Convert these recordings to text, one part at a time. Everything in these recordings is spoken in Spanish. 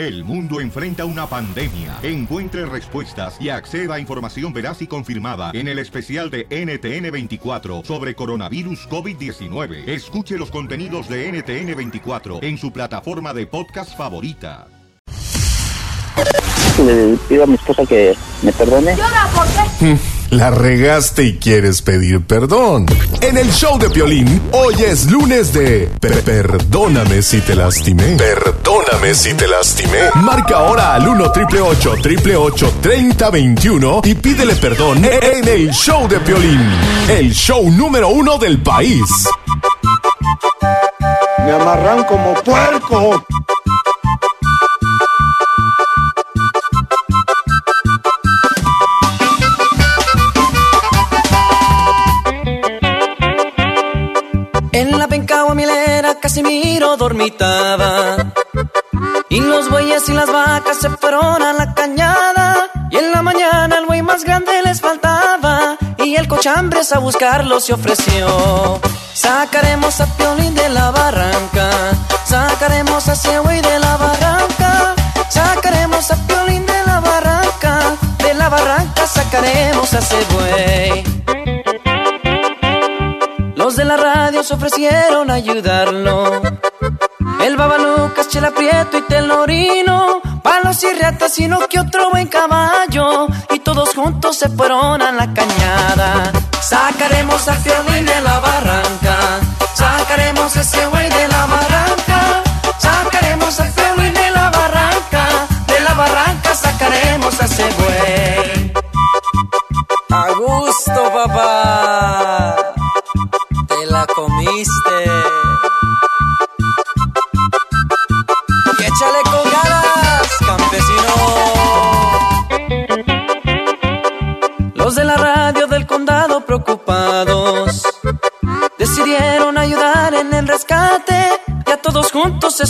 El mundo enfrenta una pandemia. Encuentre respuestas y acceda a información veraz y confirmada en el especial de NTN24 sobre coronavirus COVID-19. Escuche los contenidos de NTN24 en su plataforma de podcast favorita. Le pido a mi esposa que me perdone. La regaste y quieres pedir perdón. En el show de Piolín, hoy es lunes de Pe- Perdóname si te lastimé. Perdóname si te lastimé. Marca ahora al 1 triple 8 3021 y pídele perdón en el show de Piolín. El show número uno del país. Me amarran como puerco. Casimiro dormitaba Y los bueyes y las vacas se fueron a la cañada. Y en la mañana el buey más grande les faltaba. Y el cochambres a buscarlo se ofreció. Sacaremos a Piolín de la barranca. Sacaremos a ese buey de la barranca. Sacaremos a Piolín de la barranca. De la barranca sacaremos a ese buey los de la radio se ofrecieron a ayudarlo. El Babalucas, Chela Prieto y Telorino, palos y ratas y no que otro buen caballo. Y todos juntos se fueron a la cañada. Sacaremos a Fiolín de la barranca, sacaremos a ese güey de la barranca, sacaremos a Fiolín de la barranca, de la barranca sacaremos a ese güey.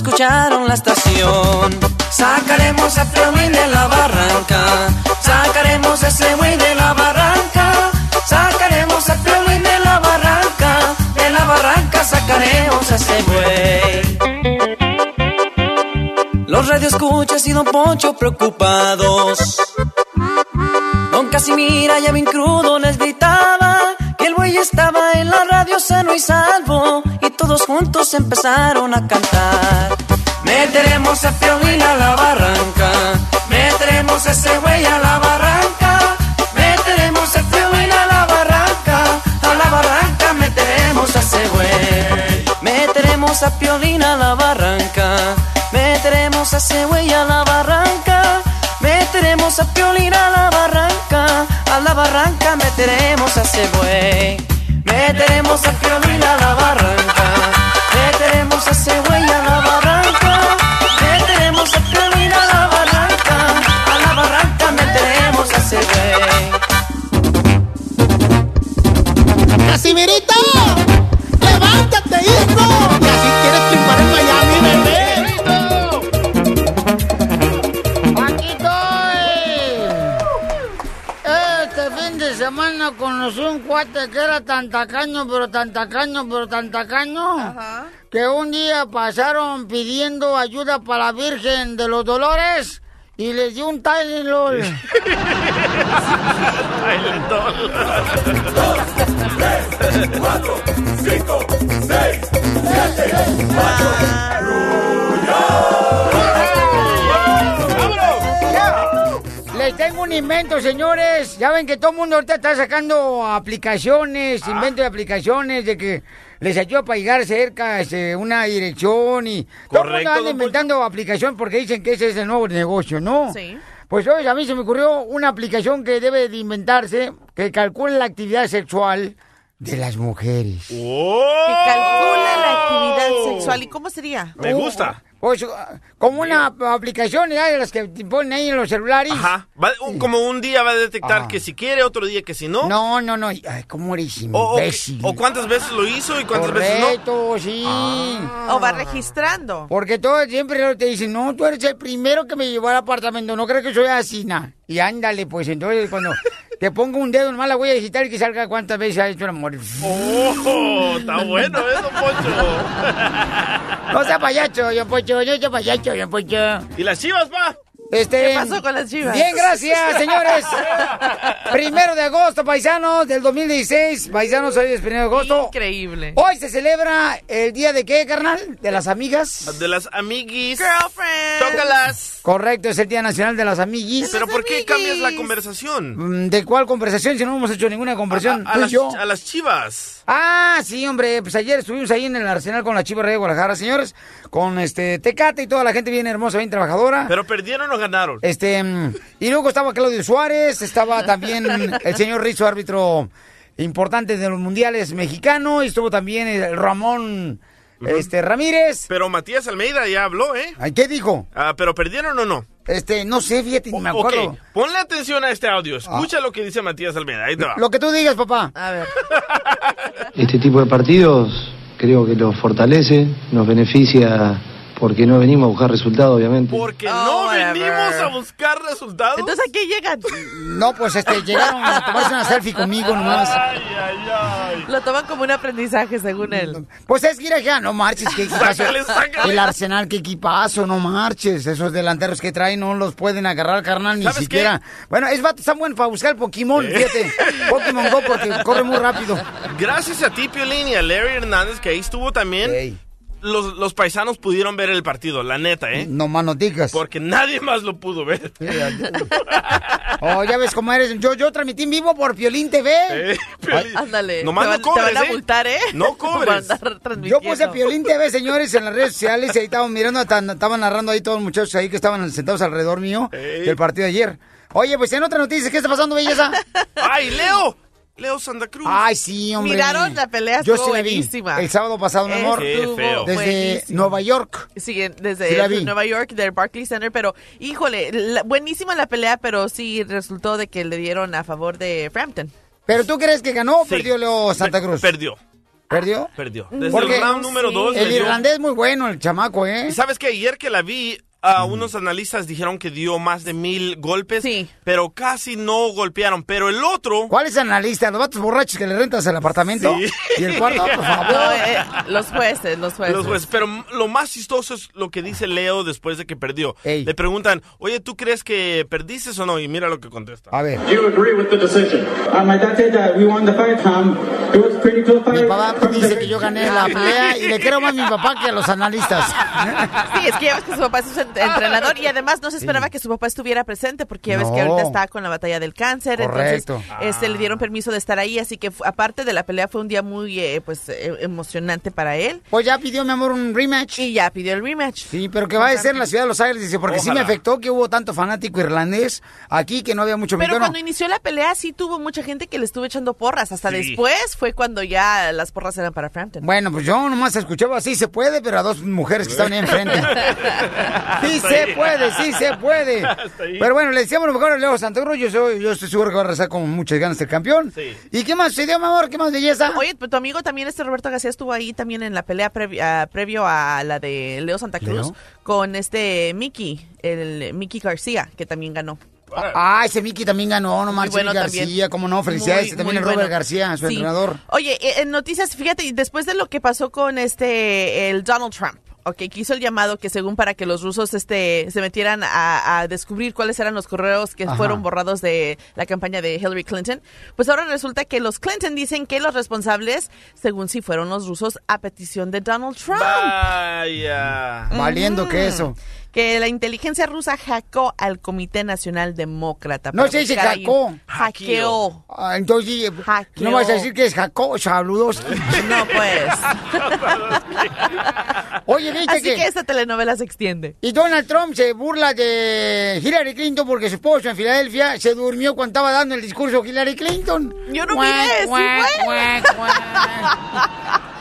Escucharon la estación. Sacaremos a Piolín de la barranca. Sacaremos a ese güey de la barranca. Sacaremos a Piolín de la barranca. De la barranca sacaremos a ese güey. Los radioescuchas y Don Poncho preocupados. Don Casimira ya bien crudo les buey estaba en la radio sano y salvo y todos juntos empezaron a cantar. Meteremos a Piolín a la barranca, meteremos a ese güey a la barranca, meteremos a Piolín a la barranca, a la barranca meteremos a ese güey. Meteremos a Piolín güey. De semana conocí un cuate que era tan tacaño, pero tan tacaño, pero tan tacaño, que un día pasaron pidiendo ayuda para la Virgen de los Dolores y les dio un Tylenol. Les tengo un invento, señores. Ya ven que todo el mundo ahorita está sacando aplicaciones, invento de aplicaciones, de que les ayuda para llegar cerca, este, una dirección y... todo el mundo Correcto, anda inventando aplicación porque dicen que ese es el nuevo negocio, ¿no? Sí. Pues hoy a mí se me ocurrió una aplicación que debe de inventarse, que calcule la actividad sexual de las mujeres. Que calcula la actividad sexual. ¿Y cómo sería? Me gusta. Pues ah, como una aplicación ¿ya? de las que te ponen ahí en los celulares. Ajá. Va- un- como un día va a detectar que si quiere, otro día que si no. No, no, no. Ay, ¿cómo eres O, o- imbécil? o cuántas veces lo hizo y cuántas veces no. Sí. O va registrando. Porque todo siempre te dicen, no, tú eres el primero que me llevó al apartamento, no creo que soy así, na. Y ándale, pues entonces cuando Que ponga un dedo en la huella digital y que salga cuántas veces ha hecho el amor. ¡Oh! Está bueno eso, Poncho. No sea payacho, yo Poncho, yo soy payacho, yo Poncho. ¿Y las chivas, pa? Este, ¿Qué pasó con las chivas? Bien, gracias, señores. Primero de agosto, paisanos, del 2016. Paisanos, hoy es primero de agosto. Increíble. Hoy se celebra el día de qué, carnal? De las amigas. De las amiguis. Girlfriend. Tócalas. Correcto, es el Día Nacional de las Amiguis. ¿Pero por qué cambias la conversación? Mm, ¿De cuál conversación? Si no hemos hecho ninguna conversación. A, las, yo. a las chivas. Ah, sí, hombre, pues ayer estuvimos ahí en el Arsenal con la Chiva Rey de Guadalajara, señores, con este Tecate y toda la gente bien hermosa, bien trabajadora. ¿Pero perdieron o ganaron? Este, mm, y luego estaba Claudio Suárez, estaba también el señor Rizzo, árbitro importante de los mundiales mexicano, y estuvo también el Ramón este, Ramírez. Pero Matías Almeida ya habló, ¿eh? ¿Qué dijo? Ah, ¿Pero perdieron o no? Este, no sé, fíjate, ni me acuerdo. Ok, ponle atención a este audio. Escucha lo que dice Matías Almeida. Ahí te va. Lo que tú digas, papá. A ver. Este tipo de partidos creo que nos fortalece, nos beneficia porque no venimos a buscar resultados, obviamente. Porque Oh, no whatever. venimos a buscar resultados. Entonces, ¿a qué llegan? No, pues este, llegaron a tomarse una selfie conmigo nomás. Ay, ay, ay. Lo toman como un aprendizaje, según él. Pues es que mira, ya, no marches, qué equipazo. Sácale, sácale. El Arsenal, qué equipazo, no marches. Esos delanteros que traen no los pueden agarrar, carnal, ni ¿Sabes siquiera. Bueno, es están buenos para buscar Pokémon, fíjate. Pokémon Go porque corre muy rápido. Gracias a ti, Piolín, y a Larry Hernández, que ahí estuvo también, Ey, los, los paisanos pudieron ver el partido, la neta, ¿eh? no más no digas. Porque nadie más lo pudo ver. Oh, ya ves cómo eres. Yo, yo transmití en vivo por Piolín TV. Eh, Piolín. Ándale. Nomás no van, te cobres, van a ¿eh? multar, ¿eh? No cobres. Yo puse Piolín TV, señores, en las redes sociales y ahí estaban mirando, estaban narrando ahí todos los muchachos ahí que estaban sentados alrededor mío Ey. del partido de ayer. Oye, pues en otra noticia, ¿qué está pasando, belleza? ¡Ay, Leo! Leo Santa Cruz. Ay, sí, hombre. Miraron la pelea, Yo sí la vi. buenísima. El sábado pasado, mi amor. Feo. Desde. Nueva York. Sí, Sí desde la vi. Nueva York, del Barclays Center, pero híjole, la- buenísima la pelea, pero sí resultó de que le dieron a favor de Frampton. ¿Pero tú crees que ganó o Sí. perdió Leo Santa Per- Cruz? Perdió, ¿Perdió? perdió. Desde Porque el round número sí. dos. le El dio- irlandés es muy bueno, el chamaco, ¿eh? Y sabes que ayer que la vi, a unos analistas dijeron que dio más de mil golpes, Sí. pero casi no golpearon. Pero el otro, ¿Cuál es el analista? ¿Los vatos borrachos que le rentas el apartamento? Sí. ¿Y el cuarto? Por favor. No, eh, los jueces, los jueces. los jueces. Pero lo más chistoso es lo que dice Leo después de que perdió. Ey. Le preguntan, oye, ¿tú crees que perdiste o no? Y mira lo que contesta. A ver. Do you agree with the decision? Uh, my dad said that we won the fight. Um, it was pretty close fight. Mi papá dice que yo gané la pelea y le creo más a mi papá que a los analistas. Sí, es que ya ves que su papá es entrenador y además no se esperaba que su papá estuviera presente porque ya ves que No. ahorita está con la batalla del cáncer, Correcto. entonces este, le dieron permiso de estar ahí, así que aparte de la pelea fue un día muy eh, pues eh, emocionante para él Pues ya pidió, mi amor, un rematch. y ya pidió el rematch. Sí, pero que va a ser en la ciudad de Los Ángeles, dice, porque sí me Ojalá. afectó que hubo tanto fanático irlandés aquí que no había mucho Pero cuando inició la pelea sí tuvo mucha gente que le estuvo echando porras, hasta Sí. después fue cuando ya las porras eran para Frampton. Bueno, pues yo nomás escuchaba, sí se puede, pero a dos mujeres que estaban ahí enfrente. sí se puede, sí se puede. Pero bueno, le decíamos lo mejor a Leo Santoro, yo, soy, yo estoy seguro que va a rezar con muchas ganas el campeón. Sí. ¿Y qué más se dio, mi amor? ¿Qué más belleza? Oye, pues tu amigo también, este Roberto García, estuvo ahí también en la pelea previ- ah, previo a la de Leo Santa Cruz ¿Leo? con este Mickey, el Mickey García, que también ganó. Ah, ese Mickey también ganó, no manches, bueno García, también. cómo no, felicidades. Muy, también muy el Robert bueno. García, su Sí. entrenador. Oye, eh, en noticias, fíjate, y después de lo que pasó con este, el Donald Trump, ok, que hizo el llamado que según para que los rusos este, se metieran a, a descubrir cuáles eran los correos que Ajá. fueron borrados de la campaña de Hillary Clinton, pues ahora resulta que los Clinton dicen que los responsables, según si fueron los rusos, a petición de Donald Trump. Vaya. Valiendo que eso. Que la inteligencia rusa hackeó al Comité Nacional Demócrata. No se dice hackeó. Hackeó. Ah, entonces, Hackeó. no vas a decir que es Jacob, saludos. No, pues. Oye, viste Así que... que esta telenovela se extiende. Y Donald Trump se burla de Hillary Clinton porque su esposo en Filadelfia se durmió cuando estaba dando el discurso Hillary Clinton. Yo no miré, ¿sí fue?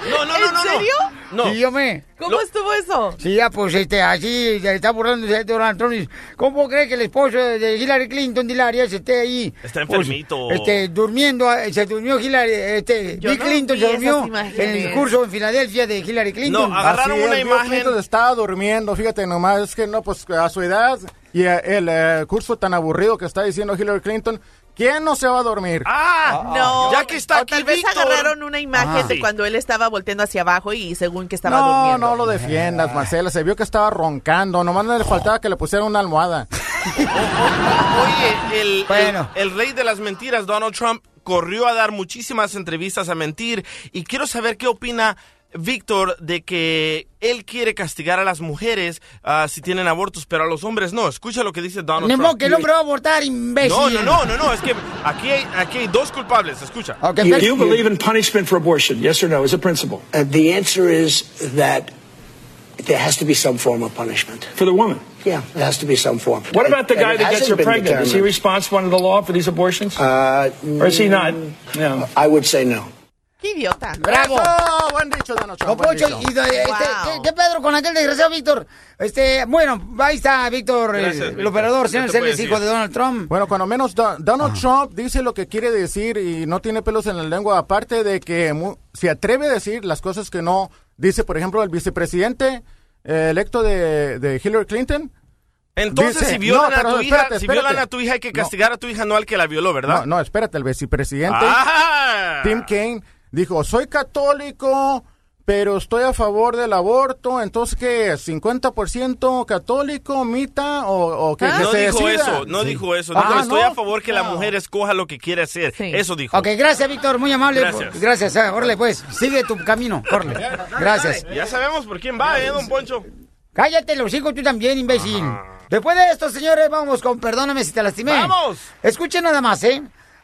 No, no, no, ¿En no. no. serio? No. Sí, yo me... ¿Cómo Lo- estuvo eso? Sí, ya, pues, este, así, se está burlando de Donald Trump. ¿Cómo cree que el esposo de Hillary Clinton, de Hilaria, se esté ahí? Está pues, enfermito. este, durmiendo, eh, se durmió Hillary, este, Yo Bill no Clinton se durmió en el discurso en Filadelfia de Hillary Clinton. No, agarraron Así es, una Bill imagen. Clinton estaba durmiendo, fíjate nomás, es que no, pues a su edad y eh, el eh, curso tan aburrido que está diciendo Hillary Clinton, ¿Quién no se va a dormir? Ah, No, ya que está o aquí tal vez Víctor. agarraron una imagen Ah. de Sí. cuando él estaba volteando hacia abajo y según que estaba no, durmiendo. no lo defiendas, Marcela. Se vio que estaba roncando. Nomás le faltaba que le pusieran una almohada. Oye, el, Bueno. el, el rey de las mentiras, Donald Trump, corrió a dar muchísimas entrevistas a mentir y quiero saber qué opina Víctor de que él quiere castigar a las mujeres ah, si tienen abortos, pero a los hombres no. Escucha lo que dice Donald Ni modo Trump. que el hombre va a abortar, imbécil. No, no, no, no, no, es que aquí hay, aquí hay dos culpables, escucha. Okay, Do you believe in punishment for abortion? Yes or no, as a principle? Uh, the answer is that there has to be some form of punishment. For the woman? Yeah, there has to be some form. What about the guy it that gets her pregnant? Is he determined. responsible under the law for these abortions? Uh, or is he not? No. I would say no. Qué idiota. ¡Bravo! ¡Eso! Buen dicho, Donald Don Trump. buen dicho. y de- este, Wow. ¿qué, qué Pedro con aquel desgraciado Víctor? Este, bueno, ahí está Víctor, Gracias, el Víctor. operador, ¿Qué señor, él es hijo de Donald Trump. Bueno, cuando menos Do- Donald Trump dice lo que quiere decir y no tiene pelos en la lengua, aparte de que mu- se atreve a decir las cosas que no dice, por ejemplo, el vicepresidente eh, electo de, de Hillary Clinton. Entonces, Dice- si violan no, a tu hija, espérate, si violan espérate. a tu hija hay que No. castigar a tu hija, no al que la violó, ¿verdad? No, no, espérate, el vicepresidente Ah. Tim Kaine dijo, soy católico, pero estoy a favor del aborto, entonces ¿qué? ¿50% católico, mita o, o que, que No se dijo decida? eso, no Sí. dijo eso. Ah, Dijo, estoy ¿no? a favor que la mujer escoja lo que quiere hacer. Sí. Eso dijo. Ok, gracias Víctor, muy amable. Gracias. Gracias, ah, órale pues, sigue tu camino, órale. Gracias. Ya sabemos por quién va, ¿eh, don Poncho? Cállate los hijos tú también, imbécil. Después de esto, señores, vamos con Perdóname si te lastimé. ¡Vamos! Escuchen nada más, ¿eh?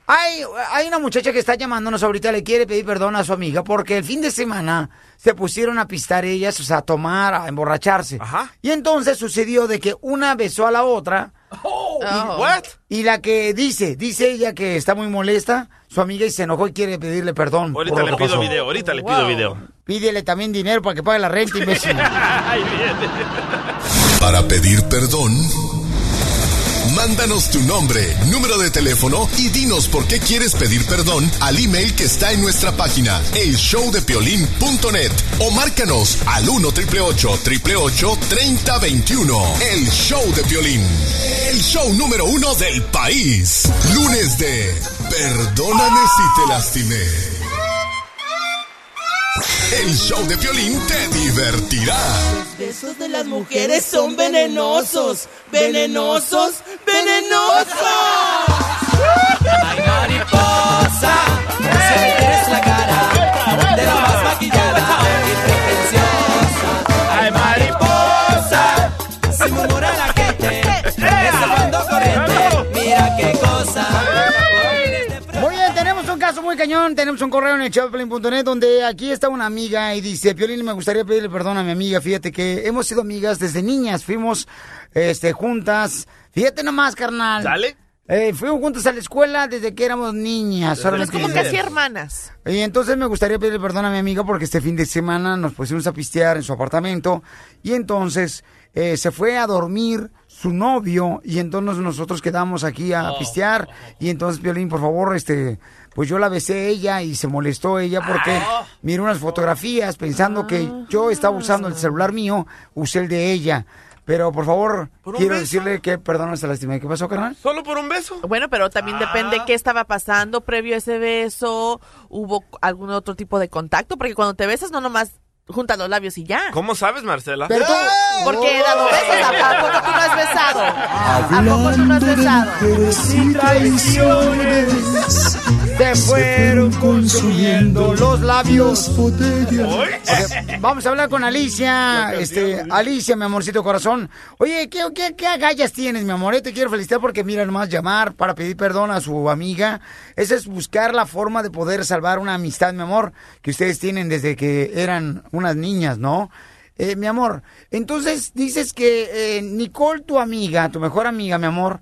Hay, hay una muchacha que está llamándonos ahorita, le quiere pedir perdón a su amiga porque el fin de semana se pusieron a pistar ellas, o sea, a tomar, a emborracharse. Ajá. Y entonces sucedió de que una besó a la otra Oh. What? y la que dice, dice ella que está muy molesta, su amiga y se enojó y quiere pedirle perdón. Ahorita le pido pasó. video, ahorita le pido video. Pídele también dinero para que pague la renta, imbécil. Para pedir perdón, mándanos tu nombre, número de teléfono y dinos por qué quieres pedir perdón al email que está en nuestra página, elshowdepiolín.net o márcanos al 1 888 3021 El Show de Piolín, el show número uno del país. Lunes de Perdóname si te lastimé. El show de Piolín te divertirá. besos de las mujeres son venenosos, venenosos, venenosos. Ay, mariposa, se me quieres la cara cañón. Tenemos un correo en el showplane.net donde aquí está una amiga y dice, Piolín, me gustaría pedirle perdón a mi amiga. Fíjate que hemos sido amigas desde niñas. Fuimos este, juntas. Fíjate nomás, carnal. ¿Sale? Eh, fuimos juntas a la escuela desde que éramos niñas. Solamente Como casi hermanas. Y entonces me gustaría pedirle perdón a mi amiga porque este fin de semana nos pusimos a pistear en su apartamento y entonces eh, se fue a dormir su novio y entonces nosotros quedamos aquí a pistear y entonces Violín, por favor, este, pues yo la besé a ella y se molestó ella porque miró unas fotografías pensando que yo estaba usando el celular mío, usé el de ella. Pero por favor, ¿Por un quiero beso? decirle que perdón, se lastimé. ¿Qué pasó, carnal? ¿Solo por un beso? Bueno, pero también depende qué estaba pasando previo a ese beso. ¿Hubo algún otro tipo de contacto? Porque cuando te besas no nomás juntas los labios y ya. ¿Cómo sabes, Marcela? Pero tú- Porque he dado besos. ¿A a poco tú no has besado? ¿A poco tú no has besado? Se fueron consumiendo los labios. Vamos a hablar con Alicia. Este, Alicia, mi amorcito corazón. Oye, ¿qué, qué, qué agallas tienes, mi amor? Eh, Te quiero felicitar porque mira nomás llamar para pedir perdón a su amiga. Esa es buscar la forma de poder salvar una amistad, mi amor, que ustedes tienen desde que eran unas niñas, ¿no? Eh, mi amor, entonces dices que eh, Nicole, tu amiga, tu mejor amiga, mi amor,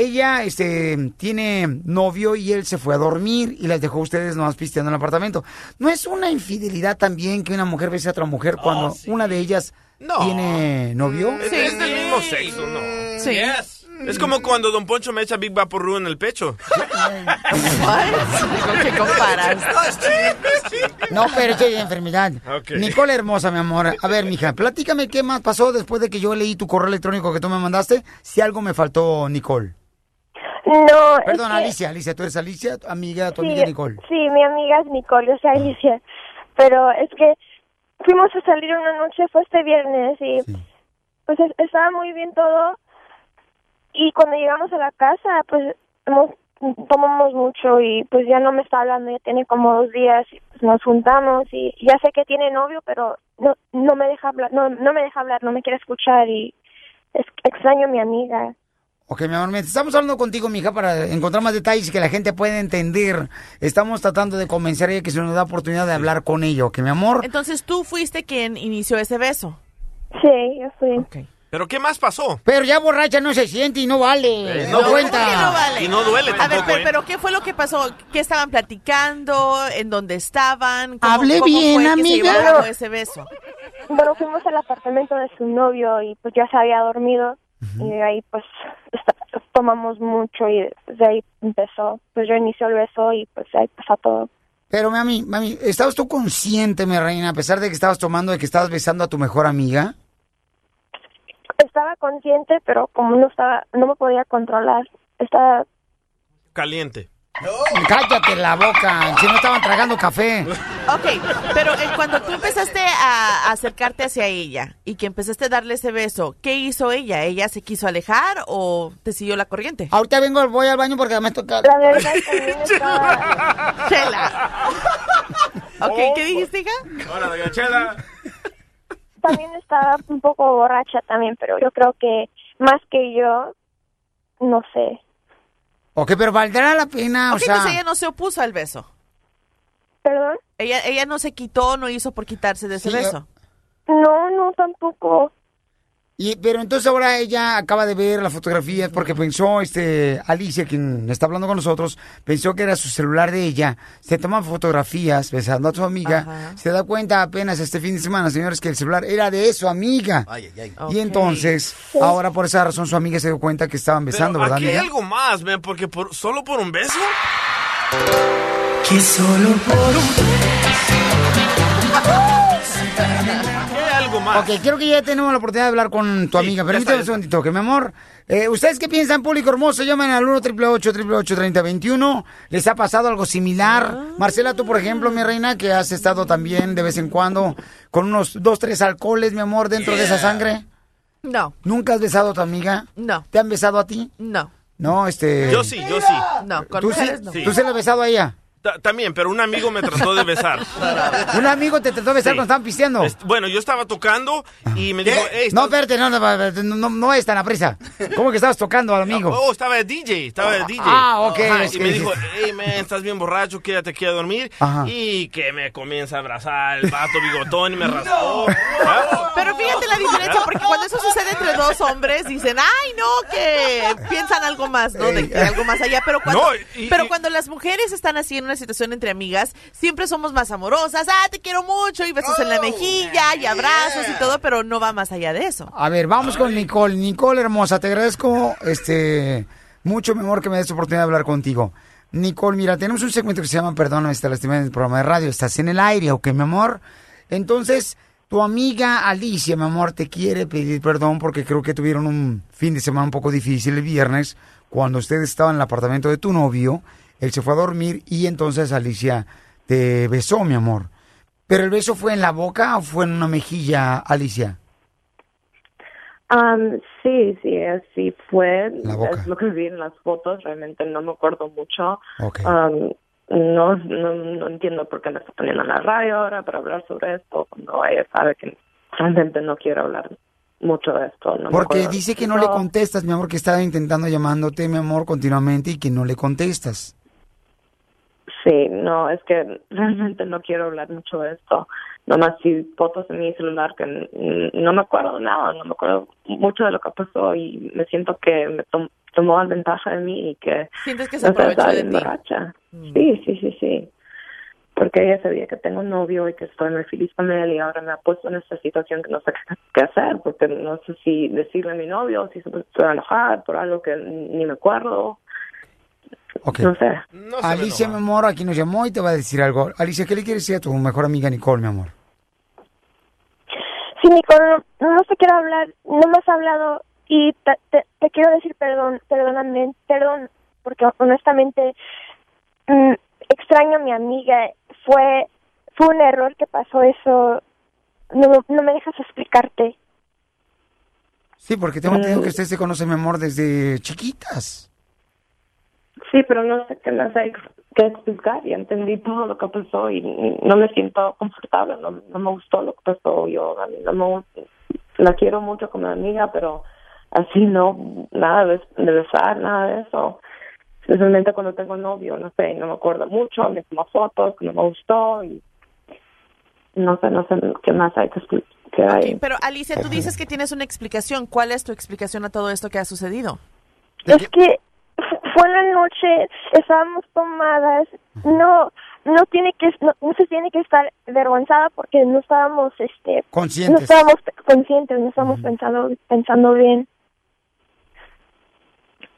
ella este, tiene novio y él se fue a dormir y las dejó a ustedes nomás pisteando en el apartamento. ¿No es una infidelidad también que una mujer bese a otra mujer cuando una de ellas No. tiene novio? Es, es del mismo sexo, ¿no? Sí. Yes. Es como cuando Don Poncho me echa Big Vaporru en el pecho. ¿Con qué comparas? No, pero es enfermedad. Ok. Nicole hermosa, mi amor. A ver, mija, platícame qué más pasó después de que yo leí tu correo electrónico que tú me mandaste. Si algo me faltó, Nicole. No, es Perdón, que- Alicia, Alicia, tú eres Alicia, tu amiga, tu sí, amiga Nicole. Sí, mi amiga es Nicole, yo soy Alicia. Pero es que fuimos a salir una noche, fue este viernes, y pues es- estaba muy bien todo. Y cuando llegamos a la casa, pues hemos, tomamos mucho y pues ya no me está hablando, ya tiene como dos días, y pues nos juntamos y ya sé que tiene novio, pero no no me deja hablar, no, no me deja hablar, no me quiere escuchar y es, extraño a mi amiga. Ok, mi amor, mientras estamos hablando contigo, mija, para encontrar más detalles y que la gente pueda entender. Estamos tratando de convencer a ella que se nos da oportunidad de hablar con ella, ¿ok, mi amor? Entonces tú fuiste quien inició ese beso. Sí, yo fui. ¿Pero qué más pasó? Pero ya borracha no se siente y no vale, Eh, no, no, cuenta. ¿Por qué no vale? Y no duele A ver, tampoco, pero, ¿eh? pero ¿qué fue lo que pasó? ¿Qué estaban platicando? ¿En dónde estaban? ¿Cómo, Hable cómo bien, fue que se amiga. a cabo ese beso? Bueno, fuimos al apartamento de su novio y pues ya se había dormido y de ahí pues tomamos mucho y de ahí empezó, pues yo inició el beso y pues ahí pasó todo. Pero, mami, mami, ¿estabas tú consciente, mi reina, a pesar de que estabas tomando, de que estabas besando a tu mejor amiga? Estaba consciente, pero como no estaba, no me podía controlar. Estaba, Caliente. Cállate la boca, si no estaban tragando café. Ok, pero eh, cuando tú empezaste a, acercarte hacia ella y que empezaste a darle ese beso, ¿qué hizo ella? ¿Ella se quiso alejar o te siguió la corriente? Ahorita vengo, voy al baño porque me toca... la verdad también estaba, Chela. Ok, ¿qué dijiste, hija? Hola, doña Chela. también estaba un poco borracha también, pero yo creo que más que yo, no sé. Ok, pero valdrá la pena, o sea... entonces ella no se opuso al beso. ¿Perdón? Ella, ella no se quitó, no hizo por quitarse de ese Sí, beso. No, no tampoco. Y, pero entonces ahora ella acaba de ver las fotografías porque pensó, este, Alicia, quien está hablando con nosotros, pensó que era su celular de ella. Se toman fotografías besando a su amiga. Ajá. Se da cuenta apenas este fin de semana, señores, que el celular era de su amiga. Y entonces, ahora por esa razón su amiga se dio cuenta que estaban besando, Pero ¿verdad, aquí hay amiga? algo más, man, porque por, solo por un beso. Que solo por un ¿Qué más? Ok, quiero que ya tenemos la oportunidad de hablar con tu amiga. Permítame un segundito, que mi amor. Eh, ¿Ustedes qué piensan, público hermoso? Llamen al 1 888 3021 ¿Les ha pasado algo similar? Marcela, tú, por ejemplo, mi reina, que has estado también de vez en cuando con unos dos, tres alcoholes, mi amor, dentro de esa sangre. No, ¿Nunca has besado a tu amiga? no, ¿Te han besado a ti? no, No, este... Yo sí, yo sí. no, con ¿Tú sí, mujeres no. Sí. ¿Tú se la has besado a ella? Ta- También, pero un amigo me trató de besar. ¿Un amigo te trató de besar Sí. cuando estaban pisteando? Est- Bueno, yo estaba tocando y me dijo, hey, No, espérate, no, no, no, no, no es tan a prisa. ¿Cómo que estabas tocando al amigo? Oh, estaba de DJ, estaba de DJ. Ah, ok, Ajá, y me dijo, hey, man, estás bien borracho, quédate aquí a dormir. Ajá. Y que me comienza a abrazar el vato bigotón y me raspó. Ah, Pero fíjate la diferencia, porque cuando eso sucede entre dos hombres, dicen, ay, no, que piensan algo más, ¿no? De, de algo más allá. Pero cuando, No, y- pero cuando las mujeres están así en una situación entre amigas, siempre somos más amorosas, ah, te quiero mucho, y besos en la mejilla, y abrazos y todo, pero no va más allá de eso. A ver, vamos con Nicole. Nicole, hermosa, te agradezco este mucho, mi amor, que me des oportunidad de hablar contigo. Nicole, mira, tenemos un segmento que se llama Perdóname, está lastimada en el programa de radio. Estás en el aire, ¿ok, mi amor? Entonces, tu amiga Alicia, mi amor, te quiere pedir perdón porque creo que tuvieron un fin de semana un poco difícil el viernes cuando ustedes estaban en el apartamento de tu novio. Él se fue a dormir y entonces Alicia te besó, mi amor. ¿Pero el beso fue en la boca o fue en una mejilla, Alicia? Am, sí, sí, así fue. La boca. Es lo que vi en las fotos, realmente no me acuerdo mucho. Ok. Am, no, no, no entiendo por qué me está poniendo en la radio ahora para hablar sobre esto, cuando ella sabe que realmente no quiero hablar mucho de esto. No Porque dice que no le contestas, mi amor, que estaba intentando llamándote, mi amor, continuamente y que no le contestas. Sí, no, es que realmente no quiero hablar mucho de esto. Nomás si fotos en mi celular que no me acuerdo nada, no me acuerdo mucho de lo que pasó y me siento que me tom- tomó ventaja de mí y que Sientes que se aprovechó de ti. borracha. Sí, sí, sí, sí. Porque ella sabía que tengo un novio y que estoy muy feliz con él y ahora me ha puesto en esta situación que no sé qué- hacer porque no sé si decirle a mi novio, si se a enojar por algo que ni me acuerdo. Ok. No sé. Alicia, mi amor, aquí nos llamó y te va a decir algo. Alicia, ¿qué le quieres decir a tu mejor amiga Nicole, mi amor? Sí, Nicole, no, no te quiero hablar, no me has hablado y te, te, te quiero decir perdón, perdóname, perdón, porque honestamente mm, extraño a mi amiga. Fue, fue un error que pasó eso. No, no me dejas explicarte. Sí, porque tengo entendido que usted se conoce, mi amor, desde chiquitas. Sí, pero no sé qué más hay que explicar. Ya entendí todo lo que pasó y no me siento confortable. No, no me gustó lo que pasó. Yo a mí no me, la quiero mucho como amiga, pero así no, nada de, de besar, nada de eso. Especialmente cuando tengo novio, no sé, no me acuerdo mucho, me tomo fotos, no me gustó y no sé, no sé qué más hay que explicar. Hay. Pero Alicia, tú dices que tienes una explicación. ¿Cuál es tu explicación a todo esto que ha sucedido? Es que fu- fue la noche, estábamos tomadas, no no tiene que no, no se tiene que estar avergonzada porque no estábamos este Conscientes. no estábamos conscientes, no estábamos pensando pensando bien.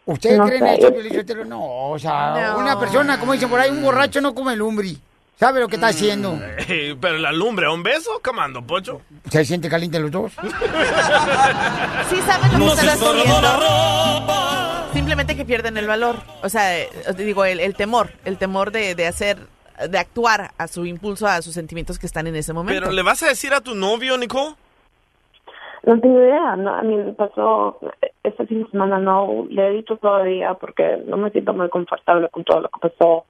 ¿Ustedes No creen sé, eso, Sotelo? No, o sea, No. una persona, como dicen por ahí, un borracho no come lumbri. ¿Sabe lo que Mm. está haciendo? Ey, pero la lumbre, ¿un beso? Comando, pocho. ¿Se siente caliente los dos? Sí saben lo que estorba haciendo. Simplemente que pierden el valor. O sea, eh, digo, el, el temor. El temor de, de hacer, de actuar a su impulso, a sus sentimientos que están en ese momento. Pero ¿le vas a decir a tu novio, Nicole? No tengo idea, no, a mí me pasó este fin de semana, no le he dicho todavía porque no me siento muy confortable con todo lo que pasó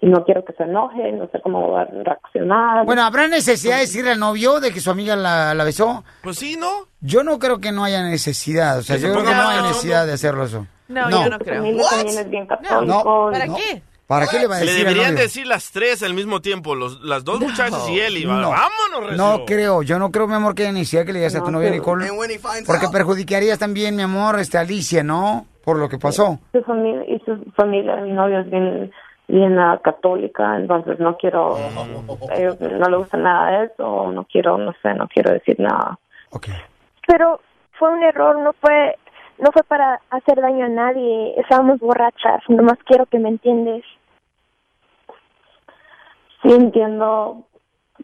y no quiero que se enoje, no sé cómo va a reaccionar. Bueno, ¿habrá necesidad de decirle al novio de que su amiga la, la besó? Pues sí, ¿no? Yo no creo que no haya necesidad. O sea, yo creo que no hay necesidad de hacerlo eso. No, yo no creo. familia también es bien católico. No, ¿Para no. qué? ¿Para qué le va a Le decir al deberían decir las tres al mismo tiempo, los, las dos muchachas y él. Y va- No. vámonos, No creo, yo no creo, mi amor, que necesidad que le digas a tu novia. Nicole. Porque out- perjudicarías también, mi amor, este Alicia, ¿no? Por lo que pasó. Su familia y su familia, mi novio es bien, bien ah, católica, entonces no quiero, ellos no le gusta nada de eso, no quiero, no sé, no quiero decir nada. Pero fue un error, no fue no fue para hacer daño a nadie, estábamos borrachas, nomás quiero que me entiendes. Sí entiendo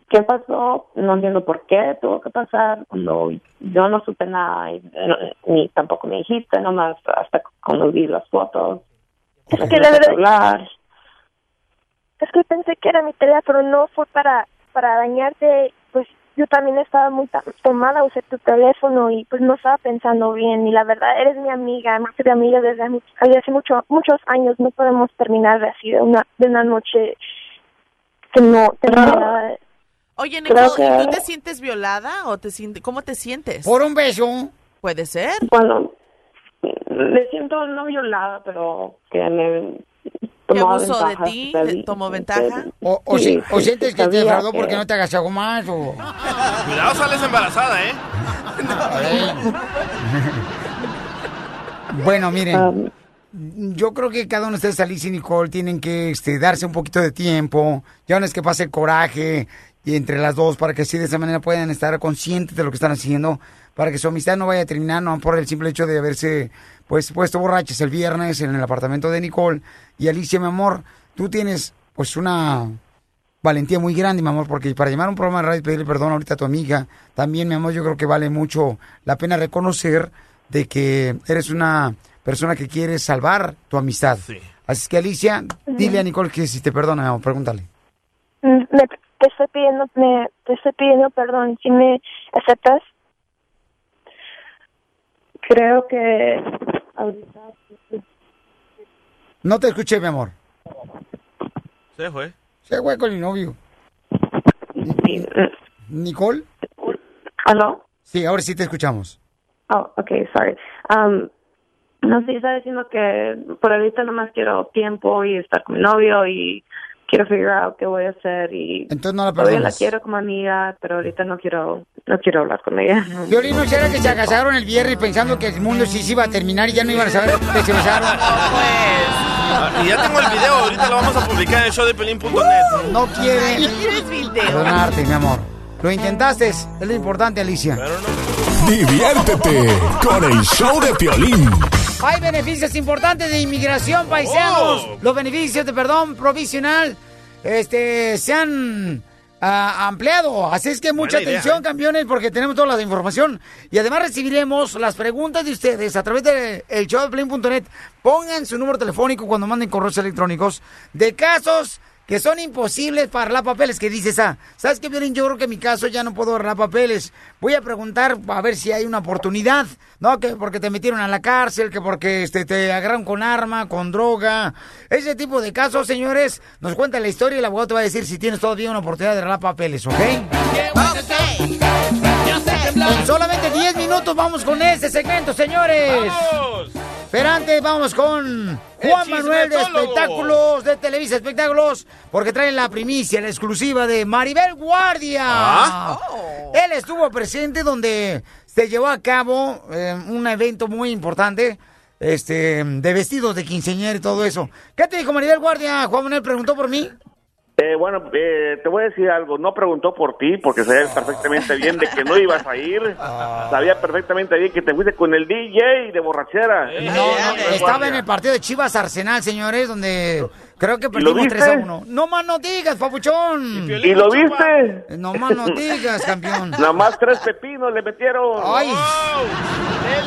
qué pasó, no entiendo por qué tuvo que pasar, cuando yo no supe nada, y, eh, ni tampoco me dijiste, nomás hasta cuando vi las fotos. Es que la verdad- hablar. Es que pensé que era mi teléfono, no fue para para dañarte, yo también estaba muy tomada, usé tu teléfono y pues no estaba pensando bien y la verdad eres mi amiga, hemos sido amigas desde, hace mucho, muchos años, no podemos terminar así de una, de una noche que no tenga nada. Oye, Nicole, ¿y que- tú te sientes violada o te sientes, cómo te sientes? Por un beso. Puede ser. Bueno, me siento no violada, pero que me ¿Que abusó de ti? ¿Te tomó ventaja? O, o, Sí, si- o sí, sientes que te defraudó que- porque no te agachó más o... Cuidado, sales embarazada, ¿eh? Bueno, miren, Um, yo creo que cada uno de ustedes, Alicia y Nicole, tienen que este, darse un poquito de tiempo. Ya no es que pase el coraje y entre las dos para que así de esa manera puedan estar conscientes de lo que están haciendo, para que su amistad no vaya a terminar no por el simple hecho de haberse pues puesto borrachas el viernes en el apartamento de Nicole. Y Alicia, mi amor, tú tienes pues una valentía muy grande, mi amor, porque para llamar a un programa de radio y pedirle perdón ahorita a tu amiga, también, mi amor, yo creo que vale mucho la pena reconocer de que eres una persona que quiere salvar tu amistad. Así es que, Alicia, dile a Nicole que si te perdona, mi amor, pregúntale. Mm, Me, te estoy pidiendo, me, te estoy pidiendo perdón, si me aceptas. Creo que ahorita No te escuché, mi amor. Se fue. Se fue con mi novio. ¿Nicole? ¿Aló? Sí, ahora sí te escuchamos. Oh, okay, sorry. Um, no sé, estaba diciendo que por ahorita nomás quiero tiempo y estar con mi novio y quiero figure out qué voy a hacer y Entonces no la todavía la perdonas. quiero como amiga, pero ahorita no quiero no quiero hablar con ella. Violín, ¿no será que se casaron el viernes pensando que el mundo sí se iba a terminar y ya no iban a saber que se besaron? Ah, y ya tengo el video, ahorita lo vamos a publicar en el show de pelín.net. No quiere ¿Quieres video? perdonarte, mi amor. Lo intentaste, es lo importante, Alicia. Diviértete con el show de Piolín. Hay beneficios importantes de inmigración, paisanos. Oh. Los beneficios de perdón provisional este, se han ah, ampliado. Así es que mucha Buena atención, ¿eh? campeones, porque tenemos toda la información. Y además recibiremos las preguntas de ustedes a través de el showdeplin.net. Pongan su número telefónico cuando manden correos electrónicos de casos que son imposibles para arreglar papeles, que dices, ah, ¿sabes qué, Violín? Yo creo que en mi caso ya no puedo arreglar papeles. Voy a preguntar a ver si hay una oportunidad, ¿no? Que porque te metieron a la cárcel, que porque este, te agarraron con arma, con droga. Ese tipo de casos, señores, nos cuenta la historia y el abogado te va a decir si tienes todavía una oportunidad de arreglar papeles, ¿ok? En solamente 10 minutos vamos con este segmento, señores. Pero antes vamos con Juan Manuel de. Espectáculos, de Televisa Espectáculos, porque traen la primicia, la exclusiva de Maribel Guardia. Ah. Él estuvo presente donde se llevó a cabo eh, un evento muy importante. Este, de vestidos de quinceañera y todo eso. ¿Qué te dijo Maribel Guardia? Juan Manuel preguntó por mí. Eh, bueno, eh, te voy a decir algo. No preguntó por ti porque sabía perfectamente bien de que no ibas a ir. Sabía perfectamente bien que te fuiste con el DJ de borrachera. No, no, estaba en el partido de Chivas Arsenal, señores, donde creo que ¿Y lo perdimos viste? 3 a 1. No más no digas, papuchón. ¿Y lo viste? No más no digas, campeón. Nada más tres pepinos le metieron. Ay.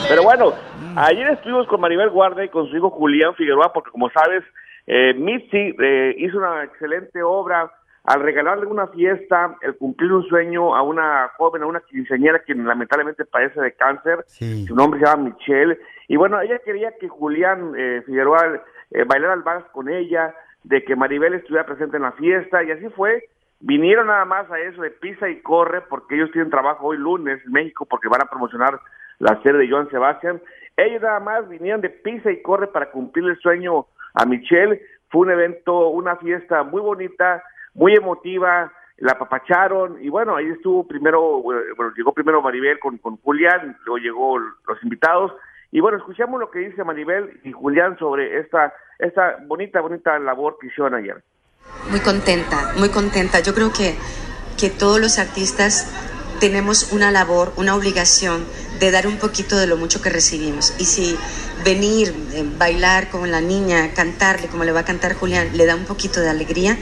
Pero bueno, ayer estuvimos con Maribel Guardia y con su hijo Julián Figueroa porque como sabes, eh, Mitzi eh, hizo una excelente obra al regalarle una fiesta, el cumplir un sueño a una joven, a una quinceañera que lamentablemente padece de cáncer. Su nombre se llama Michelle. Y bueno, ella quería que Julián eh, Figueroa eh, bailara el vals con ella, de que Maribel estuviera presente en la fiesta, y así fue. Vinieron nada más a eso de pisa y corre, porque ellos tienen trabajo hoy lunes en México, porque van a promocionar la serie de Joan Sebastián. Ellos nada más vinieron de pisa y corre para cumplir el sueño a Michelle. Fue un evento, una fiesta muy bonita, muy emotiva, la apapacharon y bueno, ahí estuvo primero, llegó primero Maribel con, con Julián, luego llegó los invitados y bueno, escuchamos lo que dice Maribel y Julián sobre esta, esta bonita, bonita labor que hicieron ayer. Muy contenta, muy contenta. Yo creo que, que todos los artistas tenemos una labor, una obligación de dar un poquito de lo mucho que recibimos. Y si venir, eh, bailar con la niña, cantarle como le va a cantar Julián, le da un poquito de alegría,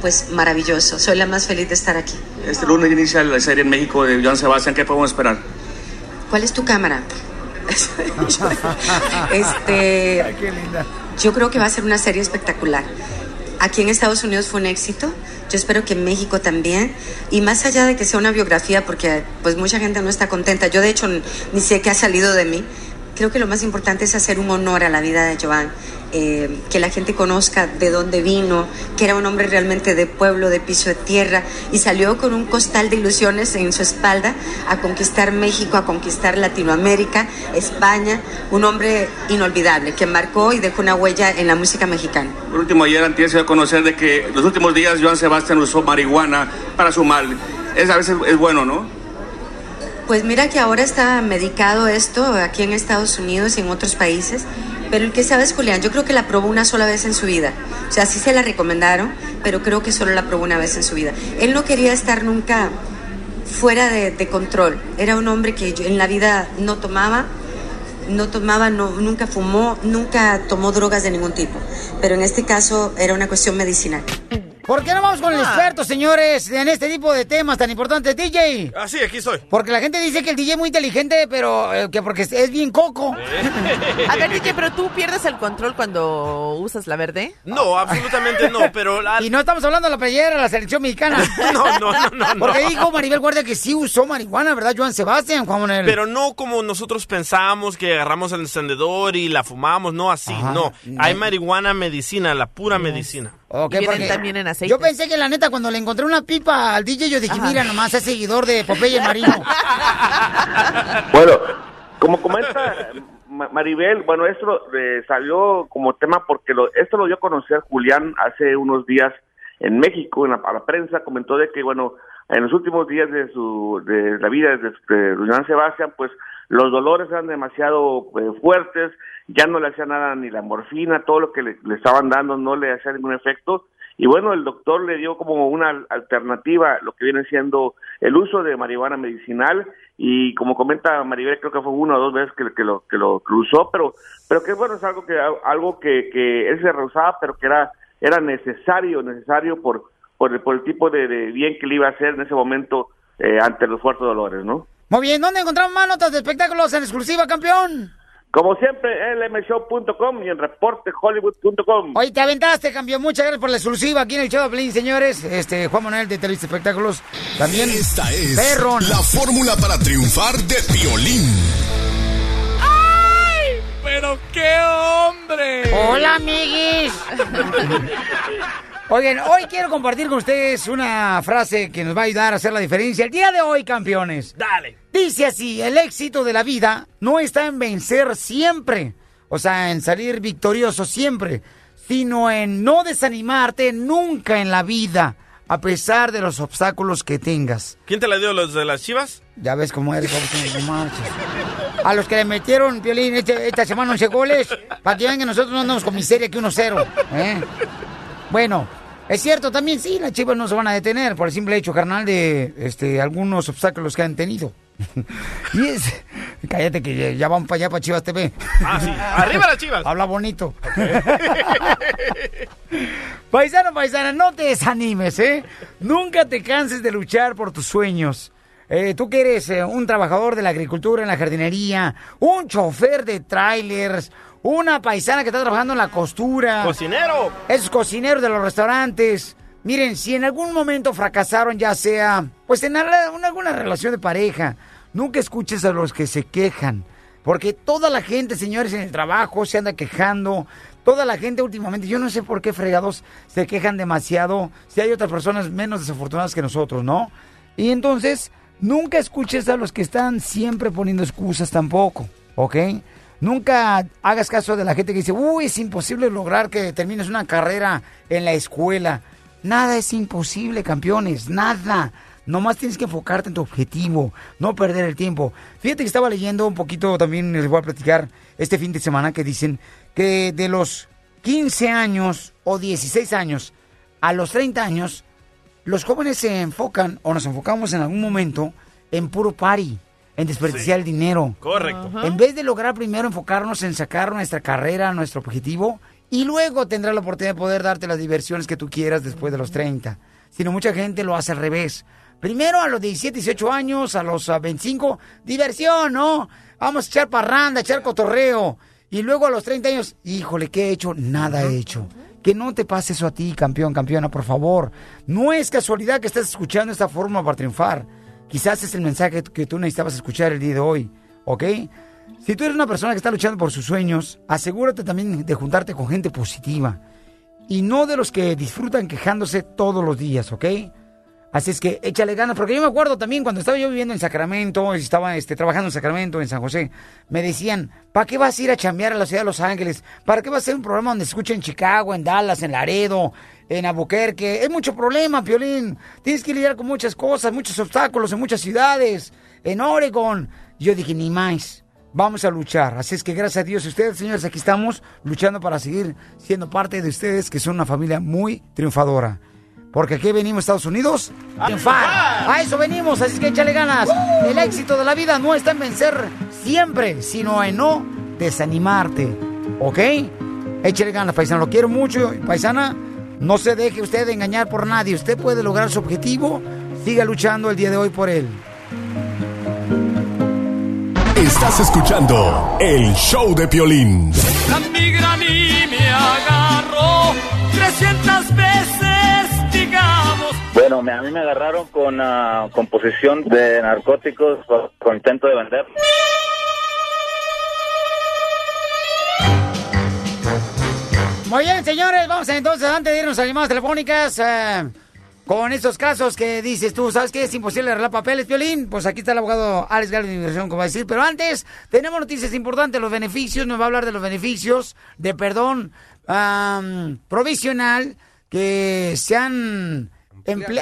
pues maravilloso. Soy la más feliz de estar aquí. Este lunes inicia la serie en México de Joan Sebastián. ¿Qué podemos esperar? ¿Cuál es tu cámara? este, Yo creo que va a ser una serie espectacular. Aquí en Estados Unidos fue un éxito. Yo espero que en México también. Y más allá de que sea una biografía, porque pues mucha gente no está contenta. Yo de hecho ni sé qué ha salido de mí. Creo que lo más importante es hacer un honor a la vida de Joan. eh, que la gente conozca de dónde vino, que era un hombre realmente de pueblo, de piso de tierra, y salió con un costal de ilusiones en su espalda a conquistar México, a conquistar Latinoamérica, España, un hombre inolvidable que marcó y dejó una huella en la música mexicana. Por último, ayer antes se dio a conocer de que los últimos días Joan Sebastián usó marihuana para su mal. Es a veces es bueno, ¿no? Pues mira que ahora está medicado esto aquí en Estados Unidos y en otros países, pero el que sabe es Julián, yo creo que la probó una sola vez en su vida. O sea, sí se la recomendaron, pero creo que solo la probó una vez en su vida. Él no quería estar nunca fuera de, control. Era un hombre que en la vida no tomaba, no tomaba, no, nunca fumó, nunca tomó drogas de ningún tipo. Pero en este caso era una cuestión medicinal. ¿Por qué no vamos con el experto, señores, en este tipo de temas tan importantes, DJ? Ah, sí, aquí estoy. Porque la gente dice que el DJ es muy inteligente, pero eh, que porque es bien coco. A ver, DJ, pero tú pierdes el control cuando usas la verde. No, absolutamente no, pero... la- Y no estamos hablando de la playera de la selección mexicana. No, no, no, no, no. Porque dijo Maribel Guardia que sí usó marihuana, ¿verdad, Joan Sebastián, Juan Manuel? Pero no como nosotros pensamos que agarramos el encendedor y la fumamos, no así, no. Hay marihuana medicina, la pura medicina. Ok, Y vienen porque también en aceite. Yo pensé que la neta, cuando le encontré una pipa al DJ, yo dije, mira nomás, es seguidor de Popeye Marino. Bueno, como comenta Ma- Maribel, bueno, esto eh, salió como tema porque lo, esto lo dio a conocer Julián hace unos días en México, en la, a la prensa, comentó de que, bueno, en los últimos días de su de la vida de, de Julián Sebastián, pues los dolores eran demasiado eh, fuertes, ya no le hacía nada ni la morfina, todo lo que le, estaban dando no le hacía ningún efecto. Y bueno, el doctor le dio como una al- alternativa, lo que viene siendo el uso de marihuana medicinal. Y como comenta Maribel, creo que fue una o dos veces que, lo que lo usó, pero pero que bueno, es algo que algo que, que él se rehusaba, pero que era era necesario, necesario por por el, por el tipo de, de bien que le iba a hacer en ese momento eh, ante los fuertes dolores, ¿no? Muy bien, ¿dónde encontramos más notas de espectáculos en exclusiva, campeón? Como siempre, lmshow.com y en reportehollywood.com. Oye, te aventaste, campeón. Muchas gracias por la exclusiva aquí en el show de Pelín, señores. Este, Juan Manuel de Televisa Espectáculos. También. Esta es Perrón. la fórmula para triunfar de violín. ¡Pero qué hombre! Hola, amiguis. Oigan, hoy quiero compartir con ustedes una frase que nos va a ayudar a hacer la diferencia. El día de hoy, campeones. Dale. Dice así, el éxito de la vida no está en vencer siempre, o sea, en salir victorioso siempre, sino en no desanimarte nunca en la vida, a pesar de los obstáculos que tengas. ¿Quién te la dio, los de las chivas? Ya ves cómo eres, no. A los que le metieron, Piolín, este- esta semana 11 goles, para que vean que nosotros no andamos con miseria que 1-0. ¿eh? Bueno, es cierto también, sí, las chivas no se van a detener por el simple hecho, carnal, de este, algunos obstáculos que han tenido. y es... Cállate que ya, vamos para allá, para Chivas TV. Ah, sí. ¡Arriba las chivas! Habla bonito. Paisano, paisana, no te desanimes, ¿eh? Nunca te canses de luchar por tus sueños. Eh, tú que eres eh, un trabajador de la agricultura, en la jardinería, un chofer de trailers, una paisana que está trabajando en la costura. ¡Cocinero! Esos cocineros de los restaurantes. Miren, si en algún momento fracasaron, ya sea, pues en alguna relación de pareja, nunca escuches a los que se quejan. Porque toda la gente, señores, en el trabajo se anda quejando. Toda la gente últimamente, yo no sé por qué fregados se quejan demasiado si hay otras personas menos desafortunadas que nosotros, ¿no? Y entonces, nunca escuches a los que están siempre poniendo excusas tampoco, ¿ok? Nunca hagas caso de la gente que dice, uy, es imposible lograr que termines una carrera en la escuela. Nada es imposible, campeones, nada. Nomás tienes que enfocarte en tu objetivo, no perder el tiempo. Fíjate que estaba leyendo un poquito, también les voy a platicar este fin de semana, que dicen que de los 15 años o 16 años a los 30 años, los jóvenes se enfocan o nos enfocamos en algún momento en puro party, en desperdiciar el dinero. Correcto. En vez de lograr primero enfocarnos en sacar nuestra carrera, nuestro objetivo, y luego tendrás la oportunidad de poder darte las diversiones que tú quieras después de los 30. Sino mucha gente lo hace al revés. Primero a los 17, 18 años, a los ah, 25, diversión, ¿no? Vamos a echar parranda, echar cotorreo. Y luego a los 30 años, híjole, ¿qué he hecho? Nada he hecho. Que no te pase eso a ti, campeón, campeona, por favor. No es casualidad que estés escuchando esta forma para triunfar. Quizás es el mensaje que tú necesitabas escuchar el día de hoy, ¿ok? Si tú eres una persona que está luchando por sus sueños, asegúrate también de juntarte con gente positiva. Y no de los que disfrutan quejándose todos los días, ¿ok? Así es que échale ganas, porque yo me acuerdo también cuando estaba yo viviendo en Sacramento, estaba este, trabajando en Sacramento, en San José, me decían, ¿para qué vas a ir a chambear a la ciudad de Los Ángeles? ¿Para qué vas a hacer un programa donde se escucha en Chicago, en Dallas, en Laredo, en Albuquerque? Es mucho problema, Piolín. Tienes que lidiar con muchas cosas, muchos obstáculos en muchas ciudades, en Oregon. Yo dije, ni más. Vamos a luchar. Así es que gracias a Dios, ustedes, señores, aquí estamos luchando para seguir siendo parte de ustedes, que son una familia muy triunfadora. Porque aquí venimos, Estados Unidos, a triunfar. A eso venimos, así que échale ganas. El éxito de la vida no está en vencer siempre, sino en no desanimarte. ¿Ok? Échale ganas, paisana. Lo quiero mucho, paisana. No se deje usted engañar por nadie. Usted puede lograr su objetivo. Siga luchando el día de hoy por él. Estás escuchando el show de Piolín. La migra a mí me agarró 300 veces, digamos. Bueno, me- a mí me agarraron con, ah, con posesión de narcóticos con, con intento de vender. Muy bien, señores, vamos entonces, antes de irnos a llamadas telefónicas, eh, con estos casos que dices tú, ¿sabes qué? Es imposible arreglar papeles, Violín. Pues aquí está el abogado Alex Galo de Inmigración, como va a decir. Pero antes, tenemos noticias importantes, los beneficios, nos va a hablar de los beneficios de perdón am, provisional que se han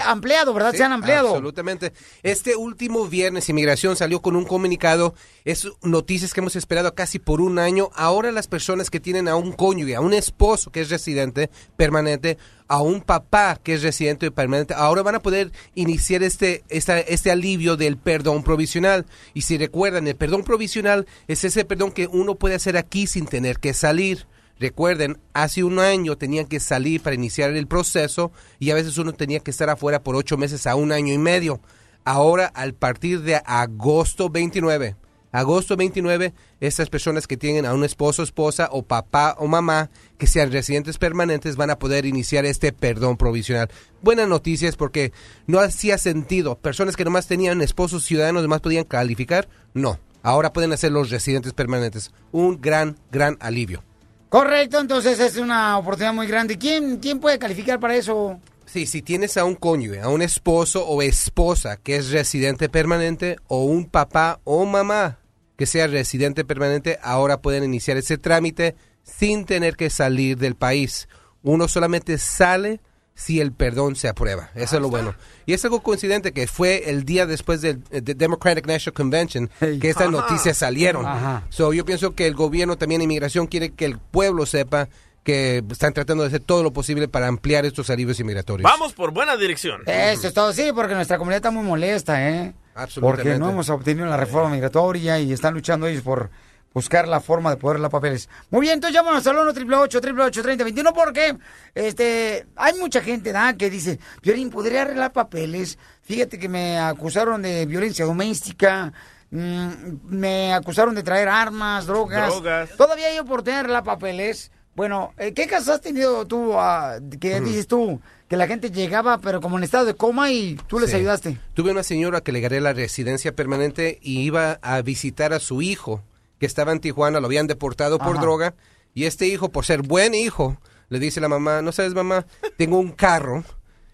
ampliado, ¿verdad? Sí, se han ampliado. Absolutamente. Este último viernes, Inmigración salió con un comunicado. Es noticias que hemos esperado casi por un año. Ahora las personas que tienen a un cónyuge, a un esposo que es residente permanente, a un papá que es residente permanente, ahora van a poder iniciar este, esta- este alivio del perdón provisional. Y si recuerdan, el perdón provisional es ese perdón que uno puede hacer aquí sin tener que salir. Recuerden, hace un año tenían que salir para iniciar el proceso y a veces uno tenía que estar afuera por ocho meses a un año y medio. Ahora, al partir de agosto 29, agosto 29, estas personas que tienen a un esposo, esposa o papá o mamá que sean residentes permanentes van a poder iniciar este perdón provisional. Buenas noticias porque no hacía sentido. Personas que nomás tenían esposos ciudadanos, nomás podían calificar. No, ahora pueden hacer los residentes permanentes. Un gran, gran alivio. Correcto, entonces es una oportunidad muy grande. ¿Quién, quién puede calificar para eso? Sí, si tienes a un cónyuge, a un esposo o esposa que es residente permanente o un papá o mamá que sea residente permanente, ahora pueden iniciar ese trámite sin tener que salir del país. Uno solamente sale si el perdón se aprueba. Eso es lo bueno. Y es algo coincidente que fue el día después del del Democratic National Convention que estas Ajá. noticias salieron. Ajá. So, yo pienso que el gobierno también, inmigración, quiere que el pueblo sepa que están tratando de hacer todo lo posible para ampliar estos alivios inmigratorios. Vamos por buena dirección. Eso es todo, sí, porque nuestra comunidad está muy molesta, ¿eh? Absolutamente. Porque no hemos obtenido la reforma migratoria y están luchando ellos por buscar la forma de poder dar papeles. Muy bien, entonces llámanos al 1 888 3021 porque este, hay mucha gente ¿da? que dice, Violín, ¿podría arreglar papeles? Fíjate que me acusaron de violencia doméstica, mm, me acusaron de traer armas, drogas. Drogas. Todavía hay oportunidad de arreglar papeles. Bueno, eh, ¿qué casos has tenido tú, ah, que dices tú, que la gente llegaba pero como en estado de coma y tú les Sí. ayudaste? Tuve una señora que le gané la residencia permanente y iba a visitar a su hijo, que estaba en Tijuana, lo habían deportado por Ajá. droga, y este hijo, por ser buen hijo, le dice a la mamá, no sabes mamá, tengo un carro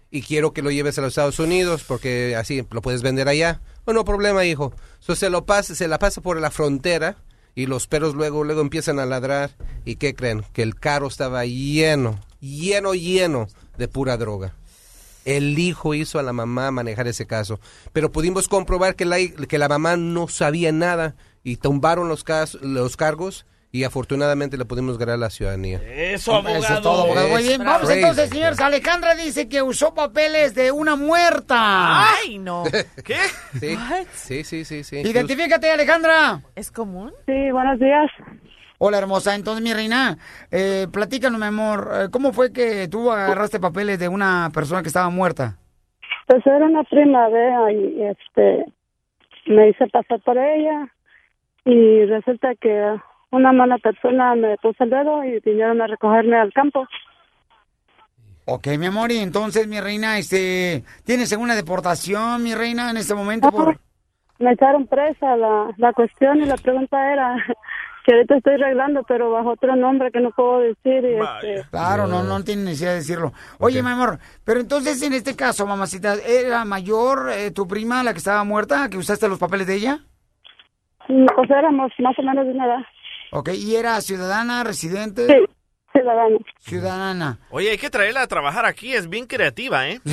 y quiero que lo lleves a los Estados Unidos porque así lo puedes vender allá. Oh, no problema, hijo. So, se, lo pasa, se la pasa por la frontera y los perros luego, luego empiezan a ladrar. ¿Y qué creen? Que el carro estaba lleno, lleno, lleno de pura droga. El hijo hizo a la mamá manejar ese caso. Pero pudimos comprobar que la, que la mamá no sabía nada y tumbaron los, cas- los cargos y afortunadamente le pudimos ganar la ciudadanía. Eso, Eso es todo, abogado. Muy bien, vamos Crazy. entonces, señores. Alejandra dice que usó papeles de una muerta. Ay, no. ¿Qué? Sí, sí, sí, sí. sí. Identifícate, Alejandra. ¿Es común? Sí, buenos días. Hola, hermosa. Entonces, mi reina, eh, platícanos, mi amor, eh, ¿cómo fue que tú agarraste papeles de una persona que estaba muerta? Pues era una prima de ella y este me hice pasar por ella y resulta que una mala persona me puso el dedo y vinieron a recogerme al campo. Ok, mi amor, y entonces, mi reina, este, ¿tienes alguna deportación, mi reina, en este momento? Por... Me echaron presa. La, la cuestión y la pregunta era que ahorita estoy arreglando, pero bajo otro nombre que no puedo decir. Y este, Claro, no, no tiene necesidad de decirlo. Oye, mi amor, pero entonces en este caso, mamacita, ¿era mayor eh, tu prima, la que estaba muerta, que usaste los papeles de ella? Pues éramos más o menos de una edad. Ok, ¿y era ciudadana, residente? Sí, ciudadana. Ciudadana. Oye, hay que traerla a trabajar aquí, es bien creativa, ¿eh?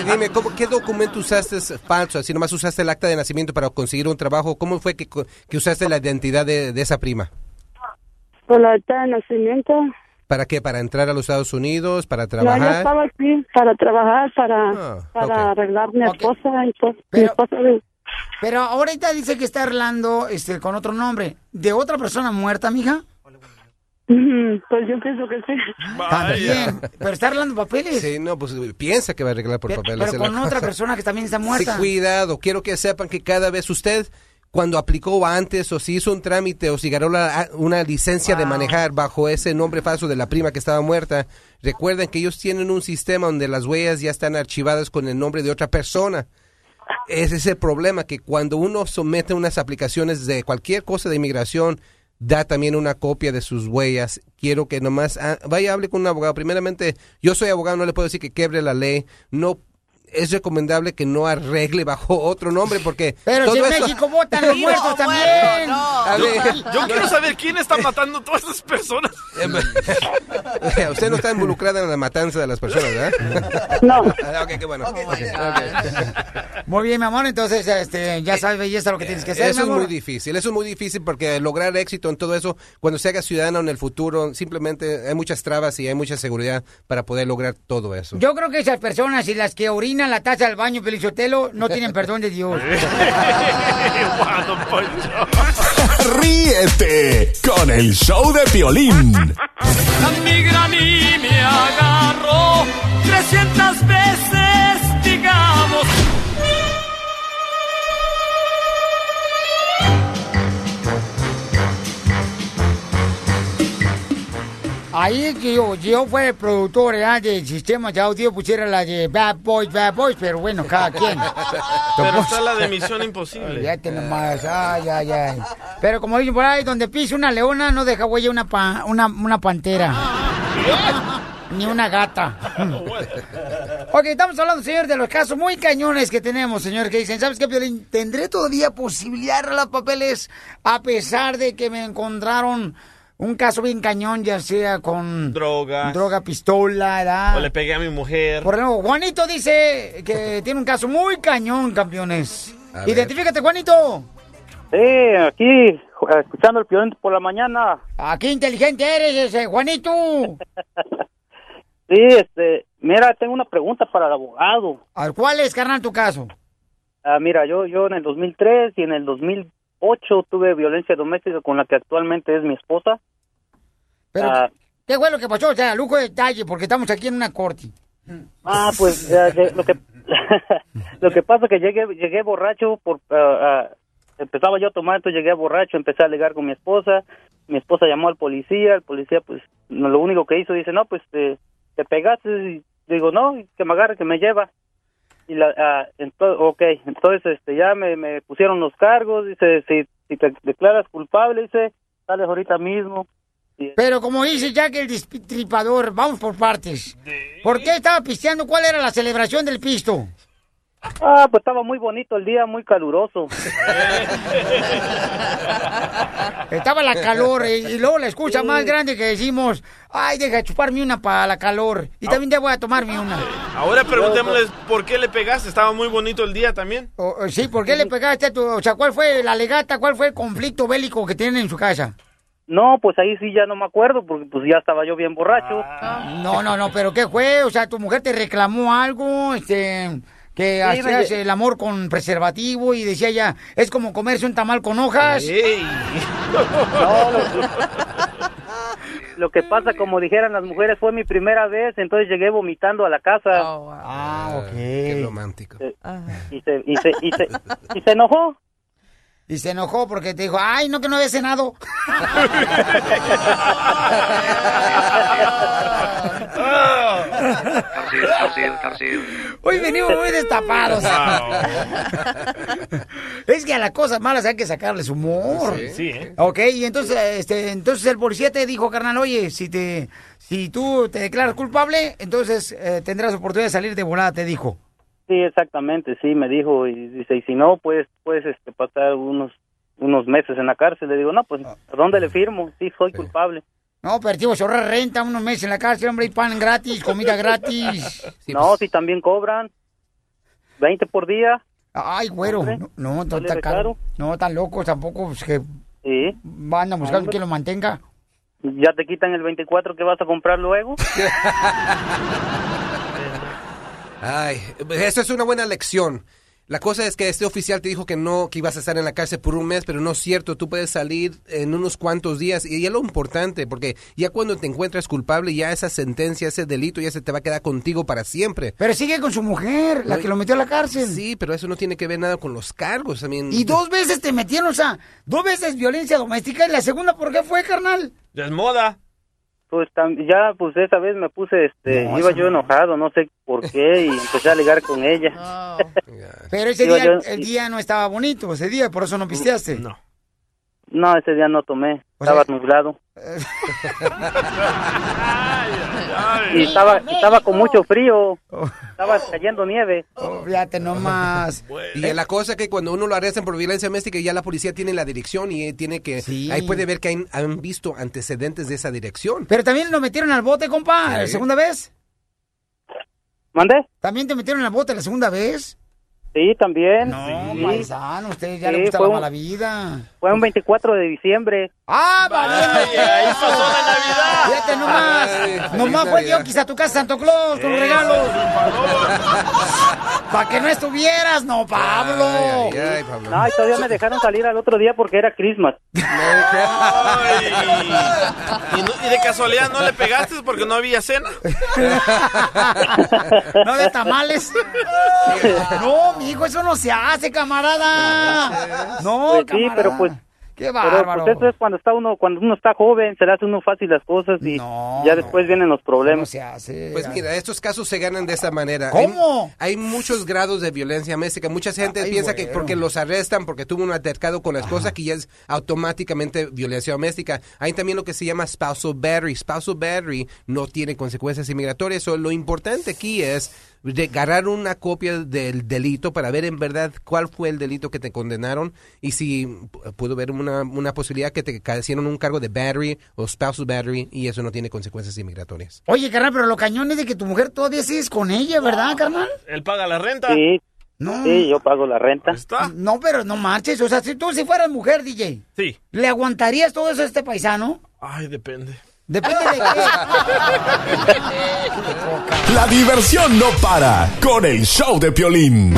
Y dime, ¿cómo, ¿qué documento usaste falso? Así nomás usaste el acta de nacimiento para conseguir un trabajo. ¿Cómo fue que, que usaste la identidad de, de esa prima? Por la acta de nacimiento. ¿Para qué? ¿Para entrar a los Estados Unidos? ¿Para No, yo trabajar? estaba aquí para trabajar, para, Ah, para arreglar mi esposa y pues, mi esposa de- Pero ahorita dice que está arreglando este, con otro nombre. ¿De otra persona muerta, mija? Pues yo pienso que sí. También. Pero está arreglando papeles. Sí, no, pues piensa que va a arreglar por Pero, papeles. pero con otra cosa. persona que también está muerta. Sí, cuidado. Quiero que sepan que cada vez usted, cuando aplicó antes o si hizo un trámite o si ganó la- una licencia de manejar bajo ese nombre falso de la prima que estaba muerta, recuerden que ellos tienen un sistema donde las huellas ya están archivadas con el nombre de otra persona. Ese es el problema, que cuando uno somete unas aplicaciones de cualquier cosa de inmigración, da también una copia de sus huellas. Quiero que nomás ah, vaya hable con un abogado. Primeramente, yo soy abogado, no le puedo decir que quebre la ley. No es recomendable que no arregle bajo otro nombre porque Pero si en eso- México votan los Vivo muertos o también. A Yo, ver, yo quiero saber quién está matando a todas esas personas. Usted no está involucrada en la matanza de las personas, ¿verdad? No. Ah, ok, qué bueno. Muy bien, mi amor. Entonces, este, ya sabes, belleza, lo que tienes que hacer, Eso mi es amor. muy difícil, eso es muy difícil porque lograr éxito en todo eso, cuando se haga ciudadano en el futuro, simplemente hay muchas trabas y hay mucha seguridad para poder lograr todo eso. Yo creo que esas personas y las que orinan la taza del baño, Pelichotelo, no tienen perdón de Dios. Ríete con el show de Piolín. La migra a mí me agarró 300 veces, Ahí que yo, yo fue productor ¿eh? del sistema de audio, pusiera la de Bad Boys, Bad Boys, pero bueno, cada quien. Pero está la de Misión Imposible. Fíjate nomás, ay, ay, ay. Pero como dicen por ahí, donde pisa una leona, no deja huella una, pa- una, una pantera. Ni una gata. ok, estamos hablando, señor, de los casos muy cañones que tenemos, señor, que dicen, ¿sabes qué, Piolín? ¿Tendré todavía posibilidad de arreglar papeles a pesar de que me encontraron un caso bien cañón, ya sea con... Drogas. Droga, pistola, ¿verdad? O le pegué a mi mujer. Por ejemplo, Juanito dice que tiene un caso muy cañón, campeones. A ver. Identifícate, Juanito. Sí, aquí, eh, escuchando el piolín por la mañana. Ah, qué inteligente eres ese, Juanito. Sí, este, mira, tengo una pregunta para el abogado. A ver, ¿cuál es, carnal, tu caso? Ah, mira, yo, yo en el 2003 y en el 2008 tuve violencia doméstica con la que actualmente es mi esposa. Pero, Ah, ¿qué fue lo que pasó? O sea, lujo de detalle, porque estamos aquí en una corte. Ah, pues ya, ya, lo que lo que pasa es que llegué llegué borracho por ah, empezaba yo a tomar, entonces llegué borracho, empecé a alegar con mi esposa, mi esposa llamó al policía, el policía pues lo único que hizo dice, "No, pues te, te pegaste." Y digo, "No, que me agarre, que me lleva." Y la ah, entonces, okay, entonces este ya me, me pusieron los cargos, dice, "Si si te declaras culpable, dice, sales ahorita mismo." Pero como dice Jack el destripador, vamos por partes. ¿Por qué estaba pisteando? ¿Cuál era la celebración del pisto? Ah, pues estaba muy bonito el día, muy caluroso. Estaba la calor y luego la excusa más grande que decimos, ay, deja de chuparme una para la calor. Y también ya voy a tomarme una. Ahora preguntémosles por qué le pegaste. Estaba muy bonito el día también. O- o sí, ¿por qué le pegaste a tu... O sea, ¿cuál fue la legata? ¿Cuál fue el conflicto bélico que tienen en su casa? No, pues ahí sí ya no me acuerdo, porque pues ya estaba yo bien borracho. No, no, no, pero ¿qué fue? O sea, ¿tu mujer te reclamó algo? Este... Que Sí, hacías me- el amor con preservativo y decía ella, es como comerse un tamal con hojas. No, lo, lo que pasa, como dijeran las mujeres, fue mi primera vez, entonces llegué vomitando a la casa. Ah, ok. Qué romántico. Y se, y se, y se, y se enojó. Y se enojó porque te dijo, ay, no que no había cenado. Hoy venimos muy destapados. es que a las cosas malas hay que sacarles humor. Sí, sí, ¿eh? Ok, y entonces, este, entonces el policía te dijo, carnal, oye, si te, si tú te declaras culpable, entonces eh, tendrás oportunidad de salir de volada, te dijo. Sí, exactamente, sí, me dijo, y dice, y si no, pues, puedes este, pasar unos, unos meses en la cárcel. Le digo, no, pues, ¿a dónde le firmo? Sí, soy culpable. No, pero tío, se ahorra renta unos meses en la cárcel, hombre, y pan gratis, comida gratis. no, si también cobran 20 por día. Ay, güero, no, no, no ¿Sale está de caro. No, tan loco tampoco, pues que Sí. van a buscar quien lo mantenga. ¿Ya te quitan el 24 que vas a comprar luego? Ay, esa es una buena lección. La cosa es que este oficial te dijo que no, que ibas a estar en la cárcel por un mes, pero no es cierto. Tú puedes salir en unos cuantos días y es lo importante, porque ya cuando te encuentras culpable, ya esa sentencia, ese delito, ya se te va a quedar contigo para siempre. Pero sigue con su mujer, la que lo metió a la cárcel. Sí, pero eso no tiene que ver nada con los cargos. también. Y dos veces te metieron, o sea, dos veces violencia doméstica y la segunda, ¿por qué fue, carnal? Ya es moda. Pues tam- ya, pues esa vez me puse, este, No, iba yo no. enojado, no sé por qué, y empecé a ligar con ella. Pero ese Iba día, yo- el día no estaba bonito, ese día, por eso no pisteaste. No. No, ese día no tomé, estaba nublado. y estaba, estaba con mucho frío, estaba cayendo nieve. Oh, fíjate nomás. Y la cosa es que cuando uno lo arrestan por violencia doméstica, ya la policía tiene la dirección y tiene que... Ahí puede ver que han, han visto antecedentes de esa dirección. Pero también lo metieron al bote, compa, la segunda vez. ¿Mande? ¿También te metieron al bote la segunda vez? Sí, también. No, Sí. paisano, usted ya Sí, le gusta la un- mala vida. Fue un 24 de diciembre. ¡Ah, valiendo ahí pasó la Navidad. Fíjate nomás. Ay, nomás fue. Dios quizá a tu casa Santo Claus con los regalos. Para que no estuvieras, no, Pablo. Ay, ay, ay, Pablo. No, y todavía me dejaron salir al otro día porque era Christmas. ¿Y, no- y de casualidad no le pegaste porque no había cena. No de tamales. No, mijo, eso no se hace, camarada. No, Pues sí, camarada. pero pues Qué Pero bárbaro. pues eso es cuando está uno, cuando uno está joven, se le hace uno fácil las cosas y ya después vienen los problemas. Pues mira, estos casos se ganan de esta manera. ¿Cómo? Hay, hay muchos grados de violencia doméstica. Mucha gente Ay, piensa que güero. porque los arrestan, porque tuvo un altercado con la esposa, que ya es automáticamente violencia doméstica. Hay también lo que se llama spousal battery. Spousal battery no tiene consecuencias inmigratorias. So, lo importante aquí es de agarrar una copia del delito para ver en verdad cuál fue el delito que te condenaron y si pudo haber una, una posibilidad que te hicieron un cargo de battery o spousal battery y eso no tiene consecuencias inmigratorias. Oye, carnal, pero lo cañón es de que tu mujer todavía sigues con ella, ¿verdad, carnal? Él paga la renta. Sí, No. sí, yo pago la renta. No, pero no marches. O sea, si tú si fueras mujer, DJ, Sí. ¿le aguantarías todo eso a este paisano? Ay, depende. Depende de La diversión no para con el show de Piolín.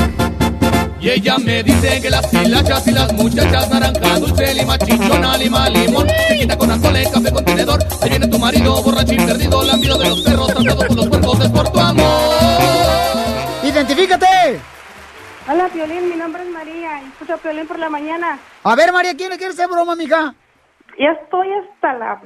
Y ella me dice que las hilachas y las muchachas naranja, dulce, lima, chichona, lima, limón. Se quita con alcohol, café con tenedor. Se viene tu marido borracho y perdido, lambido de los perros, tratado con los cuerpos, es por tu amor. ¡Identifícate! Hola, Piolín, mi nombre es María y escucho a Piolín por la mañana. A ver, María, ¿quién le quiere hacer broma, mija? Ya estoy hasta la...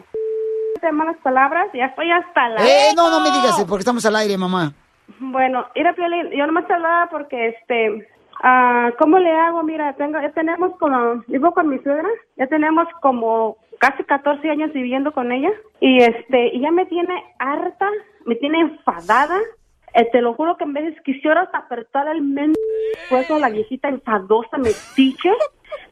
de malas palabras, ya estoy hasta la... Eh, no, no me digas, porque estamos al aire, mamá. Bueno, mira, Piolín, yo nomás te hablaba porque, este... ah, ¿Cómo le hago? Mira, tengo, ya tenemos como... Vivo con mi suegra, ya tenemos como casi 14 años viviendo con ella y, este, y ya me tiene harta, me tiene enfadada. Eh, te lo juro que en vez de quisiera hasta apretar el men fuego la viejita enfadosa metiche.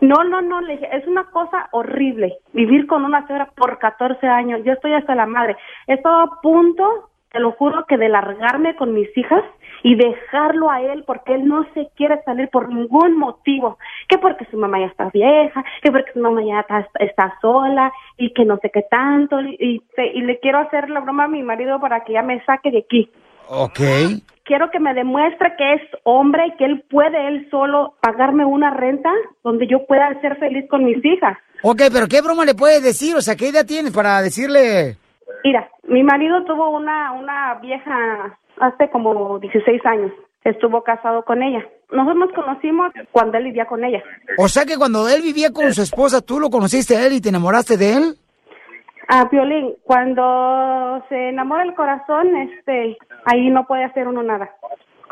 No, no, no, le dije, es una cosa horrible vivir con una suegra por 14 años. Yo estoy hasta la madre. He estado a punto, te lo juro, que de largarme con mis hijas y dejarlo a él porque él no se quiere salir por ningún motivo. Que porque su mamá ya está vieja, que porque su mamá ya está, está sola y que no sé qué tanto. Y, y le quiero hacer la broma a mi marido para que ya me saque de aquí Ok. Quiero que me demuestre que es hombre y que él puede él solo pagarme una renta donde yo pueda ser feliz con mis hijas. Ok, pero ¿qué broma le puedes decir? O sea, ¿qué idea tienes para decirle? Mira, mi marido tuvo una una vieja hace como 16 años. Estuvo casado con ella. Nosotros nos conocimos cuando él vivía con ella. O sea que cuando él vivía con su esposa, tú lo conociste a él y te enamoraste de él. Ah, Piolín, cuando se enamora el corazón, este, ahí no puede hacer uno nada.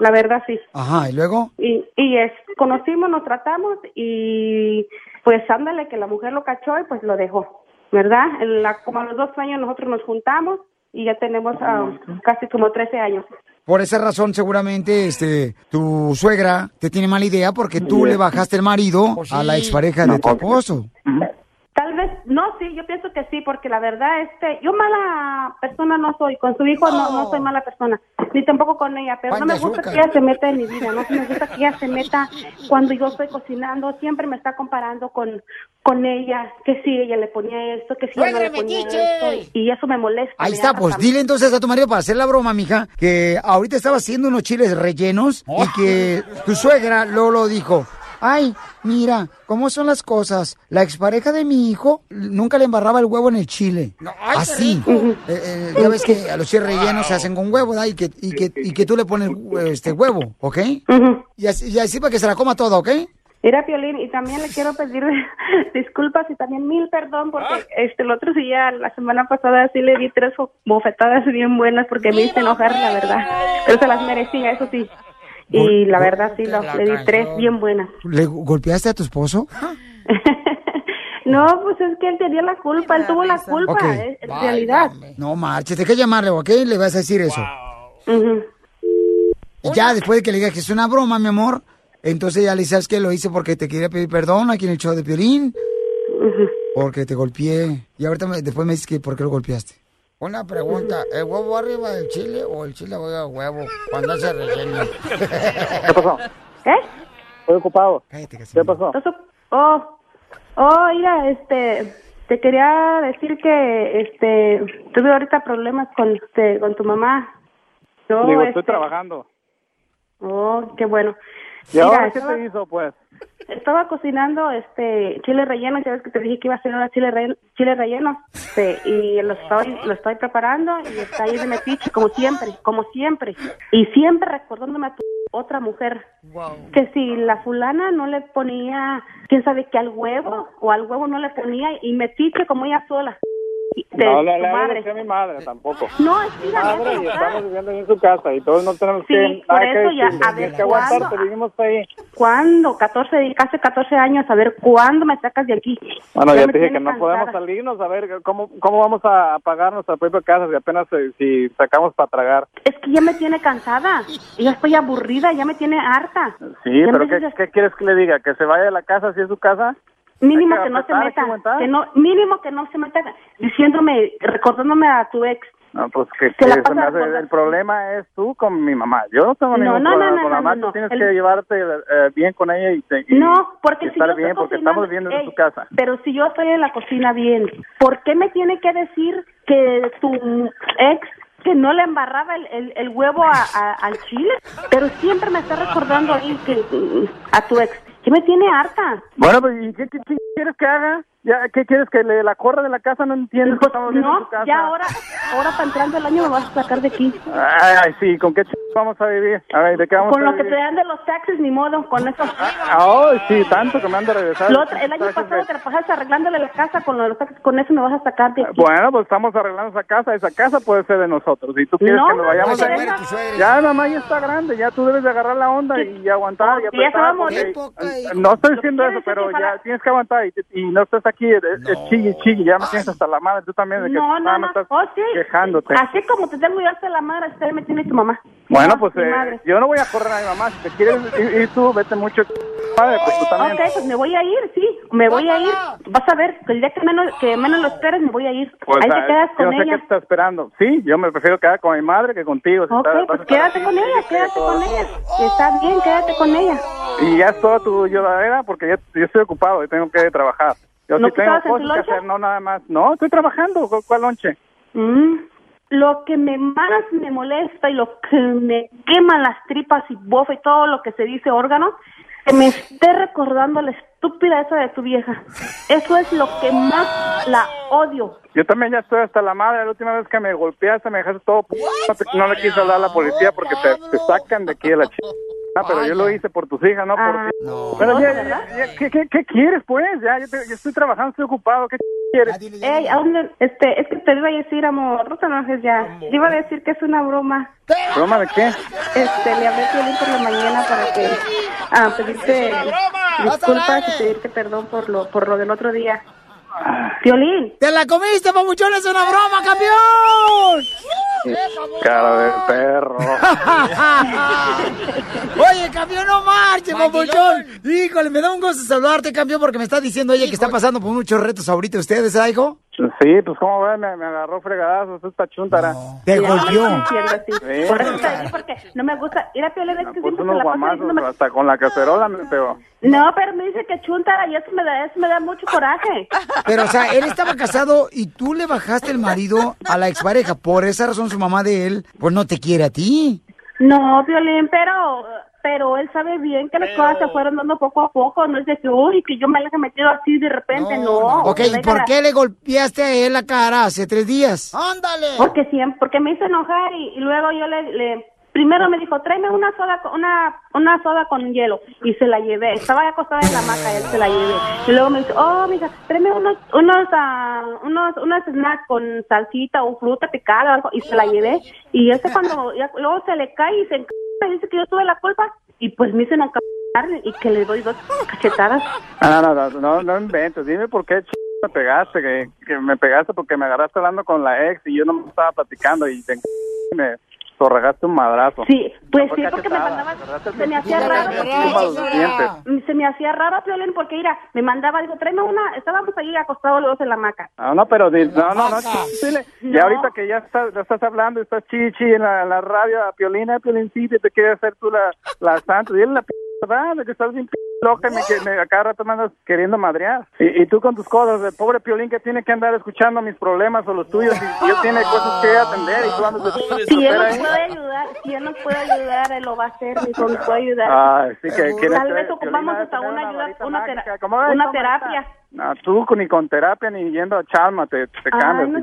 La verdad sí. Ajá, ¿y luego? Y, y es, conocimos, nos tratamos y pues ándale que la mujer lo cachó y pues lo dejó, ¿verdad? En la- como a los dos años nosotros nos juntamos y ya tenemos ah, casi como 13 años. Por esa razón, seguramente, este, tu suegra te tiene mala idea porque tú le bajaste el marido a la expareja de tu esposo. Tal vez, no, sí, yo pienso que sí, porque la verdad, este, yo mala persona no soy, con su hijo no, no soy mala persona, ni tampoco con ella, pero no me gusta azúcar. que ella se meta en mi vida, no me gusta que ella se meta cuando yo estoy cocinando, siempre me está comparando con, con ella, que si ella le ponía esto, que si ella le ¡Suegra ponía esto, y, y eso me molesta. Ahí me está, pues dile entonces a tu marido para hacer la broma, mija, que ahorita estaba haciendo unos chiles rellenos y que tu suegra Lolo dijo, ay, mira, ¿cómo son las cosas? La expareja de mi hijo nunca le embarraba el huevo en el chile. Así. Eh, eh, ya ves que a los chiles rellenos se hacen con huevo, ¿verdad? Y que, y que, y que tú le pones eh, este huevo, ¿ok? y, así, y así para que se la coma toda, ¿ok? Mira, Piolín, y también le quiero pedir disculpas y también mil perdón porque este el otro día, la semana pasada, sí le di tres bo- bofetadas bien buenas porque me hice enojar, la verdad. Pero se las merecía, eso sí. Y la verdad sí, lo- le di tres bien buenas. ¿Le golpeaste a tu esposo? No, pues es que él tenía la culpa, él tuvo la culpa, Ok. es- en realidad. No marches, te que llamarle, ¿ok? Le vas a decir eso. Y ya después de que le digas que es una broma, mi amor, entonces ya le dices que lo hice porque te quería pedir perdón aquí en el show de Piolín. Porque te golpeé. Y ahorita me- después me dices que por qué lo golpeaste. Una pregunta, ¿el huevo arriba del chile o el chile va al huevo cuando hace relleno? ¿Qué pasó? ¿Qué? Estoy ocupado. Cállate, ¿Qué pasó? Oh, oh, mira, este, te quería decir que, este, tuve ahorita problemas con, este, con tu mamá. No, Digo, este, estoy trabajando. Oh, qué bueno. ¿Y ahora Mira, qué estaba- te hizo, pues? Estaba cocinando este chile relleno, ya ves que te dije que iba a hacer ahora chile, re- chile relleno. Sí, y lo estoy, lo estoy preparando y está ahí de metiche, como siempre, como siempre. Y siempre recordándome a tu otra mujer. Que si la fulana no le ponía, quién sabe que al huevo, o al huevo no le ponía, y metiche como ella sola. No, le así a mi madre tampoco. No, es que madre y estamos viviendo en su casa y todos no tenemos Sí, que por nada que eso ya, a ver, que aguantarte, vivimos ahí. ¿Cuándo? 14, di- casi 14 años, a ver, ¿cuándo me sacas de aquí? Bueno, ya, me te dije que no cansada. podemos salirnos, a ver cómo, cómo vamos a pagar nuestra propia casa si apenas eh, si sacamos para tragar. Es que ya me tiene cansada, ya estoy aburrida, ya me tiene harta. Sí, Ya pero ¿qué, dices- qué quieres que le diga? ¿Que se vaya de la casa si es su casa? Mínimo Hay que no se meta, aguantar. que no, mínimo que no se meta diciéndome, recordándome a tu ex. No, pues que, la que pasa me hace- el problema es tú con mi mamá. Yo no tengo No, ningún no, problema no, con la mamá. Tú tienes El- que llevarte eh, bien con ella y, te- y- No, porque y si estar yo bien estoy porque estamos viendo en tu casa. Pero si yo estoy en la cocina bien, ¿por qué me tiene que decir que tu ex que no le embarraba el, el, el huevo a, a- al chile? Pero siempre me está recordando ahí que a tu ex. Que me tiene harta. Bueno, pues ¿y qué, qué- qué quieres que haga? ¿Ya, ¿Qué quieres que le la corra de la casa? No entiendo. que estamos viendo en Pues, No, tu casa. ya ahora, ahora para entrando el año me vas a sacar de aquí. Ay, ay, sí, ¿con qué ch... vamos a vivir? A ver, ¿de qué vamos Con a lo que vivir? te dan de los taxes, ni modo, con eso. Ay, sí, tanto que me han de regresar. Lo otro- el año pasado te la pasaste arreglándole la casa con lo de los taxes, con eso me vas a sacar de aquí. Bueno, pues estamos arreglando esa casa. Esa casa puede ser de nosotros. Si tú quieres No, que nos no, vayamos no, no, tu. Ya, mamá, ya está grande. Ya tú debes de agarrar la onda y aguantar. y Sí, ya se va a apretar, morir. porque- No estoy diciendo eso, pero ya tienes que aguantar. Y, y no estás aquí, es, es chigui, chigui. Ya me tienes hasta la madre. Tú también, de que No, no, no. estás Oh, sí. quejándote. Así como te tengo yo hasta la madre, así me tiene tu mamá. Bueno, No, pues eh, yo no voy a correr a mi mamá. Si te quieres ir, ir tú, vete mucho. Madre, pues tú también. Ok, pues me voy a ir, sí, me voy a ir. Vas a ver, que el día que menos, que menos lo esperes, me voy a ir. Pues, Ahí ah, te quedas yo con no sé qué ella. estás esperando. Sí, yo me prefiero quedar con mi madre que contigo. si Ok, estás- pues quédate con ella, quédate con ella. Está bien, quédate con ella. Y ya es toda tu lloradera porque ya, yo estoy ocupado y tengo que trabajar. Yo ¿No sí tengo cosas que hacer, no nada más. No, estoy trabajando. ¿Cu- ¿Cuál lonche? Mm, Lo que me más me molesta y lo que me quema las tripas y bofa y todo lo que se dice órgano, que me esté recordando la estúpida esa de tu vieja. Eso es lo que más la odio. Yo también ya estoy hasta la madre. La última vez que me golpeaste, me dejaste todo. No, te- no le quise hablar a la policía porque te, te sacan de aquí de la ch... Ah, pero yo lo hice por tus hijas, no por Ah, ti. no. Pero ya, ¿De verdad? ya- ya, ¿qué, qué, qué quieres, pues? Ya, yo, te- yo estoy trabajando, estoy ocupado. ¿Qué quieres? Este, es que te iba a decir, amor, no te enojes ya. Te iba a decir que es una broma. ¿Broma de qué? Este, le hablé a por la mañana para que, ah, pedirte disculpas y pedirte perdón por lo, por lo del otro día. Piolín. ¡Te la comiste, papuchón! ¡Es una broma, campeón! Cara de perro. Oye, campeón, no marche, papuchón. Híjole, me da un gusto saludarte, campeón, porque me está diciendo ella que está pasando por muchos retos ahorita ustedes, ¿verdad, hijo? Sí, pues como ves, me, me agarró fregadazos esta chuntara. Te golpeó. Sí. Por eso te dije, porque no me gusta. Ir a Piolín es que Pues siempre unos la pasa guamazos, diciéndome... hasta con la cacerola me pegó. No, pero me dice que chuntara y eso me da, eso me da mucho coraje. Pero, o sea, él estaba casado y tú le bajaste el marido a la expareja. Por esa razón, su mamá de él, pues no te quiere a ti. No, Violín, pero pero él sabe bien que las cosas se fueron dando poco a poco, no es de que, uy, que yo me la he metido así de repente, no. Ok, ¿y por qué le golpeaste a él la cara hace tres días? ¡Ándale! Porque siempre, porque me hizo enojar y, y luego yo le, le- primero me dijo, tráeme una soda, con- una, una soda con hielo, y se la llevé, estaba acostada en la hamaca, él se la llevé, y luego me dice, oh, mija, tráeme unos, unos, ah, unos, unos snacks con salsita o fruta picada o algo, y se la llevé, y ese cuando, ya- luego se le cae y se dice que yo tuve la culpa, y pues me hizo enojar y que le doy dos cachetadas. Ah, no, no, no, no inventes. Dime por qué ch... me pegaste. Que, que me pegaste porque me agarraste hablando con la ex y yo no me estaba platicando y te me zorregaste un madrazo. Sí, pues sí, porque me mandaba, se me hacía raro, a se me hacía raro, Piolín, porque mira, me mandaba, digo, tráeme una, estábamos ahí acostados los dos en la hamaca. Ah, no, pero no, no, no. Y ahorita que ya estás, ya estás hablando, estás chichi en la, en la radio a Piolina, Piolincito, y te quiere hacer tú la, la santa. Dile la p verdad, de que estás bien p y me, que- me- a cada rato me andas queriendo madrear. Y, y tú con tus cosas, el pobre Piolín que tiene que andar escuchando mis problemas o los tuyos y, y él tiene cosas que atender y tú andas de Si él nos puede ayudar, si él nos puede ayudar, él lo va a hacer, mijo, nos puede ayudar. Ay, sí que Tal vez ocupamos hasta una ayuda, una, mágica. tera- ¿Cómo ves, una cómo terapia. No, tú ni con terapia ni yendo a Chalma te, te Ay, cambias. no,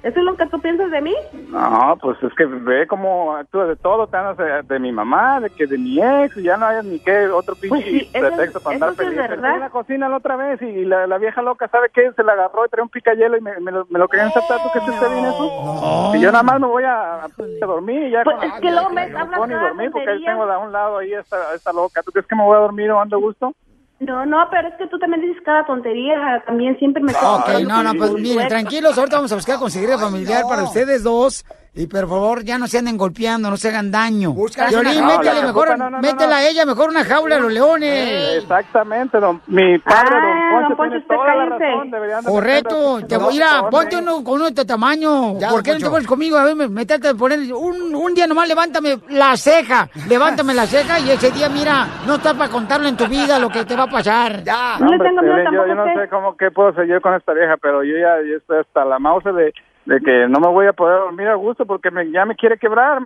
¿Eso es lo que tú piensas de mí? No, pues es que ve cómo actúa de todo, te andas de, de mi mamá, de que de mi ex, y ya no hay ni qué otro pinche Pues sí, eso- pretexto para andar eso sí es pendiente. verdad. Fui a la cocina la otra vez y la, la vieja loca, ¿sabe qué? Se la agarró y traía un picayelo y me, me lo, me lo querían saltar. ¿Tú qué se te viene eso? Y yo nada más me voy a, a dormir y ya Pues con- es que luego me hablas dormir porque ahí tengo a un lado ahí esta, esta loca. ¿Tú crees que me voy a dormir o ando a gusto? No, no, pero es que tú también dices cada tontería, también siempre me... Ok, no, no, pues miren, tranquilos, ahorita vamos a buscar conseguir familiar para ustedes dos. Y por favor, ya no se anden golpeando, no se hagan daño. Violín, No, métele la mejor, no, no, no, métela no. a ella mejor una jaula a los leones. Exactamente, don, mi padre, Ah, don Poncho, don Poncho, tiene usted toda la cállese. razón. deberían de Correcto, te voy a ir a, ponte uno con uno de este tamaño. Ya, ¿Por qué no te pones conmigo? A ver, me- métete a poner un, un día nomás, levántame la ceja, levántame la ceja y ese día, mira, no está para contarlo en tu vida lo que te va a pasar. Ya. No, hombre, Piolín, yo, yo no sé cómo qué puedo yo con esta vieja, pero yo ya yo estoy hasta la mouse de, de que no me voy a poder dormir a gusto porque me, ya me quiere quebrar.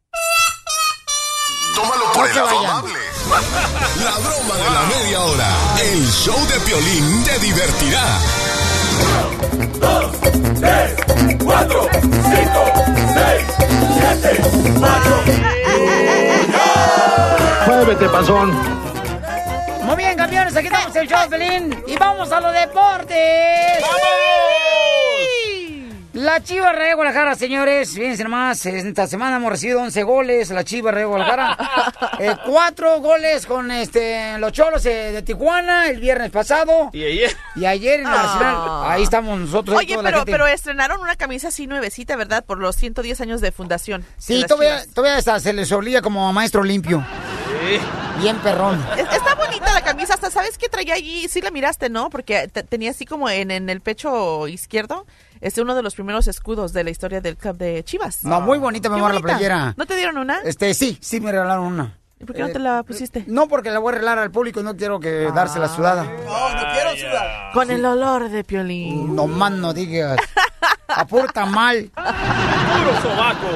Tómalo por el lado amable. La broma de la media hora. El show de Piolín te divertirá. cuatro, cinco, seis, siete, Muévete, panzón. Muy bien, campeones, aquí estamos el show de Pelín y vamos a los deportes. La Chiva Real de Guadalajara, señores, fíjense nomás, esta semana hemos recibido 11 goles, la Chiva Real de Guadalajara. Eh, cuatro goles con este los Cholos eh, de Tijuana el viernes pasado. Y ayer. Y ayer en el Ah. Arsenal, ahí estamos nosotros. Oye, pero, gente. pero estrenaron una camisa así nuevecita, ¿verdad? Por los 110 años de fundación. Sí, todavía, todavía hasta se les olía como a maestro limpio. Bien perrón. Es- Está bonita la camisa, hasta sabes que traía allí, sí la miraste, ¿no? Porque te- tenía así como en, en el pecho izquierdo, es uno de los primeros escudos de la historia del club de Chivas. No, muy bonita, amor, la playera. ¿No te dieron una? Este, sí, sí me regalaron una. ¿Y por qué no te la pusiste? No, porque la voy a regalar al público y no quiero que darse la sudada. Con el olor de piolín. No más no digas. Aporta mal. Puro sobaco.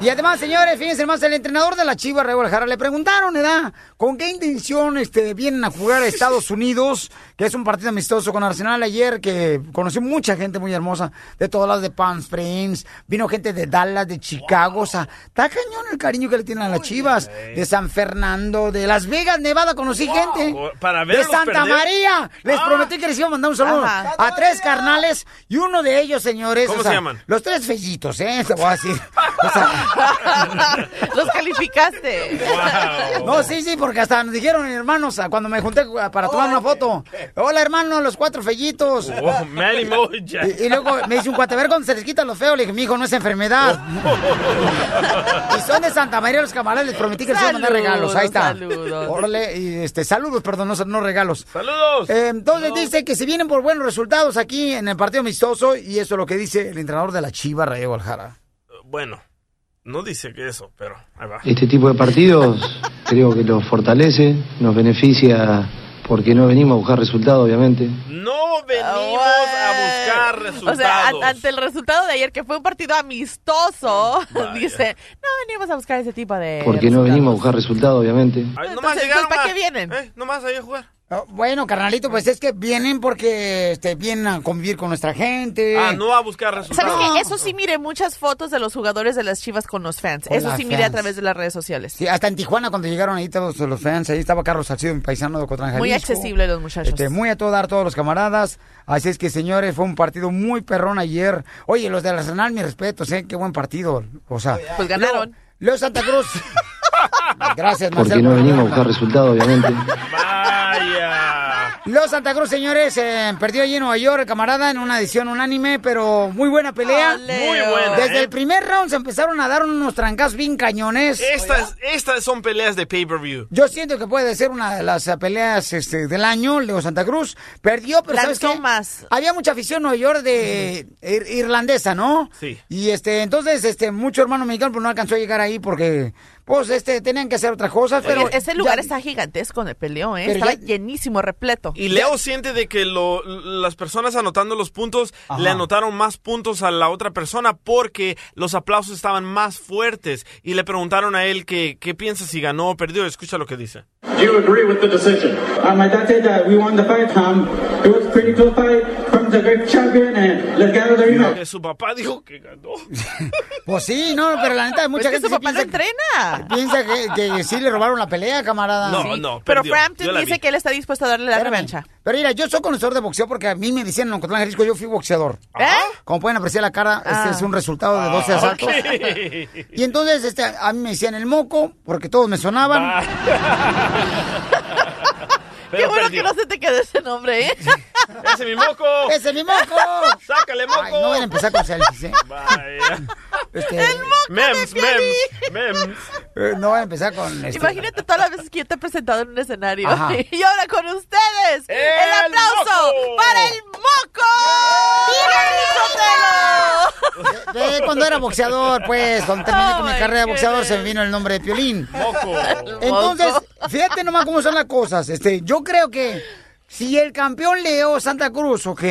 Y además, señores, fíjense más, el entrenador de la Chivas, Raúl Guadalajara, le preguntaron, ¿verdad? ¿Con qué intención este, vienen a jugar a Estados Unidos? Que es un partido amistoso con Arsenal ayer, que conocí mucha gente muy hermosa de todos lados de Palm Springs. Vino gente de Dallas, de Chicago. O sea, está cañón el cariño que le tienen a las Chivas. De San Fernando, de Las Vegas, Nevada, conocí gente. Para De verlos Santa perder. María. Les Ah. prometí que les iba a mandar un saludo Ajá. a tres carnales y uno de ellos, señores. ¿Cómo o sea, se llaman? Los tres fellitos, ¿eh? Te voy a decir. O sea, Los calificaste. no, sí, sí, porque hasta nos dijeron hermanos cuando me junté para tomar una foto. Hola, hermano, los cuatro fellitos. Oh, Manny Moja. Y, y luego me dice un cuate, a ver cuando se les quita lo feo. Le dije, mi hijo, no es enfermedad. y son de Santa María los camaradas. Les prometí que les iba a mandar regalos. Ahí está. saludos. Órale, y este, saludos, perdón, no, no regalos. Saludos. Eh, entonces dice que si vienen por buenos resultados aquí en el partido amistoso, y eso es lo que dice el entrenador de la Chiva, Rayo Guadalajara. Bueno, no dice que eso, pero ahí va. Este tipo de partidos creo que nos fortalece, nos beneficia porque no venimos a buscar resultados, obviamente. No venimos a buscar resultados. O sea, an- ante el resultado de ayer, que fue un partido amistoso, dice, no venimos a buscar ese tipo de... Porque no venimos a buscar resultados, obviamente. Ay, nomás Entonces, llegaron ¿para a- qué vienen? Eh, nomás ahí a jugar. Oh, Bueno, carnalito, pues es que vienen porque este, vienen a convivir con nuestra gente. Ah, no a buscar ¿Sabes resultados. qué? Eso sí miré muchas fotos de los jugadores de las Chivas con los fans. Con Eso sí miré a través de las redes sociales. Sí, hasta en Tijuana cuando llegaron ahí todos los fans, ahí estaba Carlos Salcido, mi paisano de Ocotlán, Muy accesible los muchachos. Este, muy a todo dar todos los camaradas. Así es que, señores, fue un partido muy perrón ayer. Oye, los del Arsenal, mis respetos, ¿eh? Qué buen partido. O sea, Pues ganaron. Leo Santa Cruz. Gracias, Porque Marcelo. no venimos a buscar resultados, obviamente. Vaya. Leo Santa Cruz, señores, eh, perdió allí en Nueva York, camarada, en una edición unánime, pero muy buena pelea. Muy buena, Desde ¿eh? el primer round se empezaron a dar unos trancas bien cañones. Estas, estas son peleas de pay-per-view. Yo siento que puede ser una de las eh, peleas este, del año, Leo Santa Cruz. Perdió, pero ¿sabes qué? más. Había mucha afición en Nueva York de ir- irlandesa, ¿no? Sí. Y este, entonces, este, mucho hermano mexicano pues no alcanzó a llegar ahí porque pues este, tenían que hacer otras cosas, pero... Oye, ese lugar ya- está gigantesco en el peleón, ¿eh? Estaba ya- llenísimo, repleto. Y Leo siente de que lo- las personas anotando los puntos Ajá. le anotaron más puntos a la otra persona porque los aplausos estaban más fuertes y le preguntaron a él que qué piensa si ganó o perdió. Escucha lo que dice. Do you agree with the decision? Uh, my dad said that we won the fight. Um, it was a pretty close fight. From the great champion, and let's gather the su papá dijo que ganó. Pues sí, no, pero la neta, mucha Pues que gente su papá no entrena. Piensa que, que sí le robaron la pelea, camarada. No, Sí. no, Pero perdió. Frampton dice que él está dispuesto a darle la Espérame. revancha. Pero mira, yo soy conocedor de boxeo porque a mí me decían en Ocotlán, Jalisco, yo fui boxeador. ¿Eh? Como pueden apreciar la cara, este Ah. es un resultado de 12 Ah, asaltos. Y entonces este, a mí me decían el moco, porque todos me sonaban. Qué bueno perdió. que no se te quedó ese nombre, ¿eh? ¡Ese mi moco! ¡Ese es mi moco! ¡Sácale, moco! Ay, no van a empezar con selfies, ¿eh? Vaya. Este, Memes, memes, memes. eh, no van a empezar con... Este, Imagínate todas las veces que yo te he presentado en un escenario. Ajá. Y ahora con ustedes, el, ¡El aplauso moco! para el moco. Sotelo! Ve cuando era boxeador, pues, cuando terminé Oh, con mi carrera de boxeador goodness. se me vino el nombre de Piolín. Moco. Entonces, fíjate nomás cómo son las cosas. Este, yo creo que si el campeón Leo Santa Cruz, ¿ok?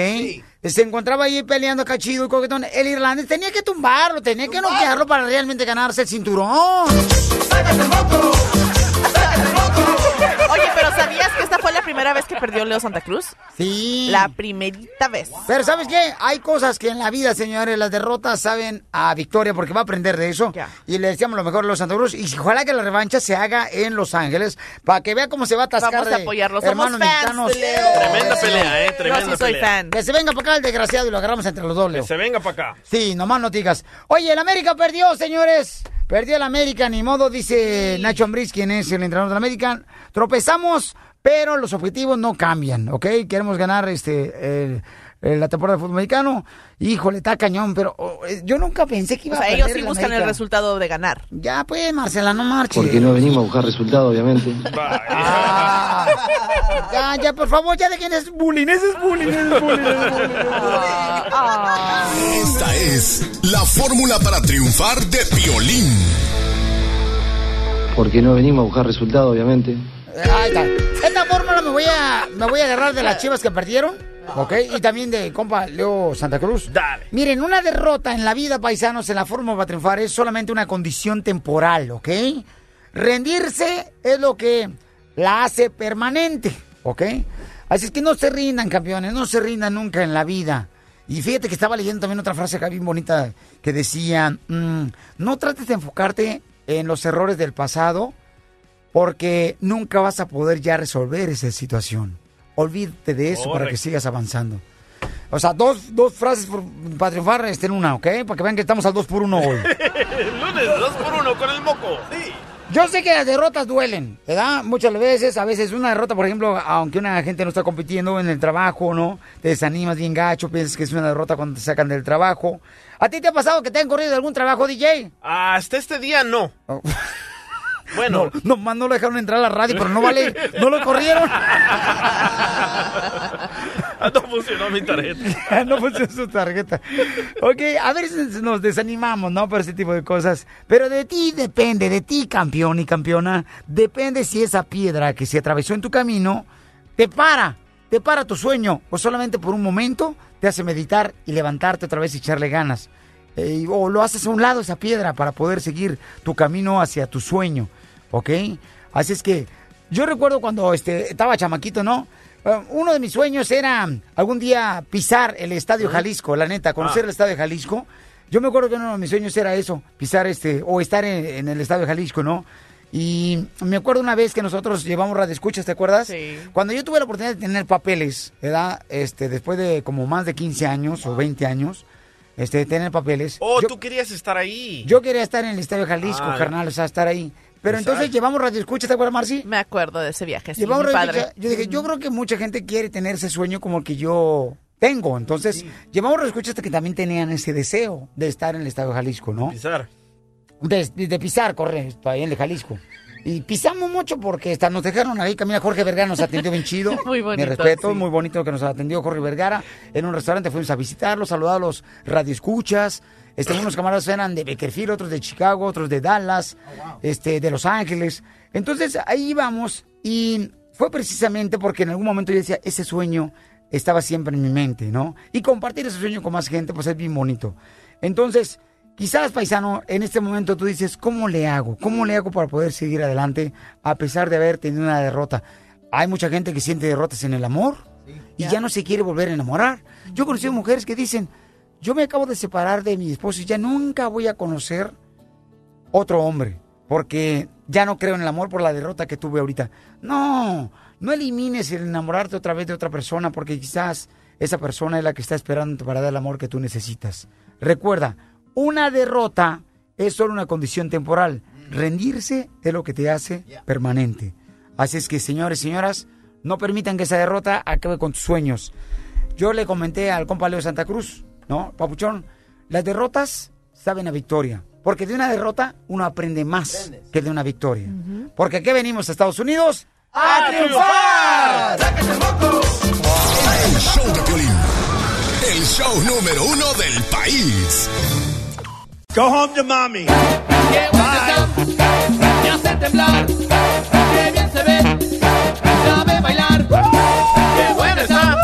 Se encontraba ahí peleando cachido y coquetón, el irlandés tenía que tumbarlo, tenía que noquearlo para realmente ganarse el cinturón. Oye, primera vez que perdió Leo Santa Cruz? Sí. La primerita vez. Pero ¿sabes qué? Hay cosas que en la vida, señores, las derrotas saben a victoria porque va a aprender de eso. Ya. Y le decíamos lo mejor a los Santa Cruz. Y ojalá que la revancha se haga en Los Ángeles para que vea cómo se va a atascar Vamos a de apoyarlo. Somos hermanos fans de Leo. Tremenda pelea, eh, tremenda Yo sí soy pelea. fan. Que se venga para acá el desgraciado y lo agarramos entre los dos, Que Leo. se venga para acá. Sí, nomás no digas. Oye, el América perdió, señores. Perdió el América, ni modo, dice Nacho Ambriz, quien es el entrenador del América. Tropezamos, pero los objetivos no cambian, ¿ok? Queremos ganar este el- el- la temporada de fútbol mexicano. Híjole, está cañón, pero oh, eh, yo nunca pensé que O iba sea, a ellos sí buscan el resultado de ganar. Ya, pues, Marcela, no marches. Porque no venimos a buscar resultados, obviamente. Ah, ya, ya, por favor, ya dejen ese bullying, ese es bullying, ese es bullying, ese es bullying. Esta es la fórmula para triunfar de Piolín. Porque no venimos a buscar resultados, obviamente. Ahí está. Esta fórmula me voy a, me voy a agarrar de las chivas que perdieron, ¿ok? Y también de compa Leo Santa Cruz. Dale. Miren, una derrota en la vida, paisanos, en la fórmula para triunfar es solamente una condición temporal, ¿ok? Rendirse es lo que la hace permanente, ¿ok? Así es que no se rindan, campeones, no se rindan nunca en la vida. Y fíjate que estaba leyendo también otra frase acá bien bonita que decía, mm, no trates de enfocarte en los errores del pasado, porque nunca vas a poder ya resolver esa situación. Olvídate de eso para que sigas avanzando. O sea, dos, dos frases por- para triunfar este, en una, ¿ok? Para que vean que estamos al dos por uno hoy. Lunes, dos por uno con el moco. Sí. Yo sé que las derrotas duelen, ¿verdad? Muchas veces, a veces una derrota, por ejemplo, aunque una gente no está compitiendo en el trabajo, ¿no? Te desanimas bien gacho, piensas que es una derrota cuando te sacan del trabajo. ¿A ti te ha pasado que te han corrido de algún trabajo, DJ? Hasta este día no. Bueno. No, nomás no lo dejaron entrar a la radio, pero no vale, no lo corrieron. no funcionó mi tarjeta. no funcionó su tarjeta. Ok, a veces nos desanimamos, ¿no? Por ese tipo de cosas. Pero de ti depende, de ti, campeón y campeona. Depende si esa piedra que se atravesó en tu camino te para, te para tu sueño. O solamente por un momento te hace meditar y levantarte otra vez y echarle ganas. Eh, o lo haces a un lado esa piedra para poder seguir tu camino hacia tu sueño. ¿Ok? Así es que yo recuerdo cuando este, estaba chamaquito, ¿no? Eh, Uno de mis sueños era algún día pisar el Estadio Jalisco, la neta, conocer Ah. el Estadio Jalisco. Yo me acuerdo que uno de mis sueños era eso, pisar este, o estar en, en el Estadio Jalisco, ¿no? Y me acuerdo una vez que nosotros llevamos radio escuchas, ¿te acuerdas? Sí. Cuando yo tuve la oportunidad de tener papeles, ¿verdad? Este, después de como más de 15 años o 20 años, este, de tener papeles. Oh, yo, tú querías estar ahí. yo quería estar en el Estadio Jalisco, Ah, carnal, o sea, estar ahí. Pero entonces llevamos radio escuchas, ¿te acuerdas, Marci? Me acuerdo de ese viaje. Sí, Llevamos muy radio padre. escuchas. Yo dije, yo creo que mucha gente quiere tener ese sueño como el que yo tengo. Entonces, llevamos radio escuchas que también tenían ese deseo de estar en el Estadio Jalisco, ¿no? Pisar. De, de- de pisar, correcto, ahí en el Jalisco. Y pisamos mucho porque hasta nos dejaron ahí caminar. Jorge Vergara nos atendió bien chido. Muy bonito, Mi respeto, sí. muy bonito que nos atendió Jorge Vergara. En un restaurante fuimos a visitarlo, saludar a los radioescuchas. Este, unos camaradas eran de Beckerfield, otros de Chicago, otros de Dallas, este, de Los Ángeles. Entonces ahí íbamos y fue precisamente porque en algún momento yo decía, ese sueño estaba siempre en mi mente, ¿no? Y compartir ese sueño con más gente, pues es bien bonito. Entonces, quizás, paisano, en este momento tú dices, ¿cómo le hago? ¿Cómo le hago para poder seguir adelante a pesar de haber tenido una derrota? Hay mucha gente que siente derrotas en el amor y ya no se quiere volver a enamorar. Yo he conocido mujeres que dicen, yo me acabo de separar de mi esposo y ya nunca voy a conocer otro hombre, porque ya no creo en el amor por la derrota que tuve ahorita. No, no elimines el enamorarte otra vez de otra persona, porque quizás esa persona es la que está esperando para dar el amor que tú necesitas. Recuerda, una derrota es solo una condición temporal. Rendirse es lo que te hace permanente. Así es que, señores y señoras, no permitan que esa derrota acabe con tus sueños. Yo le comenté al compa Leo Santa Cruz, ¿no? Papuchón, las derrotas saben a victoria. Porque de una derrota uno aprende más que de una victoria. Porque aquí venimos a Estados Unidos a triunfar. El show de Piolín. El show número uno del país. Go home to mommy. Qué está, me hace temblar. Qué bien se ve, sabe bailar. Qué buena está,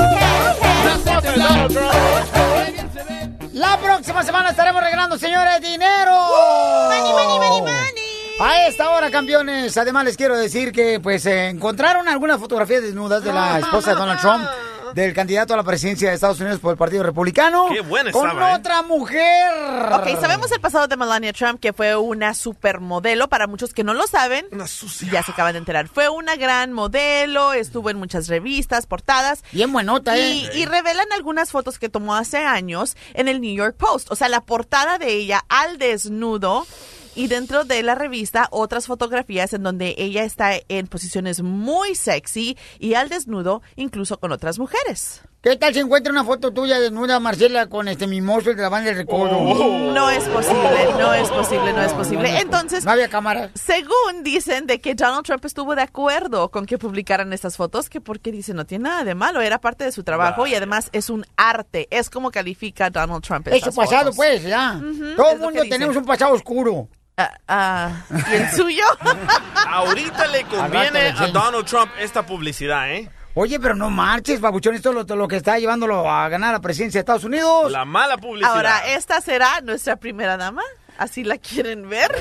me hace temblar. Qué bien se ve. La próxima semana estaremos regalando, señores, dinero. Money, money, money, money. A esta hora, campeones. Además, les quiero decir que, pues, eh, encontraron algunas fotografías desnudas de la esposa de Donald Trump, del candidato a la presidencia de Estados Unidos por el Partido Republicano. Qué buena Con estaba, ¿eh? otra mujer. Ok, sabemos el pasado de Melania Trump, que fue una supermodelo. Para muchos que no lo saben, ya se acaban de enterar. Fue una gran modelo, estuvo en muchas revistas, portadas. Bien buenota, Y, ¿eh? y revelan algunas fotos que tomó hace años en el New York Post. O sea, la portada de ella al desnudo. Y dentro de la revista, otras fotografías en donde ella está en posiciones muy sexy y al desnudo, incluso con otras mujeres. ¿Qué tal si encuentra una foto tuya desnuda, Marcela, con este mimoso el de la banda del recodo? Oh. No es posible, no es posible, no es posible. Entonces, No había cámara. según dicen de que Donald Trump estuvo de acuerdo con que publicaran estas fotos, que porque dice no tiene nada de malo, era parte de su trabajo y además es un arte, es como califica Donald Trump. Es su pasado, fotos. pues, ya. Todo el mundo tenemos un pasado oscuro. Ah, ¿Y el suyo? Ahorita le conviene a Donald Trump esta publicidad, ¿eh? Oye, pero no marches, babuchón. Esto es lo, lo que está llevándolo a ganar la presidencia de Estados Unidos. La mala publicidad. Ahora, ¿esta será nuestra primera dama? ¿Así la quieren ver?